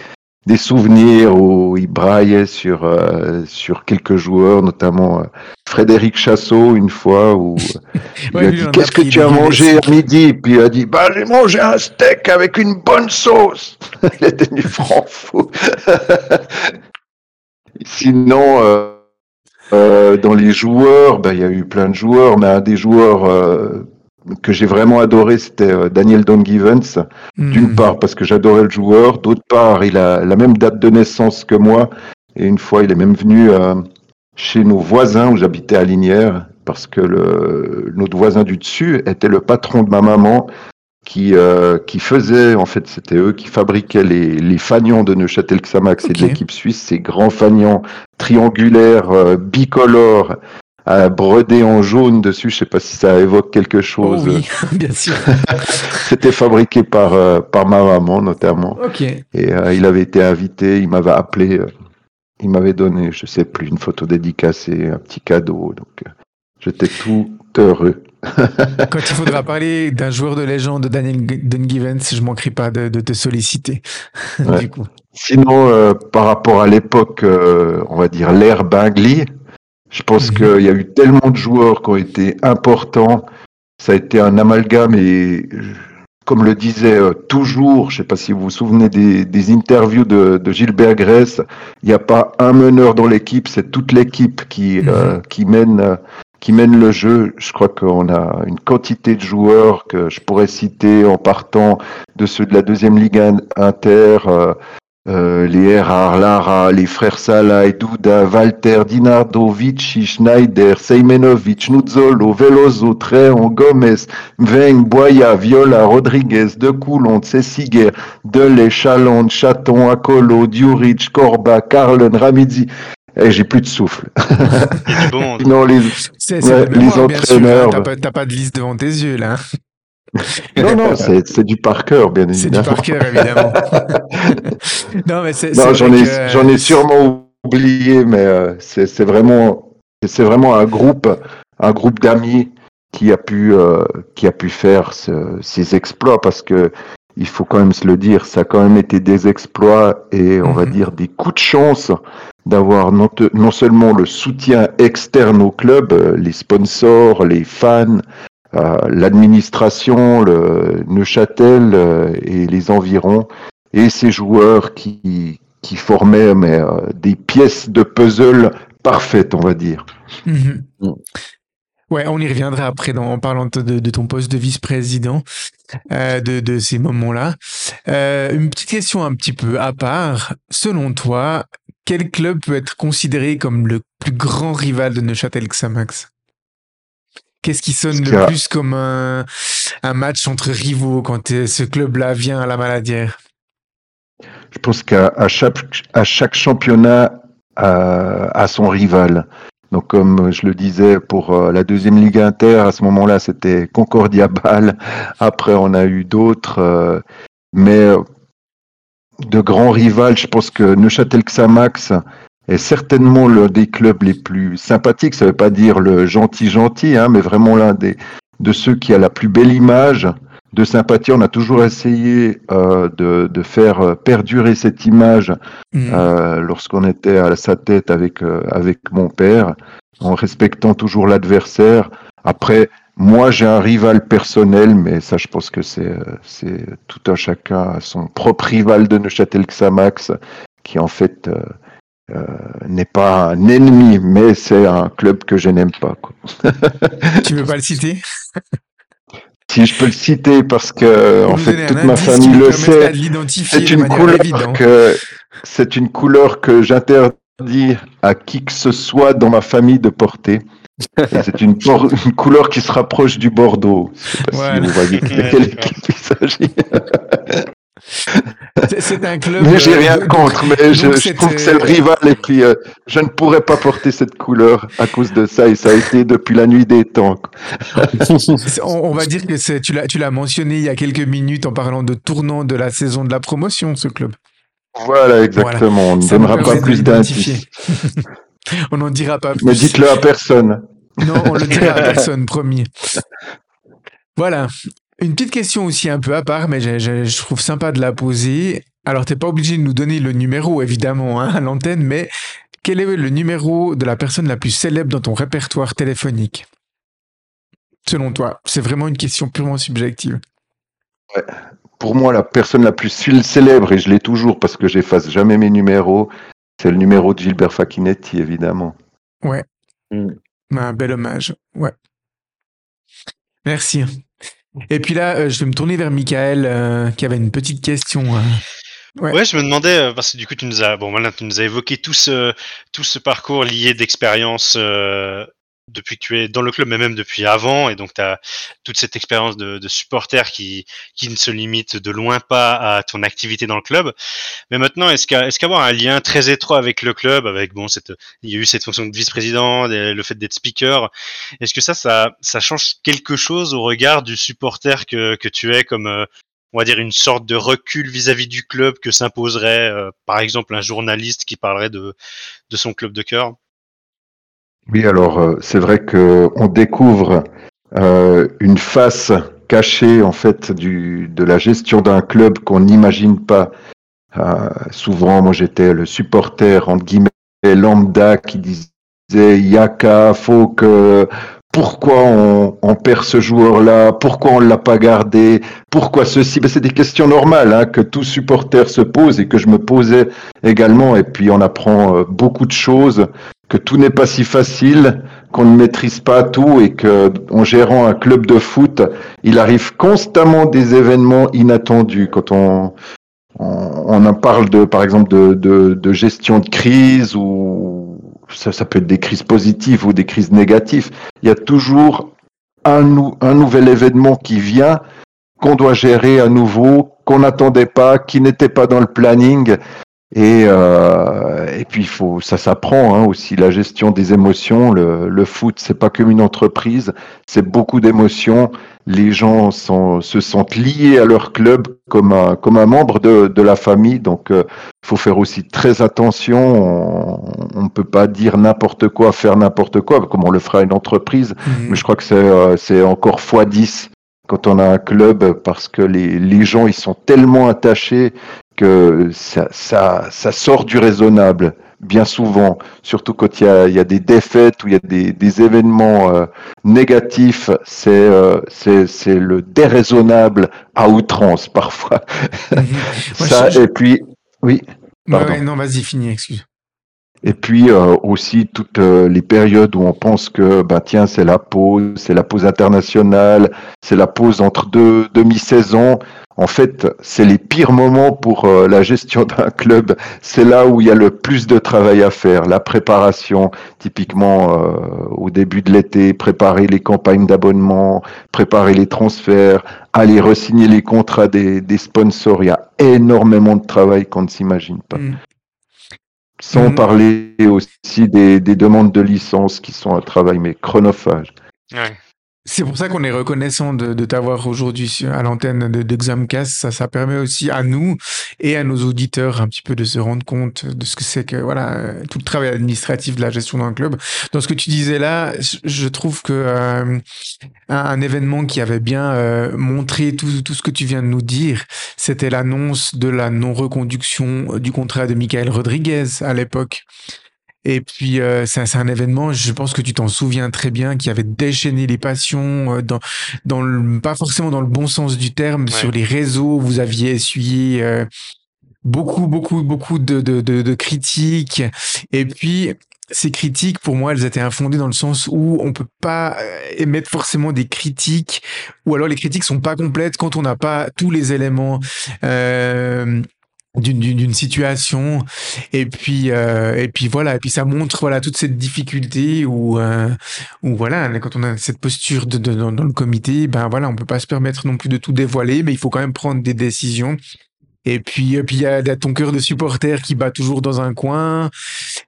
des souvenirs où il braillait sur, euh, sur quelques joueurs, notamment euh, Frédéric Chassot, une fois, où euh, il Ouais, a dit Qu'est-ce que tu as mangé à midi? Puis il a dit Bah, j'ai mangé un steak avec une bonne sauce. il était du franc fou. Sinon, euh, euh, dans les joueurs, bah, il y a eu plein de joueurs, mais un des joueurs euh, que j'ai vraiment adoré, c'était euh, Daniel Don Givens. D'une Hmm. part parce que j'adorais le joueur, d'autre part il a la même date de naissance que moi. Et une fois, il est même venu euh, chez nos voisins où j'habitais à Linière parce que le, notre voisin du dessus était le patron de ma maman qui, euh, qui faisait, en fait, c'était eux qui fabriquaient les, les fanions de Neuchâtel Xamax et de l'équipe suisse, ces grands fanions triangulaires, euh, bicolores, à brodés en jaune dessus. Je sais pas si ça évoque quelque Oh chose. oui, bien sûr. C'était fabriqué par, euh, par ma maman notamment. Ok. Et euh, il avait été invité, il m'avait appelé, euh, il m'avait donné, je sais plus, une photo dédicacée, un petit cadeau. Donc euh, j'étais tout heureux. Quand il faudra parler d'un joueur de légende, de Daniel Dungivens, je manquerai pas de, de te solliciter. Ouais. du coup. Sinon, euh, par rapport à l'époque, euh, on va dire l'ère Bingley, je pense Mhm. qu'il y a eu tellement de joueurs qui ont été importants. Ça a été un amalgame et, comme le disait euh, toujours, je ne sais pas si vous vous souvenez des, des interviews de, de Gilbert Grèce, il n'y a pas un meneur dans l'équipe, c'est toute l'équipe qui, euh, qui mène. euh, qui mène le jeu. Je crois qu'on a une quantité de joueurs que je pourrais citer en partant de ceux de la deuxième ligue in- inter, euh, euh, les Erhard, Lara, les frères Salah, Duda, Walter, Dinardo, Vici, Schneider, Seimenovic, Nuzzolo, Veloso, Tréon, Gomez, Mveng, Boya, Viola, Rodriguez, De Coulon, Cessiger, Delay, Chalonde, Chaton, Akolo, Djuric, Korba, Carlen, Ramidzi. Et j'ai plus de souffle. Bon. Non, les... C'est c'est Ouais, de mémoire, les bien sûr. hein. entraîneurs, T'as pas, t'as pas de liste devant tes yeux, là. non, non, c'est du par cœur, bien C'est du évidemment. par cœur, évidemment. non, mais c'est. Non, j'en ai, que- ai sûrement oublié, mais euh, c'est vraiment, c'est vraiment un groupe, un groupe d'amis qui a pu, euh, qui a pu faire ce- ces exploits parce que il faut quand même se le dire, ça a quand même été des exploits et on va Mhm. dire des coups de chance d'avoir non, seulement le soutien externe au club, euh, les sponsors, les fans, l'administration, le Neuchâtel euh, et les environs, et ces joueurs qui, formaient euh, des pièces de puzzle parfaites, on va dire. Mhm. Ouais, on y reviendra après dans, en parlant de, ton poste de vice-président, euh, de, ces moments-là. Euh, une petite question un petit peu à part. Selon toi, quel club peut être considéré comme le plus grand rival de Neuchâtel Xamax? Qu'est-ce qui sonne Parce le plus comme un, un match entre rivaux quand euh, ce club-là vient à la Maladière? Je pense qu'à à chaque, à chaque championnat euh, a son rival. Donc, comme je le disais, pour euh, la deuxième Ligue Inter, à ce moment-là, c'était Concordia Bâle. Après, on a eu d'autres. euh, mais euh, de grands rivales, je pense que Neuchâtel Xamax est certainement l'un des clubs les plus sympathiques. Ça ne veut pas dire le gentil-gentil, hein, mais vraiment l'un des de ceux qui a la plus belle image de sympathie. On a toujours essayé euh, de, de faire perdurer cette image Mhm. euh, lorsqu'on était à sa tête avec, euh, avec mon père, en respectant toujours l'adversaire. Après, moi, j'ai un rival personnel, mais ça, je pense que c'est c'est tout un chacun son propre rival de Neuchâtel Xamax, qui en fait euh, n'est pas un ennemi, mais c'est un club que je n'aime pas. Quoi. Tu veux pas le citer? Si je peux le citer, parce que en fait toute ma famille le sait. C'est une couleur évidente. que c'est une couleur que j'interdis à qui que ce soit dans ma famille de porter. C'est une, por- une couleur qui se rapproche du Bordeaux. Je sais pas Voilà. si vous voyez de quelle équipe il s'agit. C'est- un club. Mais j'ai euh, rien contre, mais je, trouve que c'est le rival et puis euh, je ne pourrais pas porter cette couleur à cause de ça et ça a été depuis la nuit des temps. On, on va dire que c'est- tu l'as, tu l'as mentionné il y a quelques minutes en parlant de tournant de la saison de la promotion, ce club. Voilà, exactement. On ne donnera pas plus d'indices. On n'en dira pas plus. Mais dites-le à personne. Non, on le dira à personne, promis. Voilà. Une petite question aussi un peu à part, mais je, je- je trouve sympa de la poser. Alors, t'es pas obligé de nous donner le numéro, évidemment, hein, à l'antenne, mais quel est le numéro de la personne la plus célèbre dans ton répertoire téléphonique? Selon toi, c'est vraiment une question purement subjective. Ouais. Pour moi, la personne la plus célèbre, et je l'ai toujours parce que j'efface jamais mes numéros, c'est le numéro de Gilbert Facchinetti, évidemment. Ouais. Mm. Un bel hommage. Ouais. Merci. Et puis là, euh, je vais me tourner vers Michael, euh, qui avait une petite question. Euh. Ouais. je me demandais euh, parce que du coup tu nous as bon tu nous as évoqué tout ce tout ce parcours lié d'expérience euh, depuis que tu es dans le club mais même depuis avant et donc tu as toute cette expérience de, de supporter qui qui ne se limite de loin pas à ton activité dans le club. Mais maintenant est-ce qu'à est-ce qu'avoir un lien très étroit avec le club avec bon cette il y a eu cette fonction de vice-président, le fait d'être speaker, est-ce que ça ça ça change quelque chose au regard du supporter que que tu es comme euh, on va dire une sorte de recul vis-à-vis du club que s'imposerait euh, par exemple un journaliste qui parlerait de, de son club de cœur? Oui, alors euh, c'est vrai que on découvre euh, une face cachée en fait de la gestion d'un club qu'on n'imagine pas. souvent, moi j'étais le supporter entre guillemets lambda qui disait Yaka, faut que pourquoi on, perd ce joueur-là, pourquoi on l'a pas gardé, pourquoi ceci? Ben, c'est des questions normales hein, que tout supporter se pose et que je me posais également. Et puis on apprend euh, beaucoup de choses, que tout n'est pas si facile, qu'on ne maîtrise pas tout et que en gérant un club de foot, il arrive constamment des événements inattendus. Quand on on, en parle de, par exemple, de, de, gestion de crise ou ça, ça, peut être des crises positives ou des crises négatives. Il y a toujours un nouvel événement qui vient, qu'on doit gérer à nouveau, qu'on n'attendait pas, qui n'était pas dans le planning. Et, euh, et puis il faut, ça s'apprend hein, aussi la gestion des émotions. Le, le foot, c'est pas comme une entreprise, c'est beaucoup d'émotions. Les gens sont, se sentent liés à leur club comme un, comme un membre de, de la famille. Donc il euh, faut faire aussi très attention. On ne peut pas dire n'importe quoi, faire n'importe quoi, comme on le fera à une entreprise. Mmh. Mais je crois que c'est euh, c'est encore fois 10 quand on a un club parce que les, les gens ils sont tellement attachés que ça, ça, ça, sort du raisonnable bien souvent, surtout quand il y a, il y a des défaites ou il y a des, des événements euh, négatifs, c'est euh, c'est le déraisonnable à outrance parfois. Ça, et puis, oui. Ouais, non, vas-y, finis, excuse. Et puis euh, aussi toutes euh, les périodes où on pense que bah tiens c'est la pause, c'est la pause internationale, c'est la pause entre deux demi-saisons. En fait, c'est les pires moments pour euh, la gestion d'un club. C'est là où il y a le plus de travail à faire. La préparation, typiquement euh, au début de l'été, préparer les campagnes d'abonnement, préparer les transferts, aller resigner les contrats des, des, sponsors. Il y a énormément de travail qu'on ne s'imagine pas. Mm. Sans mm. parler aussi des, des, demandes de licence qui sont un travail mais chronophage. Ouais. C'est pour ça qu'on est reconnaissant de, de t'avoir aujourd'hui à l'antenne de, de. Ça, ça permet aussi à nous et à nos auditeurs un petit peu de se rendre compte de ce que c'est que voilà tout le travail administratif de la gestion d'un club. Dans ce que tu disais là, je trouve que euh, un, un, événement qui avait bien euh, montré tout, tout ce que tu viens de nous dire, c'était l'annonce de la non-reconduction du contrat de Michael Rodriguez à l'époque. Et puis, euh, c'est un événement, je pense que tu t'en souviens très bien, qui avait déchaîné les passions, euh, dans, dans le, pas forcément dans le bon sens du terme, ouais. sur les réseaux, vous aviez essuyé euh, beaucoup, beaucoup, beaucoup de, de, de, de, critiques. Et puis, ces critiques, pour moi, elles étaient infondées dans le sens où on peut pas euh, émettre forcément des critiques, ou alors les critiques sont pas complètes quand on n'a pas tous les éléments. Euh, d'une situation et puis euh, et puis voilà et puis ça montre voilà toute cette difficulté où euh, où voilà quand on a cette posture de, de dans, dans, le comité ben voilà on peut pas se permettre non plus de tout dévoiler mais il faut quand même prendre des décisions et puis, et puis il y a ton cœur de supporter qui bat toujours dans un coin.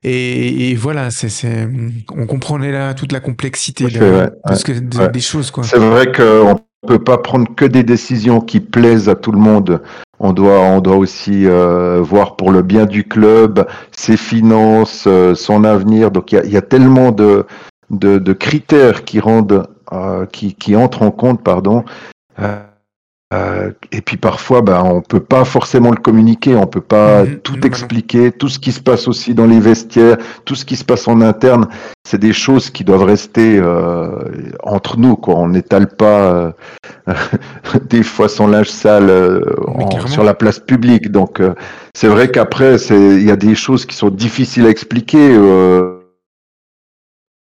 Et, et voilà, c'est, c'est, on comprenait là toute la complexité de, ouais, que, de, ouais. des choses. Quoi. C'est vrai qu'on peut pas prendre que des décisions qui plaisent à tout le monde. On doit, on doit aussi euh, voir pour le bien du club, ses finances, euh, son avenir. Donc il y a, tellement de, de, critères qui rendent, euh, qui entrent en compte, pardon. Euh, et puis parfois, ben, on peut pas forcément le communiquer, on peut pas Mhm, tout non, expliquer, tout ce qui se passe aussi dans les vestiaires, tout ce qui se passe en interne, c'est des choses qui doivent rester euh, entre nous. Quoi. On n'étale pas euh, des fois son linge sale euh, en- sur la place publique. Donc euh, c'est vrai qu'après, c'est- il y a des choses qui sont difficiles à expliquer. euh,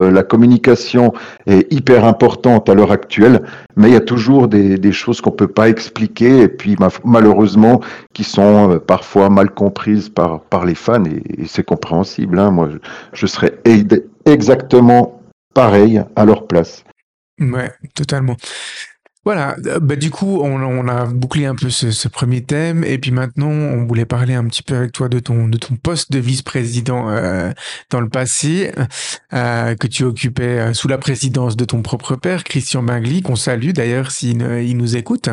la communication est hyper importante à l'heure actuelle, mais il y a toujours des, choses qu'on peut pas expliquer et puis ma- malheureusement qui sont euh, parfois mal comprises par, les fans et, c'est compréhensible. Hein. Moi, je, je serais exactement pareil à leur place. Ouais, totalement. Voilà, euh, bah, du coup, on, a bouclé un peu ce, premier thème, et puis maintenant, on voulait parler un petit peu avec toi de ton, de ton poste de vice-président euh, dans le passé, euh, que tu occupais sous la présidence de ton propre père, Christian Bingli, qu'on salue d'ailleurs s'il ne- il nous écoute.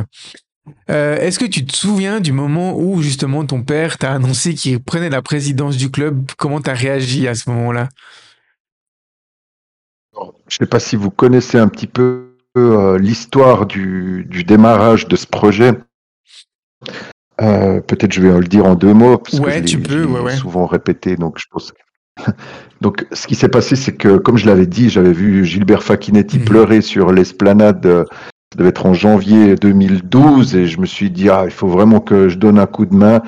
Est-ce que tu te souviens du moment où justement ton père t'a annoncé qu'il prenait la présidence du club? Comment t'as réagi à ce moment-là? Je sais pas si vous connaissez un petit peu euh, l'histoire du, du démarrage de ce projet. Euh, Peut-être je vais le dire en deux mots, parce Ouais, que je tu peux, ouais, ouais. souvent répété, donc je pense. donc, ce qui s'est passé, c'est que, comme je l'avais dit, j'avais vu Gilbert Facchinetti Mhm. pleurer sur l'esplanade. euh, Ça devait être en janvier 2012, et je me suis dit, ah, il faut vraiment que je donne un coup de main.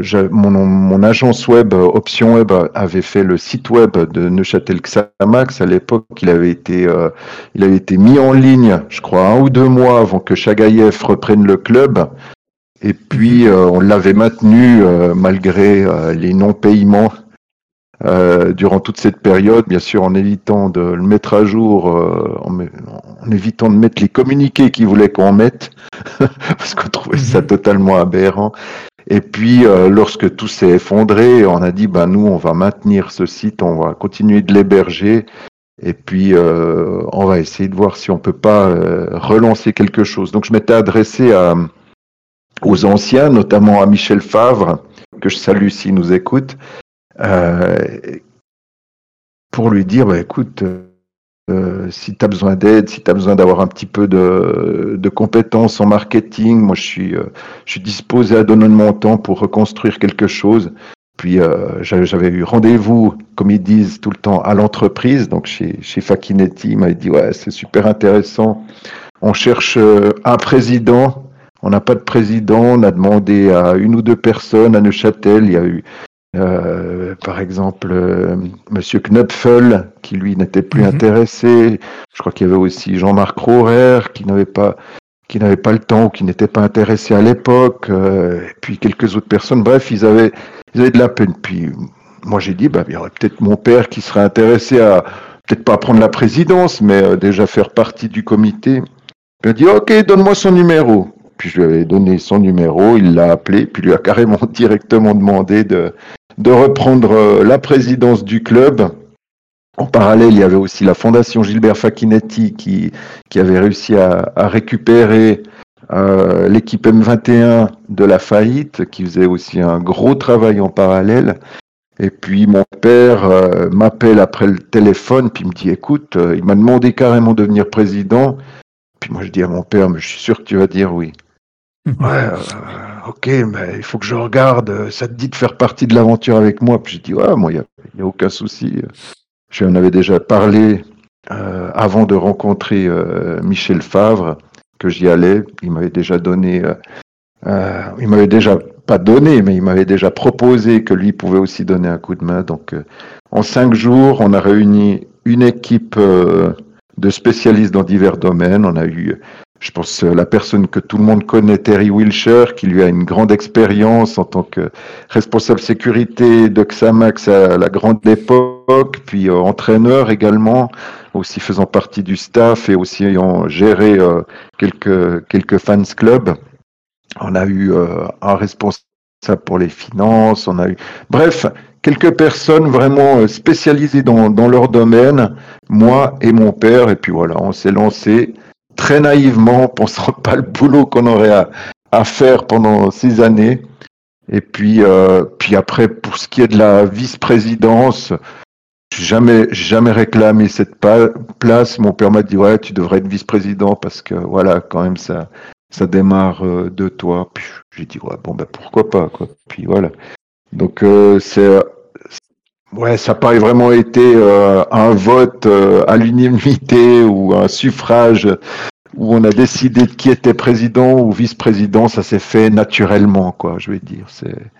J'ai- mon, mon agence web, euh, Option Web, avait fait le site web de Neuchâtel Xamax. À l'époque, il avait été, euh, il avait été mis en ligne, je crois, un ou deux mois avant que Chagaïev reprenne le club. Et puis, euh, on l'avait maintenu euh, malgré euh, les non-paiements euh, durant toute cette période, bien sûr en évitant de le mettre à jour, euh, en, en évitant de mettre les communiqués qu'il voulait qu'on mette, parce qu'on trouvait ça Mhm. totalement aberrant. Et puis, euh, lorsque tout s'est effondré, on a dit, ben nous, on va maintenir ce site, on va continuer de l'héberger, et puis euh, on va essayer de voir si on peut pas euh, relancer quelque chose. Donc, je m'étais adressé à, aux anciens, notamment à Michel Favre, que je salue s'il nous écoute, euh, pour lui dire, bah, écoute, euh, si tu as besoin d'aide, si tu as besoin d'avoir un petit peu de, de compétences en marketing, moi je suis, euh, je suis disposé à donner mon temps pour reconstruire quelque chose. Puis euh, j'avais eu rendez-vous, comme ils disent tout le temps, à l'entreprise, donc chez, chez Facchinetti, il m'a dit ouais c'est super intéressant. On cherche euh, un président, on n'a pas de président, on a demandé à une ou deux personnes à Neuchâtel, il y a eu euh, par exemple, euh, Monsieur Knöpfel, qui lui n'était plus Mhm. intéressé. Je crois qu'il y avait aussi Jean-Marc Rohrer, qui n'avait pas, qui n'avait pas le temps ou qui n'était pas intéressé à l'époque. euh, et puis quelques autres personnes. Bref, ils avaient, ils avaient de la peine. Puis moi, j'ai dit, bah, il y aurait peut-être mon père qui serait intéressé à, peut-être pas prendre la présidence, mais euh, déjà faire partie du comité. Il a dit, ok, donne-moi son numéro. Puis je lui avais donné son numéro, il l'a appelé, puis lui a carrément directement demandé de, de reprendre euh, la présidence du club. En parallèle, il y avait aussi la fondation Gilbert Facchinetti qui, qui avait réussi à, récupérer euh, l'équipe M21 de la faillite, qui faisait aussi un gros travail en parallèle. Et puis mon père euh, m'appelle après le téléphone, puis il me dit, écoute, il m'a demandé carrément de devenir président. Puis moi je dis à mon père, mais je suis sûr que tu vas dire oui. Ouais, euh, ok, mais il faut que je regarde. euh, Ça te dit de faire partie de l'aventure avec moi? Puis j'ai dit, ouais, moi, il n'y a, aucun souci. Je lui en avais déjà parlé euh, avant de rencontrer euh, Michel Favre, que j'y allais. Il m'avait déjà donné, euh, euh, il m'avait déjà pas donné, mais il m'avait déjà proposé que lui pouvait aussi donner un coup de main. Donc, euh, en cinq jours, on a réuni une équipe euh, de spécialistes dans divers domaines. On a eu je pense euh, la personne que tout le monde connaît, Terry Wilshire, qui lui a une grande expérience en tant que responsable sécurité de Xamax à la grande époque, puis euh, entraîneur également, aussi faisant partie du staff et aussi ayant géré euh, quelques quelques fans clubs. On a eu euh, un responsable pour les finances, on a eu bref quelques personnes vraiment euh, spécialisées dans, dans leur domaine, moi et mon père, et puis voilà, on s'est lancé très naïvement, pensant pas le boulot qu'on aurait à, faire pendant ces années. Et puis, euh, puis après, pour ce qui est de la vice-présidence, jamais, jamais réclamé cette place. Mon père m'a dit ouais, tu devrais être vice-président parce que voilà, quand même ça, ça démarre de toi. Puis j'ai dit ouais bon ben pourquoi pas quoi. Puis voilà. Donc c'est Ouais, ça pas vraiment été un vote à l'unanimité ou un suffrage où on a décidé de qui était président ou vice-président, ça s'est fait naturellement, quoi, je vais dire. C'est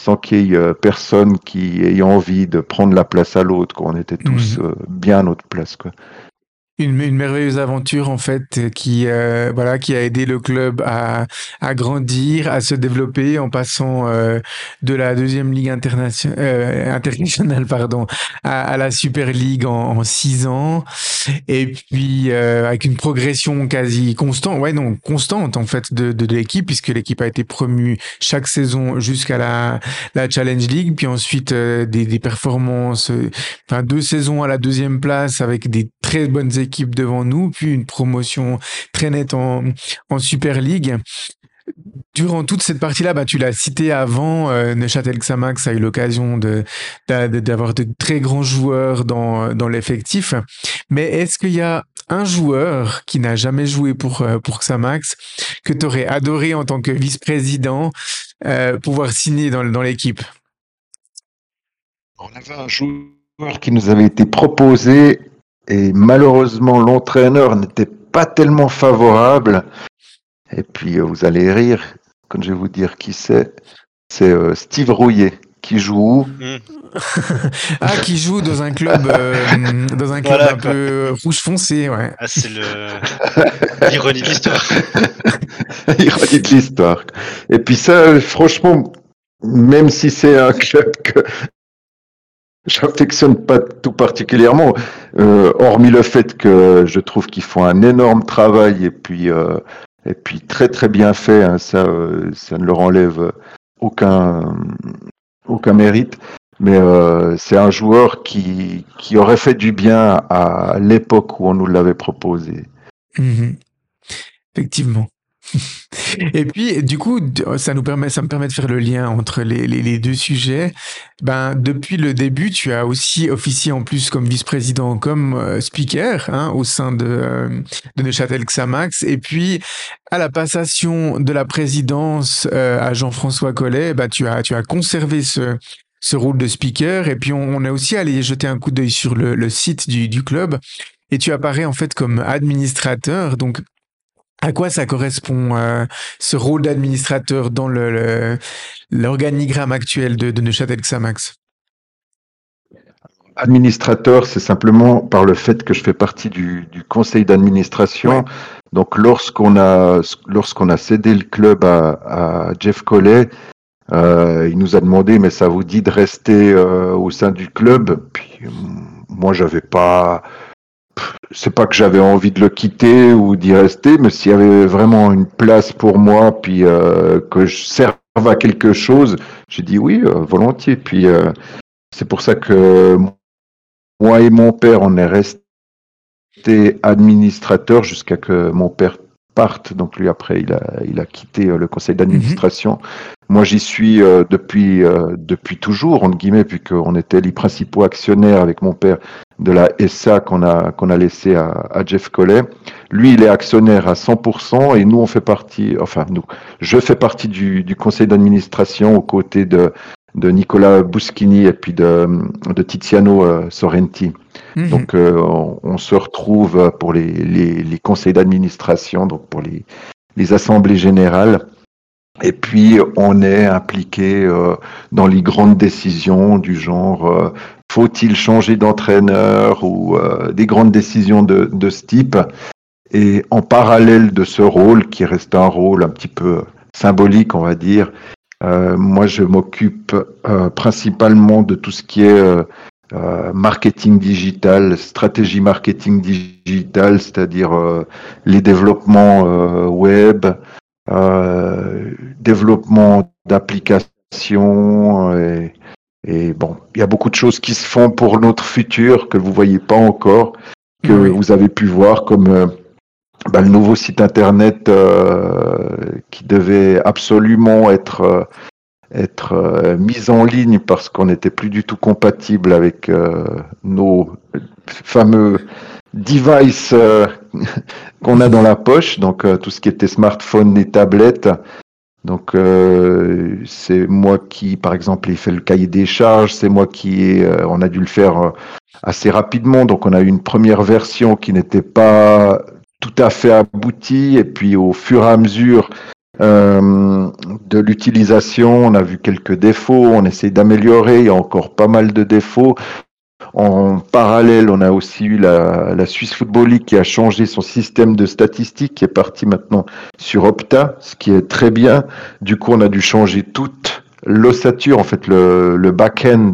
sans qu'il y ait euh, personne qui ait envie de prendre la place à l'autre, qu'on était tous euh, bien à notre place, quoi une, une, merveilleuse aventure en fait qui euh, voilà qui a aidé le club à, à grandir, à se développer en passant euh, de la deuxième ligue internationale euh, internationale pardon à, à, la Super League en, en six ans. Et puis euh, avec une progression quasi constante ouais non constante en fait de, de, de l'équipe puisque l'équipe a été promue chaque saison jusqu'à la la Challenge League. Puis ensuite des, des performances enfin deux saisons à la deuxième place avec des très bonnes équipes équipe devant nous, puis une promotion très nette en, Super League. Durant toute cette partie-là, bah, tu l'as cité avant, euh, Neuchâtel Xamax a eu l'occasion d'avoir de, très grands joueurs dans, l'effectif. Mais est-ce qu'il y a un joueur qui n'a jamais joué pour, euh, Xamax que tu aurais adoré en tant que vice-président euh, pouvoir signer dans l'équipe? On avait un joueur qui nous avait été proposé et malheureusement, l'entraîneur n'était pas tellement favorable. Et puis, euh, vous allez rire quand je vais vous dire qui c'est. C'est euh, Steve Rouillet qui joue. Ah, qui joue dans un club, euh, dans un club un peu rouge foncé, ouais. Ah, c'est le l'ironie de l'histoire. l'ironie de l'histoire. Et puis ça, franchement, même si c'est un club que j'affectionne pas tout particulièrement, euh, hormis le fait que je trouve qu'ils font un énorme travail et puis euh, et puis très très bien fait. Hein, ça, euh, ça ne leur enlève aucun aucun mérite. Mais euh, c'est un joueur qui qui aurait fait du bien à l'époque où on nous l'avait proposé. Mmh Effectivement. Et puis, du coup, ça nous permet, ça me permet de faire le lien entre les, deux sujets. Ben, depuis le début, tu as aussi officié en plus comme vice-président, comme euh, speaker hein, au sein de, euh, de Neuchâtel Xamax. Et puis, à la passation de la présidence euh, à Jean-François Collet, ben, tu as, tu as conservé ce, ce rôle de speaker. Et puis, on, on est aussi allé jeter un coup d'œil sur le, le site du, du club. Et tu apparais en fait comme administrateur. Donc, à quoi ça correspond euh, ce rôle d'administrateur dans le, l'organigramme actuel de, de Neuchâtel Xamax? Administrateur, c'est simplement par le fait que je fais partie du, du conseil d'administration. Donc lorsqu'on a lorsqu'on a cédé le club à, à Jeff Collet, euh, il nous a demandé mais ça vous dit de rester euh, au sein du club? Puis moi j'avais pas c'est pas que j'avais envie de le quitter ou d'y rester, mais s'il y avait vraiment une place pour moi, puis euh, que je serve à quelque chose, j'ai dit oui, euh, volontiers. Puis euh, c'est pour ça que moi et mon père, on est resté administrateur jusqu'à que mon père parte. Donc lui après, il a, il a quitté le conseil d'administration. Mhm. Moi, j'y suis depuis depuis toujours, entre guillemets, puisqu'on était les principaux actionnaires avec mon père de la SA qu'on a, qu'on a laissé à, à, Jeff Collet. Lui, il est actionnaire à 100% et nous, on fait partie, enfin, nous, je fais partie du, du conseil d'administration aux côtés de, de Nicolas Buschini et puis de, de Tiziano euh, Sorrenti. Mhm. Donc, euh, on, on, se retrouve pour les, les, les conseils d'administration, donc pour les, les assemblées générales. Et puis, on est impliqué euh, dans les grandes décisions du genre euh, faut-il changer d'entraîneur ou euh, des grandes décisions de, de, ce type? Et en parallèle de ce rôle, qui reste un rôle un petit peu symbolique, on va dire, euh, moi, je m'occupe euh, principalement de tout ce qui est marketing digital, stratégie marketing digital, c'est-à-dire les développements web, développement d'applications et, et bon, il y a beaucoup de choses qui se font pour notre futur que vous voyez pas encore, que oui. vous avez pu voir comme euh, bah, le nouveau site internet euh, qui devait absolument être euh, être euh, mis en ligne parce qu'on n'était plus du tout compatible avec nos fameux devices qu'on a dans la poche, donc tout ce qui était smartphone et tablettes. Donc euh, c'est moi qui, par exemple, ai fait le cahier des charges, c'est moi qui, euh, on a dû le faire euh, assez rapidement. Donc on a eu une première version qui n'était pas tout à fait aboutie, et puis au fur et à mesure euh, de l'utilisation, on a vu quelques défauts, on essaye d'améliorer, il y a encore pas mal de défauts. En parallèle, on a aussi eu la, la Swiss Football League qui a changé son système de statistiques, qui est parti maintenant sur Opta, ce qui est très bien. Du coup, on a dû changer toute l'ossature, en fait, le, le back-end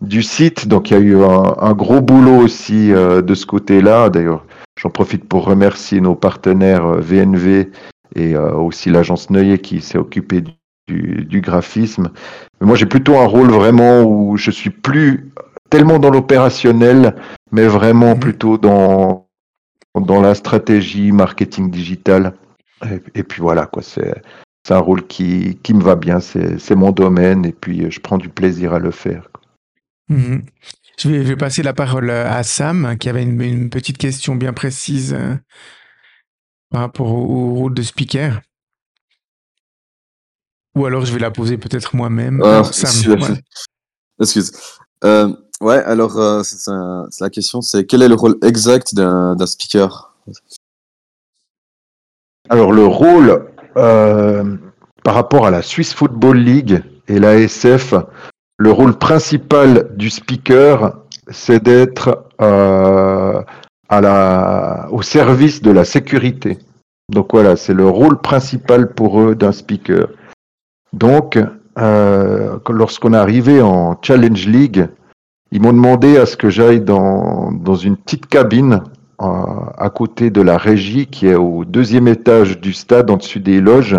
du site. Donc, il y a eu un, gros boulot aussi euh, de ce côté-là. D'ailleurs, j'en profite pour remercier nos partenaires euh, VNV et euh, aussi l'agence Neuillet qui s'est occupée du, du, graphisme. Moi, j'ai plutôt un rôle vraiment où je suis plus tellement dans l'opérationnel, mais vraiment Mhm. plutôt dans, dans la stratégie marketing digital. Et, et puis voilà, quoi, c'est, c'est un rôle qui, qui me va bien, c'est, c'est mon domaine, et puis euh, je prends du plaisir à le faire. quoi. Mhm. Je vais, je vais passer la parole à Sam, qui avait une, une petite question bien précise euh, par rapport au, au rôle de speaker. Ou alors je vais la poser peut-être moi-même. Ah, Sam, celui-là, ouais. Excuse. Euh, ouais, alors euh, la question, c'est quel est le rôle exact d'un speaker? Alors le rôle euh, par rapport à la Swiss Football League et la SF, le rôle principal du speaker, c'est d'être euh, au service de la sécurité. Donc voilà, c'est le rôle principal pour eux d'un speaker. Donc, lorsqu'on est arrivé en Challenge League, ils m'ont demandé à ce que j'aille dans, dans une petite cabine euh, à côté de la régie qui est au deuxième étage du stade en dessus des loges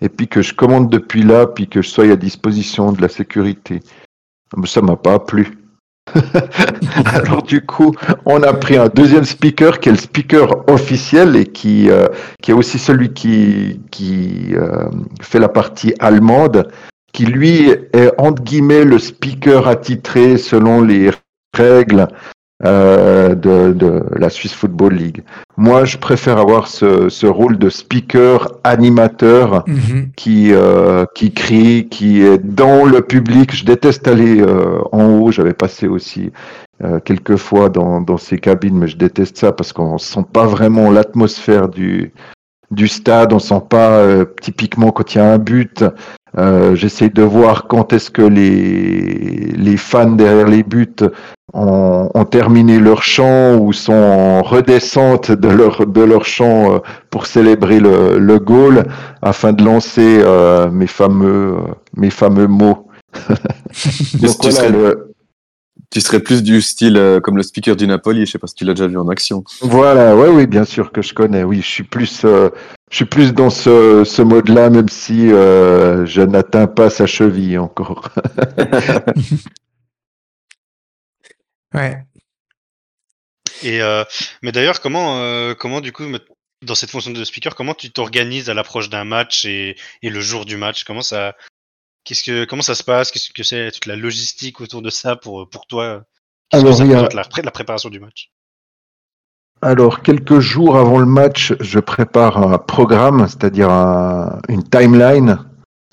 et puis que je commande depuis là puis que je sois à disposition de la sécurité. Mais ça m'a pas plu. Alors du coup, on a pris un deuxième speaker qui est le speaker officiel et qui, euh, qui est aussi celui qui, qui euh, fait la partie allemande, qui lui est entre guillemets le speaker attitré selon les règles euh, de, de la Swiss Football League. Moi, je préfère avoir ce, ce rôle de speaker animateur Mhm. qui euh, qui crie, qui est dans le public. Je déteste aller euh, en haut. J'avais passé aussi euh, quelques fois dans dans ces cabines, mais je déteste ça parce qu'on sent pas vraiment l'atmosphère du du stade. On sent pas euh, typiquement quand il y a un but. Euh, J'essaie de voir quand est-ce que les les fans derrière les buts ont, ont terminé leur chant ou sont en redescente de leur de leur chant euh, pour célébrer le, le goal afin de lancer euh, mes fameux euh, mes fameux mots. Donc tu, voilà, serais, le- tu serais plus du style euh, comme le speaker du Napoli, je sais pas si tu l'as déjà vu en action. voilà, ouais, oui, bien sûr que je connais. Oui, je suis plus euh, je suis plus dans ce, ce mode-là, même si euh, je n'atteins pas sa cheville encore. Ouais. Et euh, mais d'ailleurs, comment, euh, comment du coup, dans cette fonction de speaker, comment tu t'organises à l'approche d'un match et, et le jour du match? Comment ça, qu'est-ce que, comment ça se passe? Qu'est-ce que c'est? Toute la logistique autour de ça pour pour toi Qu'est-ce que Alors, ça il y a- représente la, pré- la préparation du match? Alors, quelques jours avant le match, je prépare un programme, c'est-à-dire un- une timeline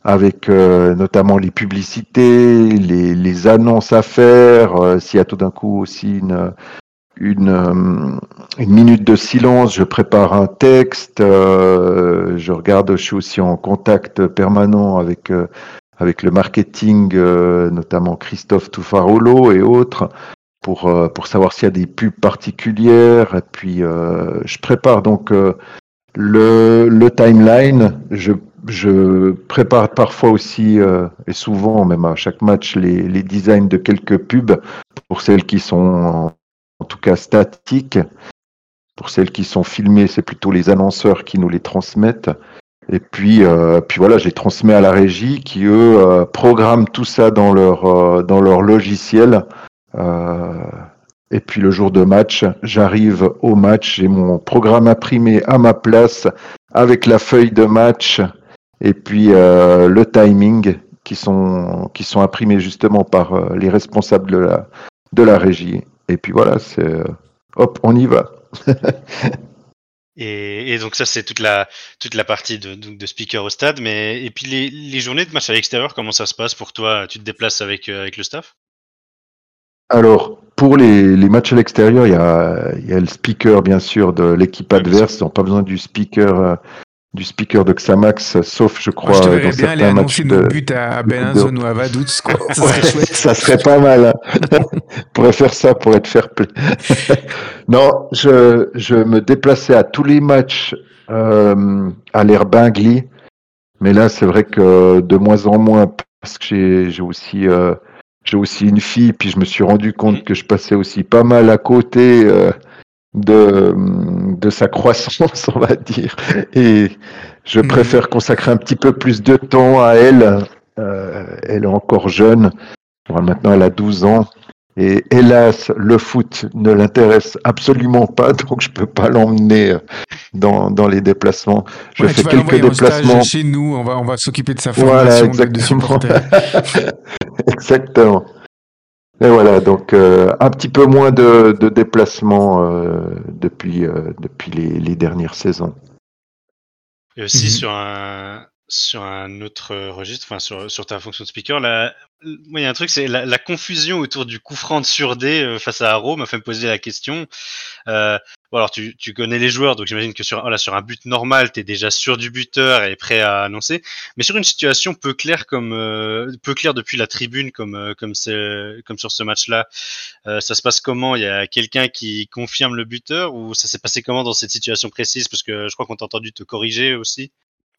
avec euh, notamment les publicités, les, annonces à faire, euh, s'il y a tout d'un coup aussi une, une, euh, une minute de silence, je prépare un texte, euh, je regarde, je suis aussi en contact permanent avec, avec le marketing, notamment Christophe Toufarolo et autres pour, euh, pour savoir s'il y a des pubs particulières. Et puis, euh, je prépare donc euh, le, timeline. Je, prépare parfois aussi, et souvent, même à chaque match, les, designs de quelques pubs pour celles qui sont en, tout cas statiques. Pour celles qui sont filmées, c'est plutôt les annonceurs qui nous les transmettent. Et puis, puis voilà, je les transmets à la régie qui, eux, programment tout ça dans leur, dans leur logiciel. Euh, et puis le jour de match, j'arrive au match, j'ai mon programme imprimé à ma place avec la feuille de match et puis euh, le timing qui sont, qui sont imprimés justement par euh, les responsables de la, de la régie. Et puis voilà, c'est hop, on y va. Et, et donc ça c'est toute la toute la partie de, de speaker au stade. Mais et puis les, les journées de match à l'extérieur, comment ça se passe pour toi? Tu te déplaces avec avec le staff? Alors, pour les, les matchs à l'extérieur, il y a, il y a le speaker, bien sûr, de l'équipe adverse. Ils n'ont pas besoin du speaker, euh, du speaker de Xamax, sauf, je Moi, crois, je te dans bien aller certains matchs annoncer de. nos buts à Bellinzone ou à Vaduz, quoi. Ça Ouais, serait chouette. ça serait pas mal. Hein. On pourrait faire ça pour être fair play. non, je, je me déplaçais à tous les matchs euh, à l'air Bingli, mais là, c'est vrai que de moins en moins, parce que j'ai j'ai aussi, euh, j'ai aussi une fille, puis je me suis rendu compte que je passais aussi pas mal à côté euh, de, de sa croissance, on va dire. Et je Mhm. préfère consacrer un petit peu plus de temps à elle. Euh, elle est encore jeune. Maintenant, elle a 12 ans. Et hélas, le foot ne l'intéresse absolument pas, donc je peux pas l'emmener euh, dans, dans les déplacements. Je Ouais, fais quelques déplacements. chez nous, on va, on va s'occuper de sa Voilà, formation de, de exactement. supporter. exactement. Et voilà, donc euh, un petit peu moins de, de déplacements euh, depuis, euh, depuis les, les dernières saisons. Et aussi Mhm. sur un sur un autre registre, enfin sur, sur ta fonction de speaker, là, moi il y a un truc, c'est la, la confusion autour du coup franc de sur D euh, face à Haro m'a fait me poser la question. Euh, alors tu, tu connais les joueurs, donc j'imagine que sur voilà, sur un but normal, tu es déjà sûr du buteur et prêt à annoncer. Mais sur une situation peu claire comme euh, peu claire depuis la tribune comme euh, comme c'est comme sur ce match-là, ça se passe comment? Il y a quelqu'un qui confirme le buteur ou ça s'est passé comment dans cette situation précise? Parce que je crois qu'on t'a entendu te corriger aussi.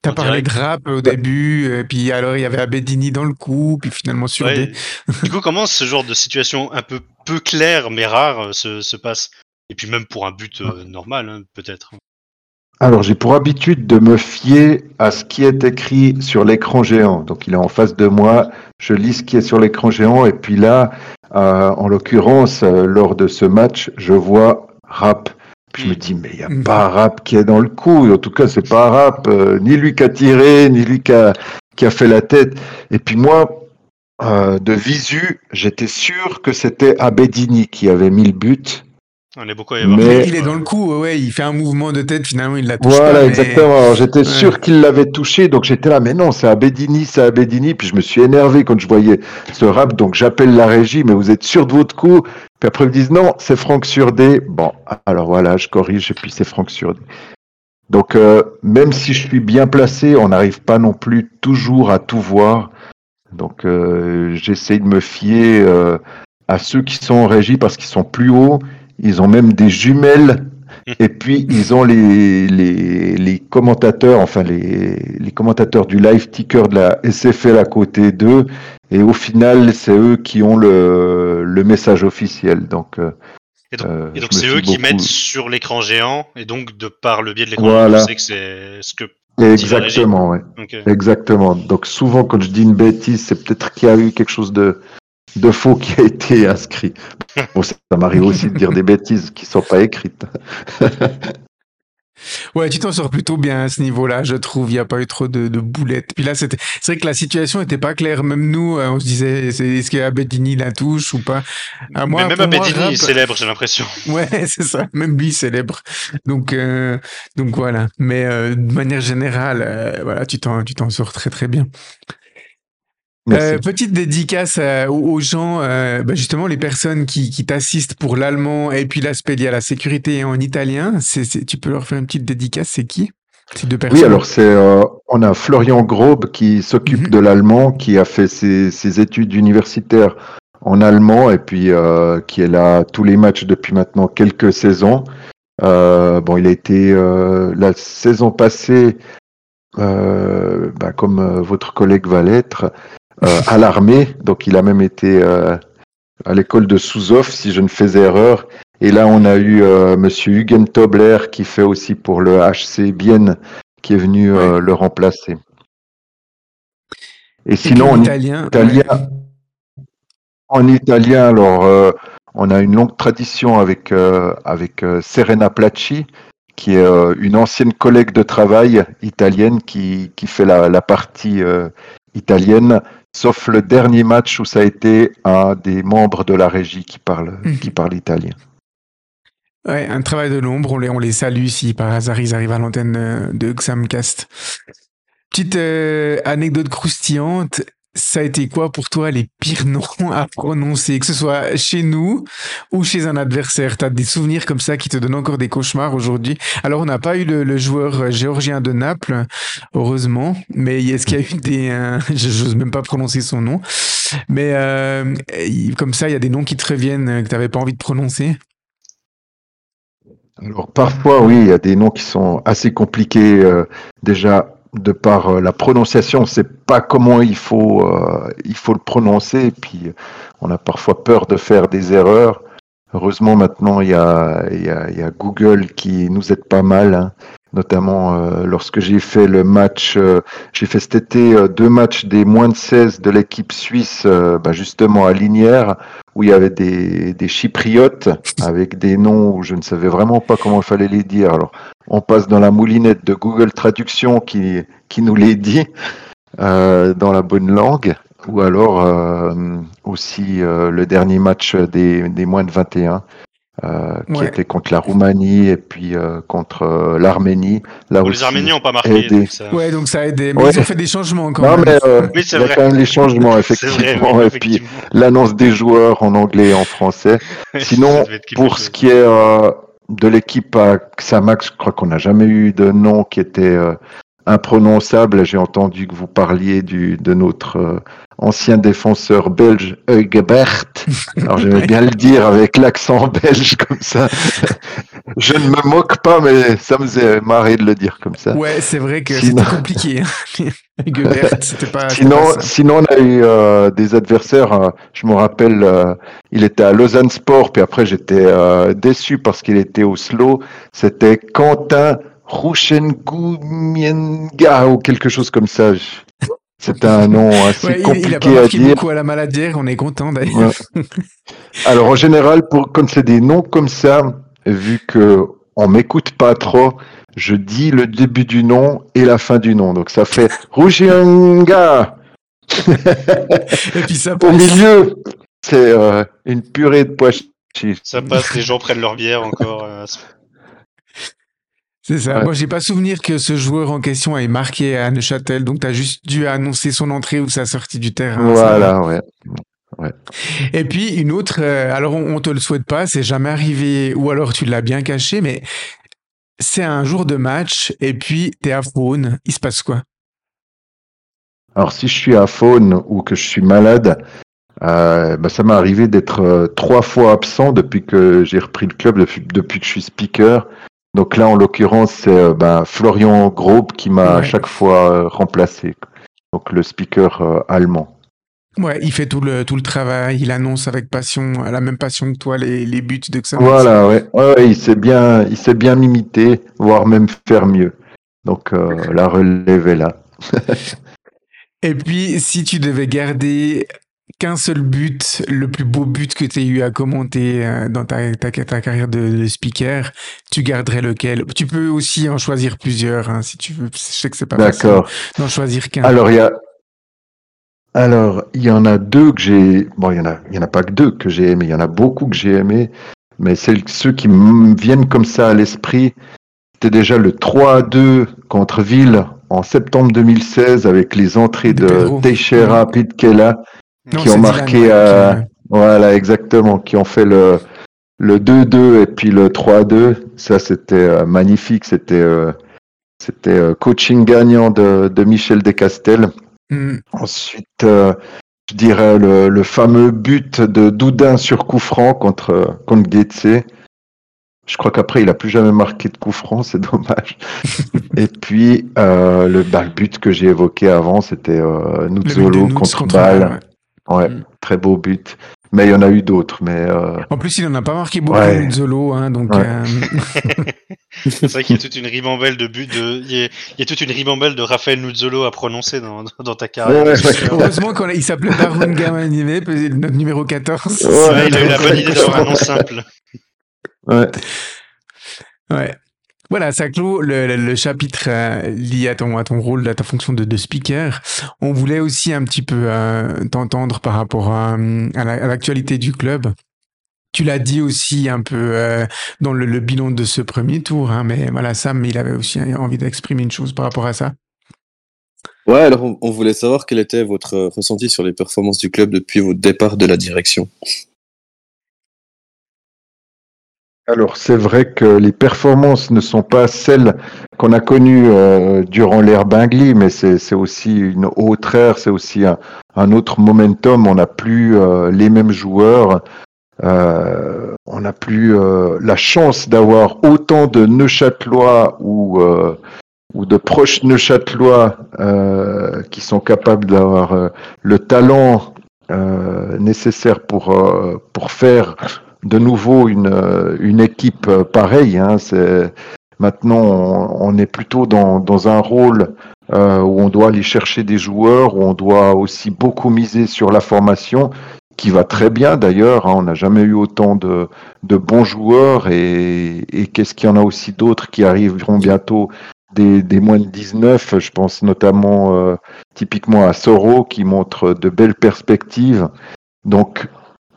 T'as parlé direct. de rap au début, et puis alors il y avait Abedini dans le coup, puis finalement sur Ouais. des. du coup, comment ce genre de situation un peu peu claire mais rare euh, se, se passe? Et puis même pour un but euh, normal, hein, peut-être. Alors, j'ai pour habitude de me fier à ce qui est écrit sur l'écran géant. Donc, il est en face de moi, je lis ce qui est sur l'écran géant, et puis là, euh, en l'occurrence, euh, lors de ce match, je vois rap. Puis je me dis, mais il n'y a Mhm. pas rap qui est dans le coup. En tout cas, c'est pas rap, euh, ni lui qui a tiré, ni lui qui a, qui a fait la tête. Et puis moi, euh, de visu, j'étais sûr que c'était Abedini qui avait mis le but. On est beaucoup à y avoir. Mais- Il est dans le coup, ouais, il fait un mouvement de tête, finalement il la touche Voilà, pas. mais- exactement. Alors, J'étais Ouais. sûr qu'il l'avait touché, donc j'étais là, mais non, c'est Abedini, c'est Abedini. Puis je me suis énervé quand je voyais ce rap, donc j'appelle la régie, mais vous êtes sûr de votre coup? Puis après, ils me disent non, c'est Franck Surdé. Bon, alors voilà, je corrige, et puis c'est Franck Surdé. Donc, euh, même si je suis bien placé, on n'arrive pas non plus toujours à tout voir. Donc, euh, j'essaye de me fier euh, à ceux qui sont en régie parce qu'ils sont plus hauts. Ils ont même des jumelles. Et puis, ils ont les, les, les commentateurs, enfin, les, les commentateurs du live ticker de la SFL à côté d'eux. Et au final, c'est eux qui ont le, le message officiel. Donc, euh, Et donc, euh, et donc c'est eux qui beaucoup- mettent sur l'écran géant, et donc de par le biais de l'écran Voilà. géant, tu sais que c'est ce que. Exactement, ouais. Ok. Exactement. Donc souvent, quand je dis une bêtise, c'est peut-être qu'il y a eu quelque chose de, de faux qui a été inscrit. Bon, ça, m'arrive aussi de dire des bêtises qui sont pas écrites. Ouais, tu t'en sors plutôt bien à ce niveau-là, je trouve. Il n'y a pas eu trop de, de boulettes. Puis là, c'était, c'est vrai que la situation était pas claire. Même nous, euh, on se disait, c'est, est-ce qu'Abedini la touche ou pas? Moi, Mais même moi, Abedini est célèbre, j'ai l'impression. Ouais, c'est ça. Même lui célèbre. Donc, euh, donc voilà. Mais euh, de manière générale, euh, voilà, tu t'en, tu t'en sors très très bien. Euh, petite dédicace euh, aux, gens, euh, bah, justement les personnes qui, qui t'assistent pour l'allemand et puis l'aspect lié à la sécurité en italien. Tu peux leur faire une petite dédicace. C'est qui Ces deux personnes. Oui, alors c'est on a Florian Grobe qui s'occupe Mhm. de l'allemand, qui a fait ses, ses études universitaires en allemand et puis qui est là tous les matchs depuis maintenant quelques saisons. Bon, il a été la saison passée, bah, comme votre collègue va l'être, à l'armée. Donc, il a même été euh, à l'école de Souzov, si je ne faisais erreur. Et là, on a eu euh, Monsieur Hugen Tobler qui fait aussi pour le HC Bienne, qui est venu euh, le remplacer. Et Et sinon, en italien. italien, ouais. en italien, alors, euh, on a une longue tradition avec, euh, avec euh, Serena Placci, qui est euh, une ancienne collègue de travail italienne qui, qui fait la, la partie euh, italienne, sauf le dernier match où ça a été un des membres de la régie qui parle, Mhm. qui parle italien. Ouais, un travail de l'ombre. On les, on les salue si par hasard ils arrivent à l'antenne euh, de Xamcast. Petite euh, anecdote croustillante. Ça a été quoi pour toi les pires noms à prononcer, que ce soit chez nous ou chez un adversaire? T'as des souvenirs comme ça qui te donnent encore des cauchemars aujourd'hui? Alors on n'a pas eu le, joueur euh, géorgien de Naples, heureusement, mais est-ce qu'il y a eu des... Euh, je n'ose même pas prononcer son nom, mais euh, comme ça il y a des noms qui te reviennent euh, que t'avais pas envie de prononcer? Alors parfois, oui, il y a des noms qui sont assez compliqués déjà de par euh, la prononciation. On ne sait pas comment il faut, euh, il faut le prononcer. Puis, on a parfois peur de faire des erreurs. Heureusement, maintenant, il y a, y a, y a Google qui nous aide pas mal. hein. Notamment euh, lorsque j'ai fait le match, euh, j'ai fait cet été euh, deux matchs des moins de 16 de l'équipe suisse, euh, bah, justement à Linière, où il y avait des, des chypriotes avec des noms où je ne savais vraiment pas comment il fallait les dire. Alors, on passe dans la moulinette de Google Traduction qui, qui nous les dit euh, dans la bonne langue, ou alors euh, aussi euh, le dernier match des, des moins de 21. euh, qui Ouais. était contre la Roumanie et puis euh, contre euh, l'Arménie. Là les. Arméniens n'ont pas marqué. aidé. donc ça- Ouais, donc ça a aidé. Mais Ouais. ils ont fait des changements quand Non, même. mais euh, Oui, c'est il y a quand même les changements, effectivement. vrai, oui, et puis effectivement. l'annonce des joueurs en anglais et en français. Sinon, pour ce qui est euh, de l'équipe à Xamax, je crois qu'on n'a jamais eu de nom qui était euh, imprononçable. J'ai entendu que vous parliez du, de notre euh, ancien défenseur belge, Hugebert. Alors j'aimais bien le dire avec l'accent belge comme ça. Je ne me moque pas, mais ça me faisait marrer de le dire comme ça. Ouais, c'est vrai que Sinon- c'était compliqué. hein. Gobert, c'était pas. Sinon, pas sinon, on a eu euh, des adversaires. euh, je me rappelle, euh, il était à Lausanne Sport, puis après j'étais déçu parce qu'il était au slow. C'était Quentin Rouchengumienga ou quelque chose comme ça. C'était un nom assez Ouais, il, il a compliqué pas à dire. beaucoup à la maladière, on est content d'ailleurs. Ouais. Alors en général, pour comme c'est des noms comme ça, vu que on m'écoute pas trop, je dis le début du nom et la fin du nom. Donc ça fait Rouchenga. Et puis ça Au passe. milieu, c'est euh, une purée de pois chiches. Ça passe, les gens prennent leur bière encore. euh, C'est ça. Ouais. Moi, j'ai pas souvenir que ce joueur en question ait marqué à Neuchâtel, donc t'as juste dû annoncer son entrée ou sa sortie du terrain. va. Voilà, ouais. Et puis une autre, euh, alors on, on te le souhaite pas, c'est jamais arrivé, ou alors tu l'as bien caché, mais c'est un jour de match et puis t'es à faune, il se passe quoi? Alors si je suis à faune ou que je suis malade, euh, bah, ça m'est arrivé d'être euh, trois fois absent depuis que j'ai repris le club, depuis, depuis que je suis speaker. Donc là, en l'occurrence, c'est euh, bah, Florian Grobe qui m'a à chaque fois euh, remplacé. Donc le speaker euh, allemand. Ouais, il fait tout le tout le travail, il annonce avec passion, la même passion que toi les, les buts de Xamax. Voilà, ouais. Il sait bien, il bien m'imiter, voire même faire mieux. Donc euh, la relève est là. Et puis si tu devais garder qu'un seul but, le plus beau but que tu aies eu à commenter euh, dans ta, ta, ta carrière de, de speaker, tu garderais lequel? Tu peux aussi en choisir plusieurs hein, si tu veux. Je sais que c'est pas D'accord. d'en choisir qu'un. Alors il y a, alors il y en a deux que j'ai, bon il y en a, il y en a pas que deux que j'ai aimé, il y en a beaucoup que j'ai aimé, mais c'est ceux qui me viennent comme ça à l'esprit. C'était déjà le 3 à 2 contre Ville en septembre 2016 avec les entrées De de. Teixeira, Pitkela, Non, qui ont marqué Dylan, ouais, qui- voilà exactement, qui ont fait le le 2-2 et puis le 3-2. Ça c'était euh, magnifique, c'était euh, c'était euh, coaching gagnant de, de Michel Descastel. Hmm. Ensuite, euh, je dirais le, le fameux but de Doudin sur coup franc contre, contre. Je crois qu'après, il n'a plus jamais marqué de coup franc, c'est dommage. Et puis, euh, le, bah, le but que j'ai évoqué avant, c'était euh, Nuzzolo contre, contre Bâle. Ouais. Mm. très beau but. Mais il y en a eu d'autres. Mais euh, En plus, il en a pas marqué beaucoup, Ouais. Nuzzolo, hein, donc. Ouais. euh, C'est vrai qu'il y a toute une ribambelle de buts de. Il y a, il y a toute une ribambelle de Raphaël Nuzzolo à prononcer dans, dans ta carrière. Ouais. Heureusement qu'il s'appelait Darwin Gamanime, notre numéro 14. Ouais. Ouais, il a eu la bonne idée d'avoir un nom simple. ouais. Ouais. Voilà, ça clôt le, le- chapitre euh, lié à ton, à ton rôle, à ta fonction de, de speaker. On voulait aussi un petit peu euh, t'entendre par rapport à, à la- à l'actualité du club. Tu l'as dit aussi un peu euh, dans le, bilan de ce premier tour, hein, mais voilà, Sam, il avait aussi envie d'exprimer une chose par rapport à ça. Ouais, alors on, voulait savoir quel était votre ressenti sur les performances du club depuis votre départ de la direction. Alors c'est vrai que les performances ne sont pas celles qu'on a connues euh, durant l'ère Bingley, mais c'est aussi une autre ère, c'est aussi un, autre momentum. On n'a plus euh, les mêmes joueurs, euh, on n'a plus la chance d'avoir autant de Neuchâtelois ou, ou de proches Neuchâtelois qui sont capables d'avoir le talent nécessaire pour, pour faire de nouveau une, une équipe euh, pareille. Hein, maintenant on, est plutôt dans, dans un rôle euh, où on doit aller chercher des joueurs, où on doit aussi beaucoup miser sur la formation, qui va très bien d'ailleurs. Hein, on n'a jamais eu autant de, de bons joueurs et, et qu'est-ce qu'il y en a aussi d'autres qui arriveront bientôt? Des, des, moins de 19. Je pense notamment euh, typiquement à Soro qui montre de belles perspectives. Donc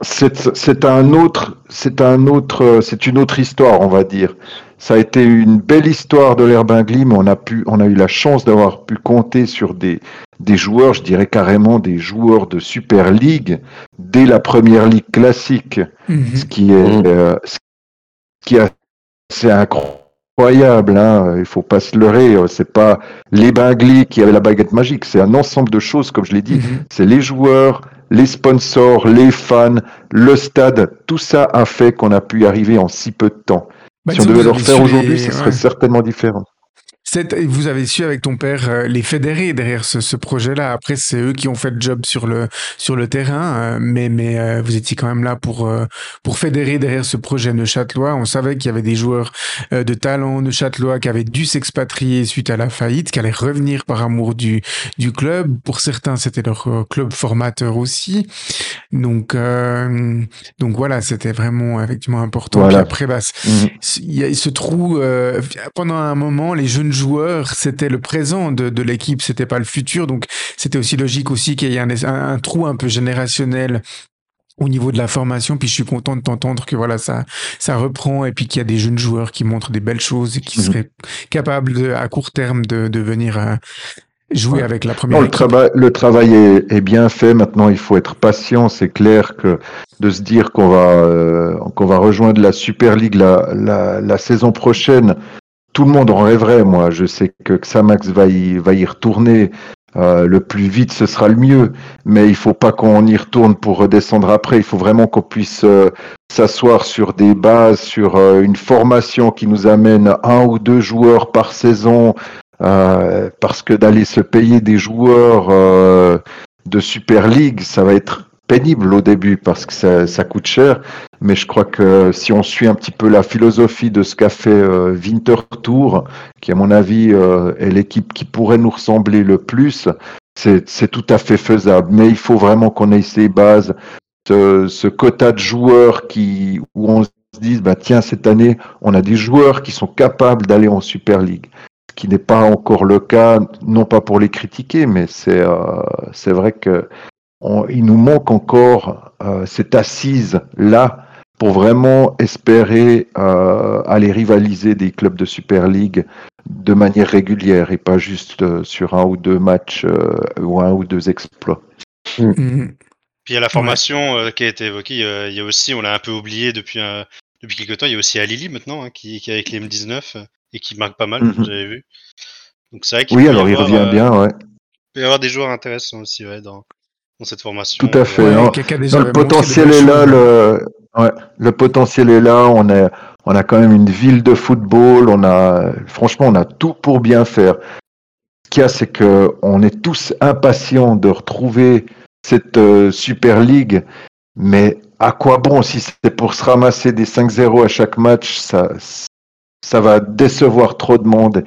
c'est un autre, c'est un autre, c'est une autre histoire, on va dire. Ça a été une belle histoire de l'Herbingli, mais on a pu, on a eu la chance d'avoir pu compter sur des, des joueurs, je dirais carrément des joueurs de Super League dès la première ligue classique, mm-hmm. ce qui est, euh, ce qui est assez incroyable. Hein. Il faut pas se leurrer. C'est pas les Bingli qui avaient la baguette magique. C'est un ensemble de choses, comme je l'ai dit. Mm-hmm. C'est les joueurs, les sponsors, les fans, le stade, tout ça a fait qu'on a pu y arriver en si peu de temps. Bah, si on devait le refaire aujourd'hui, ce serait certainement différent. Vous avez su avec ton père euh, les fédérer derrière ce, ce projet-là. Après, c'est eux qui ont fait le job sur le sur le terrain, euh, mais mais euh, vous étiez quand même là pour pour fédérer derrière ce projet neuchâtelois. On savait qu'il y avait des joueurs de talent neuchâtelois qui avaient dû s'expatrier suite à la faillite, qui allaient revenir par amour du du club. Pour certains, c'était leur club formateur aussi. Donc donc voilà, c'était vraiment effectivement important. Puis après, bah, mmh. il y a ce trou pendant un moment, les jeunes joueurs, c'était le présent de, de l'équipe, c'était pas le futur. Donc, c'était aussi logique aussi qu'il y ait un, un, trou un peu générationnel au niveau de la formation. Puis je suis content de t'entendre que voilà, ça, ça reprend et puis qu'il y a des jeunes joueurs qui montrent des belles choses et qui mhm. seraient capables de, à court terme de, de venir euh, jouer avec la première. Non, le, travail, le travail est, est, bien fait. Maintenant, il faut être patient. C'est clair que de se dire qu'on va, euh, qu'on va rejoindre la Super League la, la, la saison prochaine tout le monde en rêverait, moi. Je sais que Xamax va y, va y retourner. Euh, le plus vite, ce sera le mieux. Mais il faut pas qu'on y retourne pour redescendre après. Il faut vraiment qu'on puisse euh, s'asseoir sur des bases, sur euh, une formation qui nous amène un ou deux joueurs par saison. Parce que d'aller se payer des joueurs de Super League, ça va être pénible au début parce que ça, coûte cher. Mais je crois que si on suit un petit peu la philosophie de ce qu'a fait euh, Winter Tour, qui à mon avis euh, est l'équipe qui pourrait nous ressembler le plus, c'est tout à fait faisable. Mais il faut vraiment qu'on ait ces bases, ce, ce, quota de joueurs qui, où on se dise, bah, tiens, cette année, on a des joueurs qui sont capables d'aller en Super League. Ce qui n'est pas encore le cas, non pas pour les critiquer, mais c'est euh, c'est vrai que il nous manque encore euh, cette assise là pour vraiment espérer euh, aller rivaliser des clubs de Super League de manière régulière et pas juste euh, sur un ou deux matchs euh, ou un ou deux exploits. Mmh. Puis il y a la formation ouais. qui a été évoquée, il y a aussi, on l'a un peu oublié depuis, depuis quelques temps, il y a aussi Alili maintenant hein, qui, qui, est avec les M19 et qui marque pas mal, mmh. vous avez vu. Donc c'est vrai qu'il Oui, alors il revient bien, ouais. Il peut y avoir des joueurs intéressants aussi ouais, dans, cette formation. Tout à fait. Ouais, non, non, le potentiel est là. Le, ouais, le potentiel est là. On est, on a quand même une ville de football. On a, franchement, on a tout pour bien faire. Ce qu'il y a, c'est que on est tous impatients de retrouver cette euh, Super League, mais à quoi bon si c'est pour se ramasser des 5-0 à chaque match Ça, ça va décevoir trop de monde.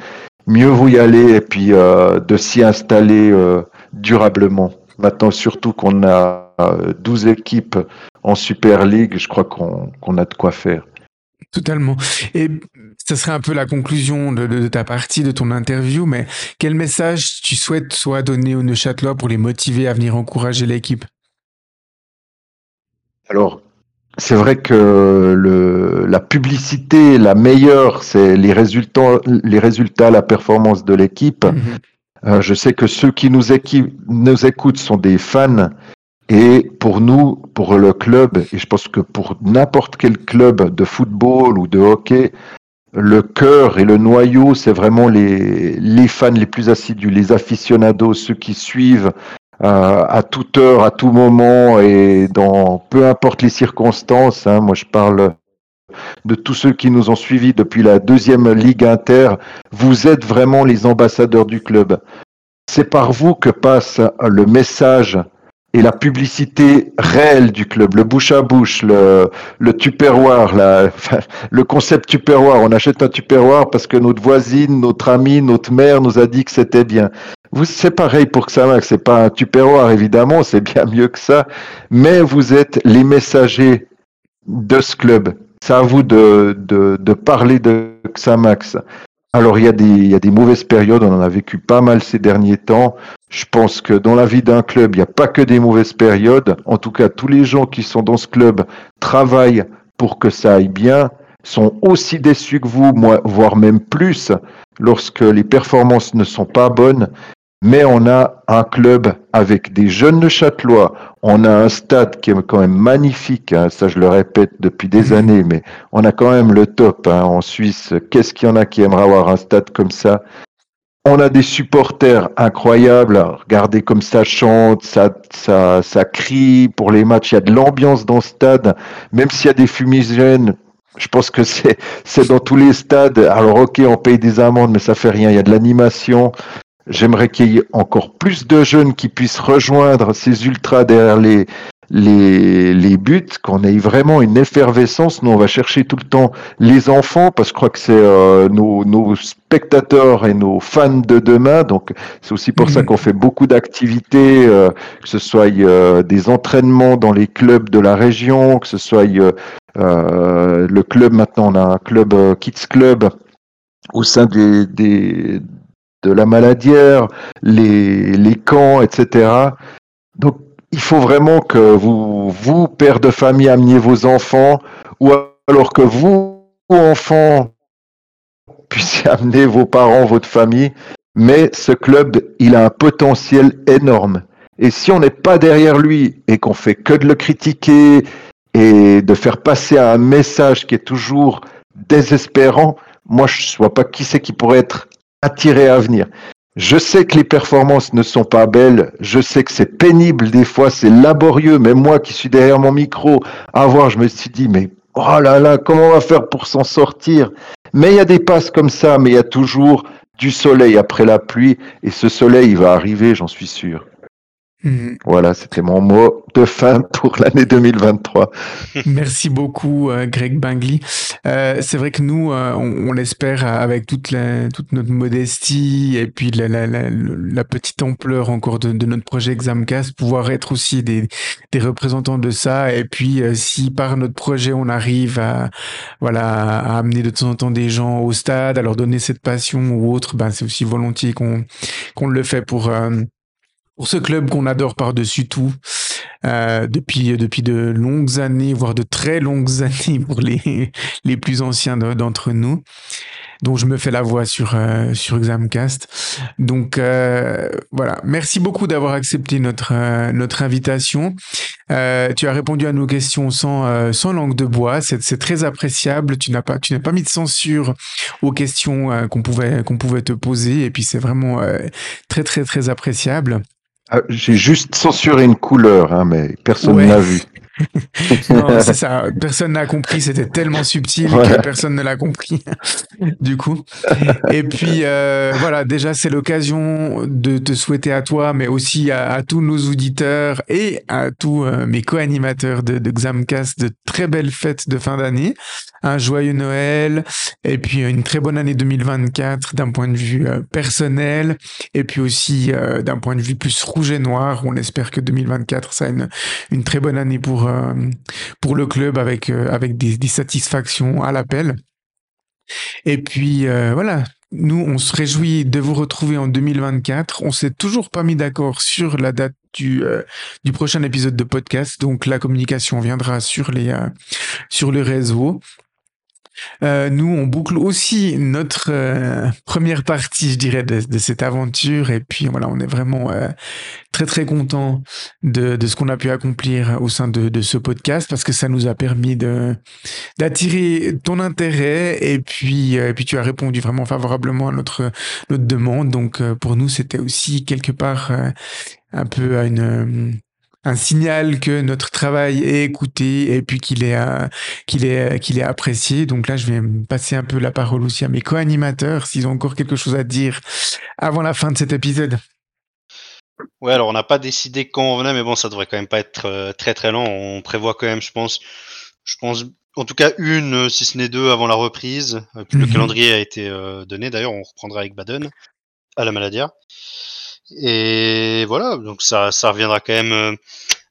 Mieux vous y aller et puis euh, de s'y installer euh, durablement. Maintenant, surtout qu'on a 12 équipes en Super League, je crois qu'on qu a de quoi faire. Totalement. Et ce serait un peu la conclusion de, de, ta partie, de ton interview, mais quel message tu souhaites soit donner aux Neuchâtelois pour les motiver à venir encourager l'équipe? Alors, c'est vrai que le, la publicité, la meilleure, c'est les résultats, les résultats, la performance de l'équipe. Mhm. Euh, je sais que ceux qui nous, écoutent sont des fans. Et pour nous, pour le club, et je pense que pour n'importe quel club de football ou de hockey, le cœur et le noyau, c'est vraiment les, les fans les plus assidus, les aficionados, ceux qui suivent euh, à toute heure, à tout moment et dans peu importe les circonstances. hein. Moi, je parle de tous ceux qui nous ont suivis depuis la deuxième Ligue Inter. Vous êtes vraiment les ambassadeurs du club. C'est par vous que passe le message et la publicité réelle du club, le bouche à bouche, le, le tupperware, la, le concept tupperware. On achète un tupperware parce que notre voisine, notre amie, notre mère nous a dit que c'était bien. Vous, c'est pareil pour Xamax. C'est pas un tupperware, évidemment, c'est bien mieux que ça. Mais vous êtes les messagers de ce club. C'est à vous de, de, de parler de Xamax. Alors, il y, a des, il y a des mauvaises périodes, on en a vécu pas mal ces derniers temps. Je pense que dans la vie d'un club, il n'y a pas que des mauvaises périodes. En tout cas, tous les gens qui sont dans ce club travaillent pour que ça aille bien, sont aussi déçus que vous, moi, voire même plus, lorsque les performances ne sont pas bonnes. Mais on a un club avec des jeunes de Châtelois. On a un stade qui est quand même magnifique. hein, ça, je le répète depuis des années, mais on a quand même le top hein, en Suisse. Qu'est-ce qu'il y en a qui aimeraient avoir un stade comme ça? On a des supporters incroyables. Regardez comme ça chante, ça, ça, ça crie pour les matchs. Il y a de l'ambiance dans le stade, même s'il y a des fumigènes. Je pense que c'est c'est dans tous les stades. Alors ok, on paye des amendes, mais ça fait rien. Il y a de l'animation. J'aimerais qu'il y ait encore plus de jeunes qui puissent rejoindre ces ultras derrière les, les, les buts, qu'on ait vraiment une effervescence. Nous, on va chercher tout le temps les enfants, parce que je crois que c'est euh, nos, nos spectateurs et nos fans de demain. Donc, c'est aussi pour ça Mhm. qu'on fait beaucoup d'activités, euh, que ce soit euh, des entraînements dans les clubs de la région, que ce soit euh, euh, le club, maintenant, on a un club, euh, Kids Club, au sein des, des, de la maladière, les, les camps, etc. Donc, il faut vraiment que vous, vous, père de famille, ameniez vos enfants, ou alors que vous, enfants, puissiez amener vos parents, votre famille. Mais ce club, il a un potentiel énorme. Et si on n'est pas derrière lui et qu'on fait que de le critiquer et de faire passer un message qui est toujours désespérant, moi je ne vois pas qui c'est qui pourrait être attiré à venir. Je sais que les performances ne sont pas belles, je sais que c'est pénible. Des fois, c'est laborieux, même moi qui suis derrière mon micro, à voir, je me suis dit, mais oh là là, comment on va faire pour s'en sortir? Mais il y a des passes comme ça, mais il y a toujours du soleil après la pluie, et ce soleil, il va arriver, j'en suis sûr. Mhm. Voilà, c'était mon mot de fin pour l'année 2023. Merci beaucoup, euh, Greg Bingley. Euh, c'est vrai que nous, euh, on, on l'espère avec toute, la, toute notre modestie et puis la, la, la, la petite ampleur encore de, de notre projet Examcast, pouvoir être aussi des, des représentants de ça. Et puis, euh, si par notre projet, on arrive à, voilà, à amener de temps en temps des gens au stade, à leur donner cette passion ou autre, ben, c'est aussi volontiers qu'on qu'on le fait pour... euh, pour ce club qu'on adore par-dessus tout euh, depuis depuis de longues années, voire de très longues années pour les les plus anciens de- d'entre nous, dont je me fais la voix sur euh, sur Examcast. Donc euh, voilà, merci beaucoup d'avoir accepté notre euh, notre invitation. Euh, tu as répondu à nos questions sans euh, sans langue de bois, c'est c'est très appréciable. Tu n'as pas tu n'as pas mis de censure aux questions euh, qu'on pouvait qu'on pouvait te poser et puis c'est vraiment euh, très très très appréciable. Ah, J'ai juste censuré une couleur, hein, mais personne Ouais. n'a vu. Non, c'est ça. Personne n'a compris. C'était tellement subtil que personne ne l'a compris. du coup. Et puis euh, voilà, déjà c'est l'occasion de te souhaiter à toi, mais aussi à, à tous nos auditeurs et à tous euh, mes co-animateurs de, de Xamcast de très belles fêtes de fin d'année, un joyeux Noël et puis une très bonne année 2024 d'un point de vue euh, personnel et puis aussi euh, d'un point de vue plus rouge et noir. On espère que 2024 ça une une très bonne année pour euh, pour le club avec euh, avec des, satisfactions à l'appel. Et puis euh, voilà, nous, on se réjouit de vous retrouver en 2024. On s'est toujours pas mis d'accord sur la date du, euh, du prochain épisode de podcast. Donc, la communication viendra sur les, euh, sur le réseau. Euh, nous, on boucle aussi notre euh, première partie, je dirais, de, cette aventure. Et puis voilà, on est vraiment euh, très très content de, ce qu'on a pu accomplir au sein de, ce podcast parce que ça nous a permis d'attirer ton intérêt. Et puis, puis tu as répondu vraiment favorablement à notre notre demande. Donc pour nous, c'était aussi quelque part un peu à une un signal que notre travail est écouté et puis qu'il est euh, qu'il est qu'il est apprécié. Donc là, je vais passer un peu la parole aussi à mes co-animateurs s'ils ont encore quelque chose à dire avant la fin de cet épisode. Ouais, alors on n'a pas décidé quand on venait, mais bon, ça devrait quand même pas être euh, très très long. On prévoit quand même, je pense, je pense, en tout cas une, si ce n'est deux, avant la reprise. Puis le Mhm. calendrier a été euh, donné. D'ailleurs, on reprendra avec Baden à la Maladière. Et voilà, donc ça, ça reviendra quand même euh,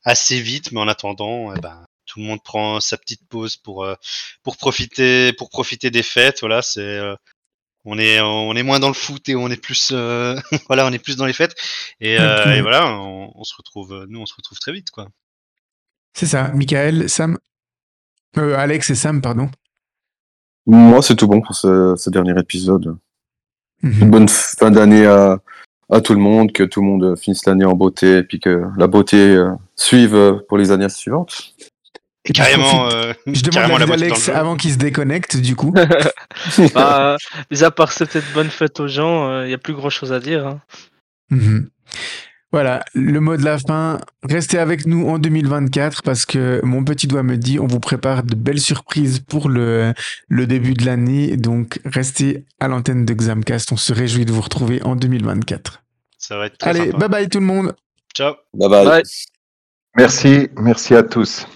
assez vite, mais en attendant, eh ben, tout le monde prend sa petite pause pour euh, pour profiter pour profiter des fêtes. Voilà, c'est euh, on est on est moins dans le foot et on est plus euh, voilà, on est plus dans les fêtes. Et, euh, voilà, on, on se retrouve, nous, on se retrouve très vite, quoi. C'est ça, Michael, Sam, euh, Alex et Sam, pardon. Moi, c'est tout bon pour ce, ce dernier épisode. Mhm. Une bonne fin d'année à, à tout le monde, que tout le monde finisse l'année en beauté, et puis que la beauté euh, suive euh, pour les années suivantes. Et Carrément, euh, Je demande la le jeu. avant qu'il se déconnecte, du coup. Bah, mis à part cette bonne fête aux gens, il n'y a plus grand chose à dire. hein. Mhm. Voilà, le mot de la fin. Restez avec nous en 2024 parce que mon petit doigt me dit on vous prépare de belles surprises pour le, le début de l'année. Donc restez à l'antenne de Xamcast. On se réjouit de vous retrouver en 2024. Ça va être très Allez, sympa. bye bye tout le monde. Ciao. Bye bye. Bye. Merci, merci à tous.